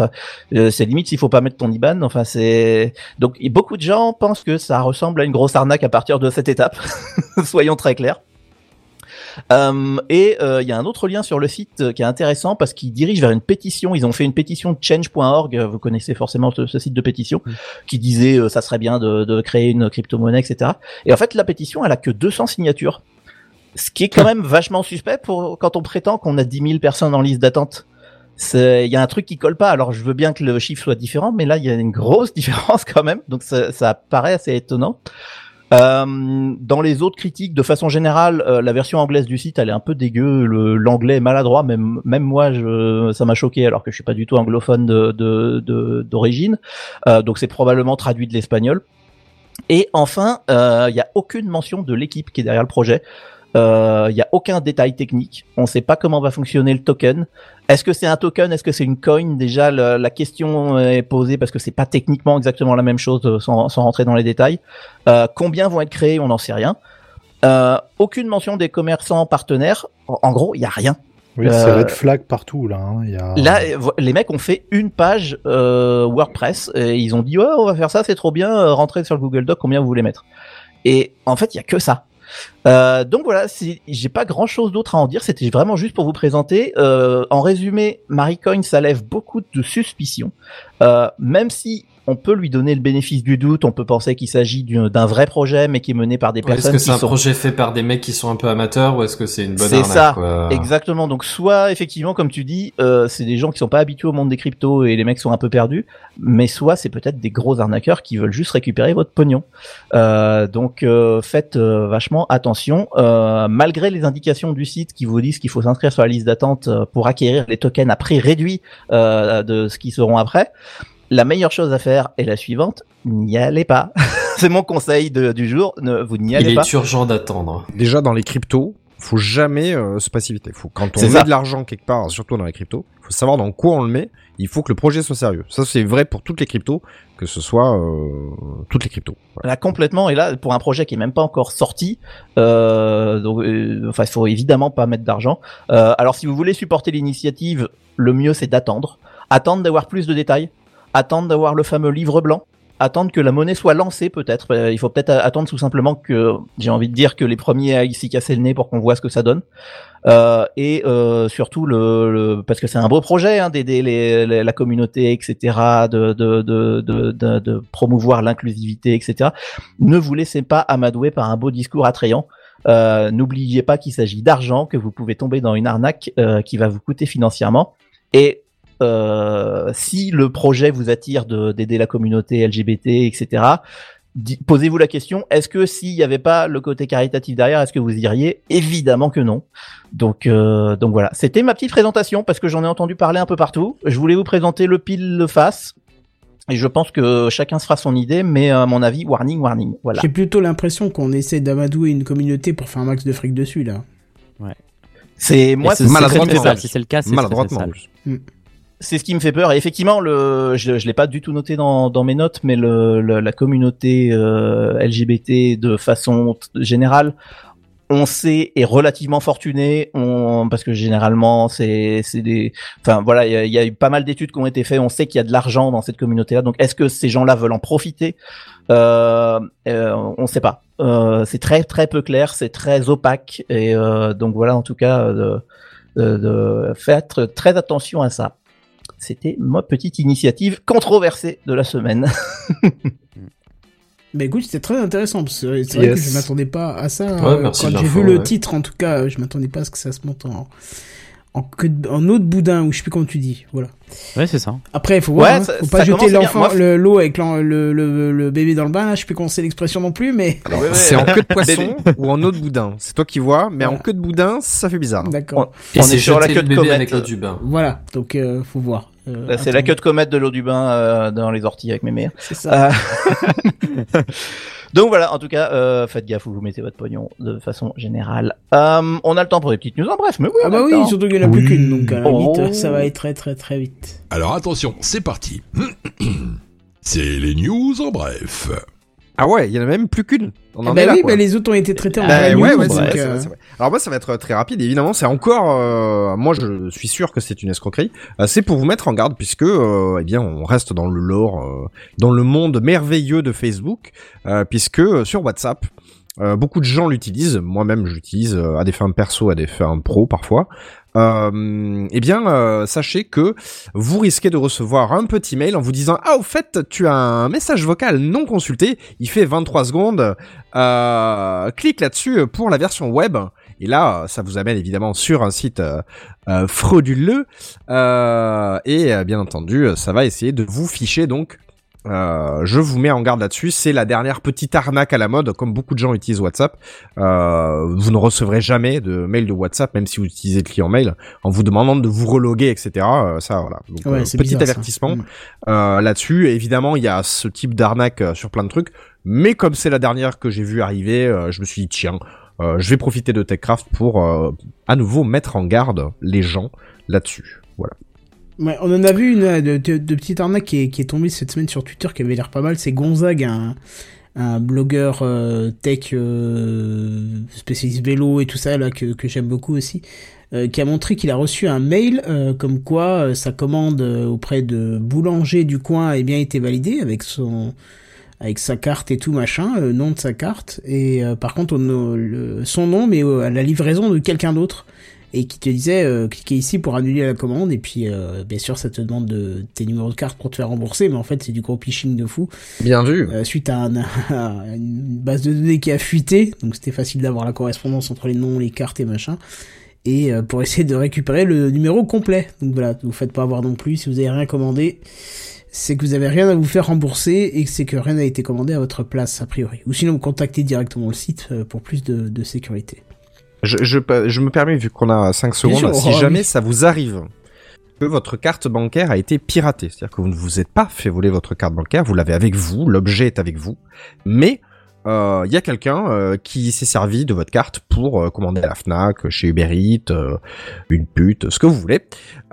Euh, c'est limite s'il faut pas mettre ton IBAN. Enfin c'est donc beaucoup de gens pensent que ça ressemble à une grosse arnaque à partir de cette étape. *laughs* Soyons très clairs. Euh, et euh, il y a un autre lien sur le site euh, qui est intéressant parce qu'il dirige vers une pétition. Ils ont fait une pétition change.org. euh, Vous connaissez forcément ce, ce site de pétition qui disait euh, ça serait bien de, de créer une crypto-monnaie, etc. Et en fait, la pétition, elle a que 200 signatures, ce qui est quand même vachement suspect pour quand on prétend qu'on a 10 000 personnes en liste d'attente. Il y a un truc qui colle pas. Alors, je veux bien que le chiffre soit différent, mais là, il y a une grosse *laughs* différence quand même. Donc, ça, ça paraît assez étonnant. Euh, dans les autres critiques, de façon générale, euh, la version anglaise du site, elle est un peu dégueu. L'anglais est maladroit, même même moi, je, ça m'a choqué, alors que je suis pas du tout anglophone de de- de- d'origine. Euh, donc c'est probablement traduit de l'espagnol. Et enfin, euh, il y a aucune mention de l'équipe qui est derrière le projet. Euh, Il y a aucun détail technique. On ne sait pas comment va fonctionner le token. Est-ce que c'est un token? Est-ce que c'est une coin? Déjà, la, la question est posée parce que c'est pas techniquement exactement la même chose, euh, sans, sans rentrer dans les détails. Euh, combien vont être créés? On n'en sait rien. Euh, aucune mention des commerçants partenaires. En, en gros, il y a rien. Oui, c'est Euh, red flag partout, là. hein. Il y a... Là, euh, les mecs ont fait une page euh, WordPress et ils ont dit ouais, on va faire ça, c'est trop bien. euh, rentrez sur le Google Doc, combien vous voulez mettre Et en fait, il y a que ça. Euh, donc voilà, j'ai pas grand chose d'autre à en dire. C'était vraiment juste pour vous présenter. Euh, en résumé, Maricoin, ça lève beaucoup de suspicions. Euh, même si on peut lui donner le bénéfice du doute. On peut penser qu'il s'agit d'un vrai projet, mais qui est mené par des Ouais, Est-ce personnes que c'est un sont projet fait par des mecs qui sont un peu amateurs ou est-ce que c'est une bonne c'est ça, quoi exactement. Donc soit effectivement, comme tu dis, euh, c'est des gens qui sont pas habitués au monde des cryptos et les mecs sont un peu perdus, mais soit c'est peut-être des gros arnaqueurs qui veulent juste récupérer votre pognon. Euh, donc euh, faites euh, vachement attention. Euh, malgré les indications du site qui vous disent qu'il faut s'inscrire sur la liste d'attente euh, pour acquérir les tokens à prix réduit euh, de ce qui seront après. La meilleure chose à faire est la suivante n'y allez pas. *laughs* c'est mon conseil de- du jour. Ne, vous n'y Il allez est pas. urgent d'attendre. Déjà dans les cryptos, faut jamais euh, se précipiter. Faut quand on met ça. de l'argent quelque part, surtout dans les cryptos, faut savoir dans quoi on le met. Il faut que le projet soit sérieux. Ça c'est vrai pour toutes les cryptos, que ce soit euh, toutes les cryptos. Voilà. Là complètement et là pour un projet qui est même pas encore sorti, euh, donc euh, enfin il faut évidemment pas mettre d'argent. Euh, alors si vous voulez supporter l'initiative, le mieux c'est d'attendre, attendre d'avoir plus de détails, attendre d'avoir le fameux livre blanc, attendre que la monnaie soit lancée peut-être. Euh, il faut peut-être attendre tout simplement que j'ai envie de dire que les premiers aillent s'y casser le nez pour qu'on voit ce que ça donne. Euh, et euh, surtout le, le- parce que c'est un beau projet hein, d'aider la communauté etc de de, de, de, de, promouvoir l'inclusivité etc ne vous laissez pas amadouer par un beau discours attrayant euh, n'oubliez pas qu'il s'agit d'argent que vous pouvez tomber dans une arnaque euh, qui va vous coûter financièrement et si le projet vous attire de- d'aider la communauté LGBT etc Posez-vous la question, est-ce que s'il n'y avait pas le côté caritatif derrière, est-ce que vous iriez? Évidemment que non. Donc, euh, donc voilà, c'était ma petite présentation parce que j'en ai entendu parler un peu partout. Je voulais vous présenter le pile le face. Et je pense que chacun se fera son idée, mais à mon avis, warning, warning. Voilà. J'ai plutôt l'impression qu'on essaie d'amadouer une communauté pour faire un max de fric dessus, là. C'est moi, c'est maladroitement. Si c'est le cas, c'est Maladroitement. sale. C'est ce qui me fait peur. Et effectivement, je, je l'ai pas du tout noté dans, mes notes, mais le, la communauté euh, LGBT de façon générale, on sait est relativement fortuné, parce que généralement c'est des, enfin voilà, il y a, eu pas mal d'études qui ont été faites. On sait qu'il y a de l'argent dans cette communauté-là. Donc est-ce que ces gens-là veulent en profiter? Euh, euh, On ne sait pas. C'est très très peu clair, c'est très opaque. Et donc voilà, en tout cas. faire très attention à ça. C'était ma petite initiative controversée de la semaine. Mais *laughs* écoute, c'était très intéressant, parce que c'est vrai Yes. que je m'attendais pas à ça. Ouais, euh, merci Quand j'ai vu le ouais. titre, en tout cas, je m'attendais pas à ce que ça se monte en, en, queue de- en eau de boudin, ou je sais plus comment tu dis. Voilà. Ouais, c'est ça. Après, il faut voir, Ouais, hein, ça- faut pas jeter l'enfant, Moi, le- l'eau avec l'en- le, le, le bébé dans le bain, là, je sais plus comment c'est l'expression non plus, mais C'est en queue de poisson ou en eau de boudin. C'est toi qui vois, mais en queue de boudin, ça fait bizarre. d'accord. Et On c'est est sur la queue de bébé comète. avec l'eau du bain. Voilà, donc euh, faut voir. Euh, c'est la queue de comète de l'eau du bain euh, dans les orties avec mes mères. C'est ça. Euh, *laughs* Donc voilà, en tout cas, euh, faites gaffe où vous mettez votre pognon de façon générale. Euh, on a le temps pour des petites news en bref, mais oui. Ah bah le oui, temps. surtout qu'il n'y en a plus Oui. qu'une, donc à la Oh. limite, ça va être très très très vite. Alors attention, c'est parti. *clears throat* C'est les news en bref. Ah ouais, il y en a même plus qu'une. On Eh en bah est là, oui, quoi. bah les autres ont été traités en Bah ouais, ouais, vrai, euh, vrai, c'est vrai. Alors moi, ça va être très rapide. Évidemment, c'est encore. euh, moi, je suis sûr que c'est une escroquerie. Euh, c'est pour vous mettre en garde, puisque, euh, eh bien, on reste dans le lore, euh, dans le monde merveilleux de Facebook, euh, puisque sur WhatsApp. euh, beaucoup de gens l'utilisent, moi-même euh, à des fins perso, à des fins pro parfois. Euh, eh bien, euh, sachez que vous risquez de recevoir un petit mail en vous disant ah au fait tu as un message vocal non consulté, il fait 23 secondes, euh, clique là-dessus pour la version web. Et là, ça vous amène évidemment sur un site euh, frauduleux. Et bien entendu, ça va essayer de vous ficher. Donc, euh, je vous mets en garde là-dessus. C'est la dernière petite arnaque à la mode. Comme beaucoup de gens utilisent WhatsApp, euh, vous ne recevrez jamais de mail de WhatsApp, même si vous utilisez le client mail, en vous demandant de vous reloguer, etc. Euh, ça, voilà. Donc, Ouais, euh, petit bizarre, avertissement Mm. euh, là-dessus. Évidemment, il y a ce type d'arnaque sur plein de trucs. Mais comme c'est la dernière que j'ai vue arriver, je me suis dit tiens, euh, je vais profiter de TechCraft pour euh, à nouveau mettre en garde les gens là-dessus. Voilà. On en a vu une euh, de, de, de petite arnaque qui est, tombée cette semaine sur Twitter qui avait l'air pas mal. C'est Gonzague, un, blogueur euh, tech euh, spécialiste vélo et tout ça là que, j'aime beaucoup aussi, euh, qui a montré qu'il a reçu un mail comme quoi sa commande auprès de boulanger du coin a bien été validée avec son avec sa carte et tout machin, le nom de sa carte et par contre son nom mais à la livraison de quelqu'un d'autre. Et qui te disait euh, cliquez ici pour annuler la commande et puis euh, bien sûr ça te demande de, tes numéros de carte pour te faire rembourser mais en fait c'est du gros phishing de fou. Bien vu. Euh, suite à, un- *laughs* à une base de données qui a fuité donc c'était facile d'avoir la correspondance entre les noms les cartes et machin et euh, pour essayer de récupérer le numéro complet. Donc voilà vous faites pas avoir non plus si vous avez rien commandé c'est que vous avez rien à vous faire rembourser et que c'est que rien n'a été commandé à votre place a priori. Ou sinon contactez directement le site euh, pour plus de, de sécurité Je, je, je me permets, vu qu'on a 5 secondes, sûr, si oh, jamais ça vous arrive que votre carte bancaire a été piratée, c'est-à-dire que vous ne vous êtes pas fait voler votre carte bancaire, vous l'avez avec vous, l'objet est avec vous, mais euh, il y a quelqu'un euh, qui s'est servi de votre carte pour euh, commander à la Fnac, chez Uber Eats, euh, une pute, ce que vous voulez.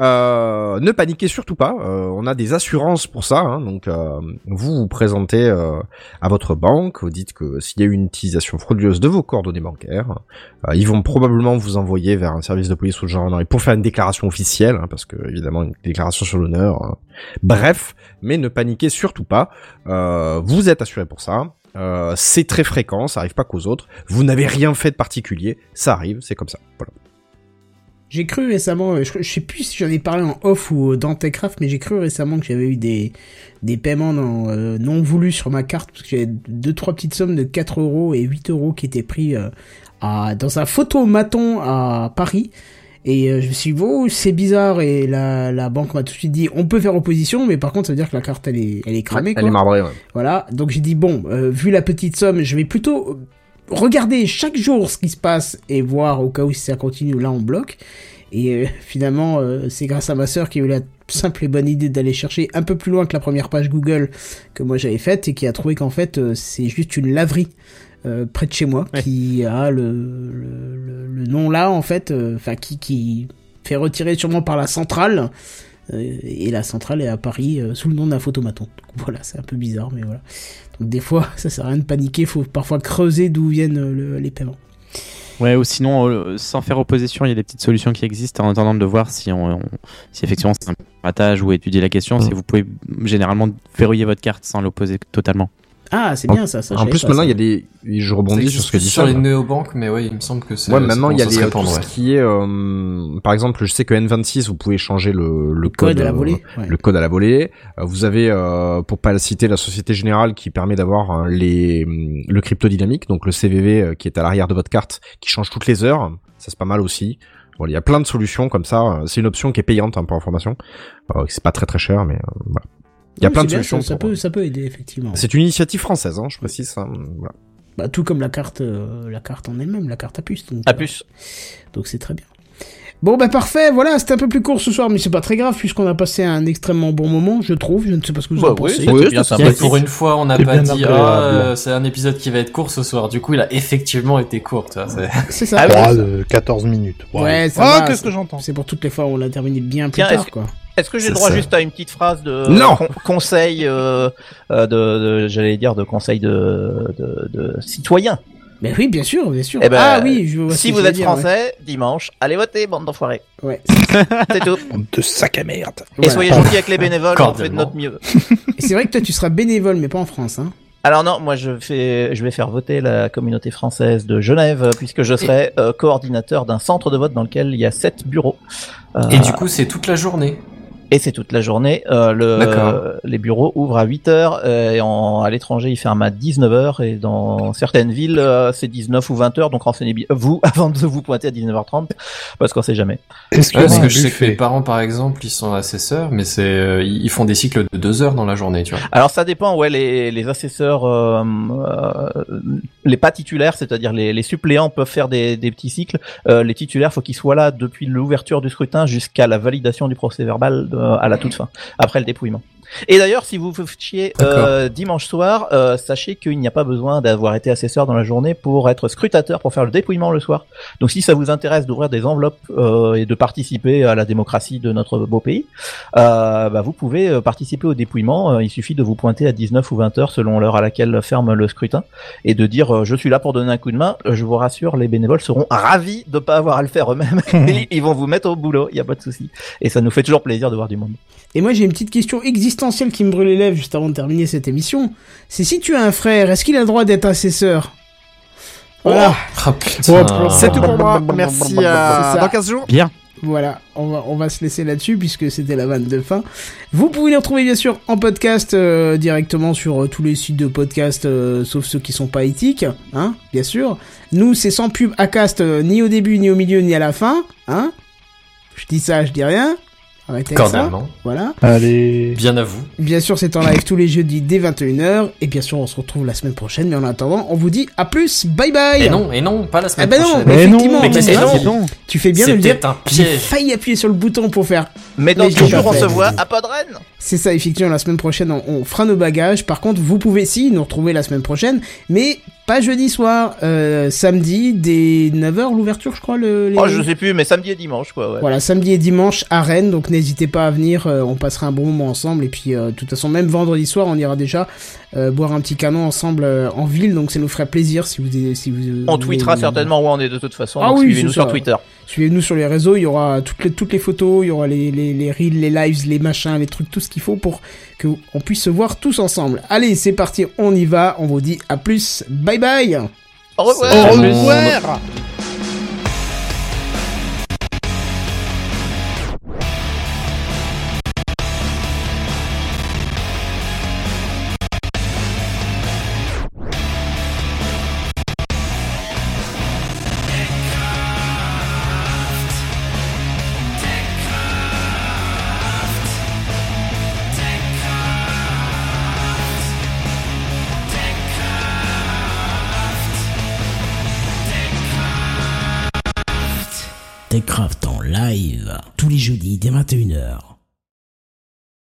Euh, ne paniquez surtout pas, euh, on a des assurances pour ça, hein, donc euh, vous vous présentez euh, à votre banque, vous dites que s'il y a eu une utilisation frauduleuse de vos coordonnées bancaires, euh, ils vont probablement vous envoyer vers un service de police ou de gendarmerie pour faire une déclaration officielle, hein, parce que évidemment une déclaration sur l'honneur. hein. Bref, mais ne paniquez surtout pas. Euh, vous êtes assuré pour ça. Euh, c'est très fréquent, ça arrive pas qu'aux autres. Vous n'avez rien fait de particulier, ça arrive, c'est comme ça. Voilà. J'ai cru récemment, je, je sais plus si j'en ai parlé en off ou dans Techcraft, mais j'ai cru récemment que j'avais eu des, des paiements non, euh, non voulus sur ma carte, parce que j'avais deux, trois petites sommes de 4 euros et 8 euros qui étaient pris euh, à, dans un photomaton à Paris. Et euh, je me suis dit, oh, c'est bizarre, et la, la banque m'a tout de suite dit, on peut faire opposition, mais par contre, ça veut dire que la carte, elle est, elle est cramée, Elle quoi. est marbrée, ouais. Voilà, donc j'ai dit bon, euh, vu la petite somme, je vais plutôt euh, regarder chaque jour ce qui se passe et voir au cas où si ça continue, là on bloque. Et euh, *laughs* finalement, euh, c'est grâce à ma sœur qui a eu la simple et bonne idée d'aller chercher un peu plus loin que la première page Google que moi j'avais faite et qui a trouvé qu'en fait euh, c'est juste une laverie euh, près de chez moi qui a le, le, le- le nom là en fait, euh, enfin qui, qui fait retirer sûrement par la centrale. Euh, et la centrale est à Paris euh, sous le nom d'un photomaton. Donc voilà, c'est un peu bizarre, mais voilà. Donc des fois, *laughs* ça sert à rien de paniquer, faut parfois creuser d'où viennent euh, le- les paiements. Ouais, ou sinon, euh, sans faire opposition, il y a des petites solutions qui existent en attendant de voir si, on, on- si effectivement c'est un piratage ou étudier la question. Si vous pouvez généralement verrouiller votre carte sans l'opposer totalement. Ah, c'est bien ça. ça En plus, pas, maintenant, il y a des, je rebondis sur ce que dit sur ça. les néobanques, mais ouais, il me semble que c'est. Ouais, maintenant il y a les, tout ce ouais. qui est, euh, par exemple, je sais que N26, vous pouvez changer le, le, code à la euh, volée, ouais. le code à la volée. Euh, vous avez, euh, pour pas le citer, la Société Générale qui permet d'avoir hein, les, hum, le crypto dynamique, donc le CVV euh, qui est à l'arrière de votre carte, qui change toutes les heures. Ça c'est pas mal aussi. Bon, il y a plein de solutions comme ça. C'est une option qui est payante hein, pour information. Euh, c'est pas très très cher, mais euh, voilà. Il y a Oui, plein c'est de bien, solutions. Ça, ça pour- peut, ça peut aider effectivement. C'est une initiative française, hein, je précise. hein, voilà. Bah, tout comme la carte, euh, la carte en elle-même, la carte à puce. Donc, À euh, puce. Donc c'est très bien. Bon bah parfait, voilà, c'était un peu plus court ce soir, mais c'est pas très grave puisqu'on a passé un extrêmement bon moment, je trouve. Je ne sais pas ce que vous Bah en oui, pensez. c'était bien pour une fois, on n'a pas dit ah euh, c'est un épisode qui va être court ce soir. Du coup, il a effectivement été court. Tu vois, c'est- *laughs* C'est ça. Ah oui, de 14 minutes. Ouais, ça Ah, va, qu'est-ce que j'entends C'est pour toutes les fois où on l'a terminé bien plus Tiens, tard, que- quoi. Est-ce que j'ai le droit ça. juste à une petite phrase de Non. con- conseil euh, euh, de, de- j'allais dire de conseil de, de, de citoyen? Mais oui, bien sûr, bien sûr. Eh ben, ah oui, je vois Si vous êtes dire, français, dimanche, allez voter, bande d'enfoirés. Ouais. *laughs* C'est tout. Bande de sac à merde. Et Voilà. soyez gentils avec les bénévoles, on fait de notre mieux. *laughs* Et c'est vrai que toi, tu seras bénévole, mais pas en France, hein. Alors non, moi je fais, je vais faire voter la communauté française de Genève puisque je serai euh, coordinateur d'un centre de vote dans lequel il y a sept bureaux. Euh, Et du coup, c'est toute la journée. Et c'est toute la journée. Euh, le, D'accord. les bureaux ouvrent à 8 heures euh, et en, à l'étranger ils ferment à 19 heures et dans certaines villes euh, c'est 19 ou 20 heures. Donc renseignez bien vous *laughs* avant de vous pointer à 19h30 parce qu'on sait jamais. Est-ce qu'il Ouais, parce que je sais que buffet mes parents, par exemple, ils sont assesseurs, mais c'est euh, ils font des cycles de deux heures dans la journée, tu vois. Alors ça dépend, ouais, les, les assesseurs, euh, euh, les pas titulaires, c'est-à-dire les, les suppléants peuvent faire des, des petits cycles. Euh, les titulaires, faut qu'ils soient là depuis l'ouverture du scrutin jusqu'à la validation du procès verbal de- à la toute fin, après le dépouillement. Et d'ailleurs, si vous vous fichiez euh, dimanche soir, euh, sachez qu'il n'y a pas besoin d'avoir été assesseur dans la journée pour être scrutateur pour faire le dépouillement le soir. Donc si ça vous intéresse d'ouvrir des enveloppes euh, et de participer à la démocratie de notre beau pays, euh, bah, vous pouvez euh, participer au dépouillement. Euh, il suffit de vous pointer à 19 ou 20 heures selon l'heure à laquelle ferme le scrutin et de dire euh, je suis là pour donner un coup de main. Je vous rassure, les bénévoles seront ravis de pas avoir à le faire eux-mêmes. *laughs* Ils vont vous mettre au boulot, il y a pas de souci. Et ça nous fait toujours plaisir de voir du monde. Et moi, j'ai une petite question existentielle qui me brûle les lèvres juste avant de terminer cette émission. C'est si tu as un frère, est-ce qu'il a le droit d'être assesseur? Voilà. Ah putain. C'est tout pour moi. Merci ça. Dans 15 jours. Bien. Voilà, on va, on va se laisser là-dessus puisque c'était la vanne de fin. Vous pouvez les retrouver bien sûr en podcast euh, directement sur euh, tous les sites de podcast, euh, sauf ceux qui sont pas éthiques, hein, bien sûr. Nous, c'est sans pub à cast, euh, ni au début, ni au milieu, ni à la fin, hein. Je dis ça, je dis rien. Arrêtez ça. Voilà. Allez. Bien à vous. Bien sûr, c'est en live tous les jeudis dès 21h. Et bien sûr, on se retrouve la semaine prochaine. Mais en attendant, on vous dit à plus. Bye bye. Et non, et non, pas la Ah semaine bah non, prochaine. mais Mais non, effectivement, mais non. bon tu fais bien de le dire. J'ai failli appuyer sur le bouton pour faire Mais dans Mais 10 je l'ai jours, on se voit à Podren. C'est ça, effectivement, la semaine prochaine, on, on fera nos bagages. Par contre, vous pouvez, si, nous retrouver la semaine prochaine, mais pas jeudi soir, euh, samedi, dès 9h, l'ouverture, je crois, le, les- Oh, je sais plus, mais samedi et dimanche, quoi. Ouais. Voilà, samedi et dimanche à Rennes, donc n'hésitez pas à venir, euh, on passera un bon moment ensemble, et puis, euh, de toute façon, même vendredi soir, on ira déjà euh, boire un petit canon ensemble euh, en ville, donc ça nous ferait plaisir si vous... Si vous On vous- tweetera vous- certainement où on est de toute façon. Ah donc oui, suivez-nous sur. Twitter. Suivez-nous sur les réseaux, il y aura toutes les, toutes les photos, il y aura les, les, les reels, les lives, les machins, les trucs, tout ce qu'il faut pour que on puisse se voir tous ensemble. Allez, c'est parti, on y va, on vous dit à plus, bye bye Au revoir. Au revoir. 21h.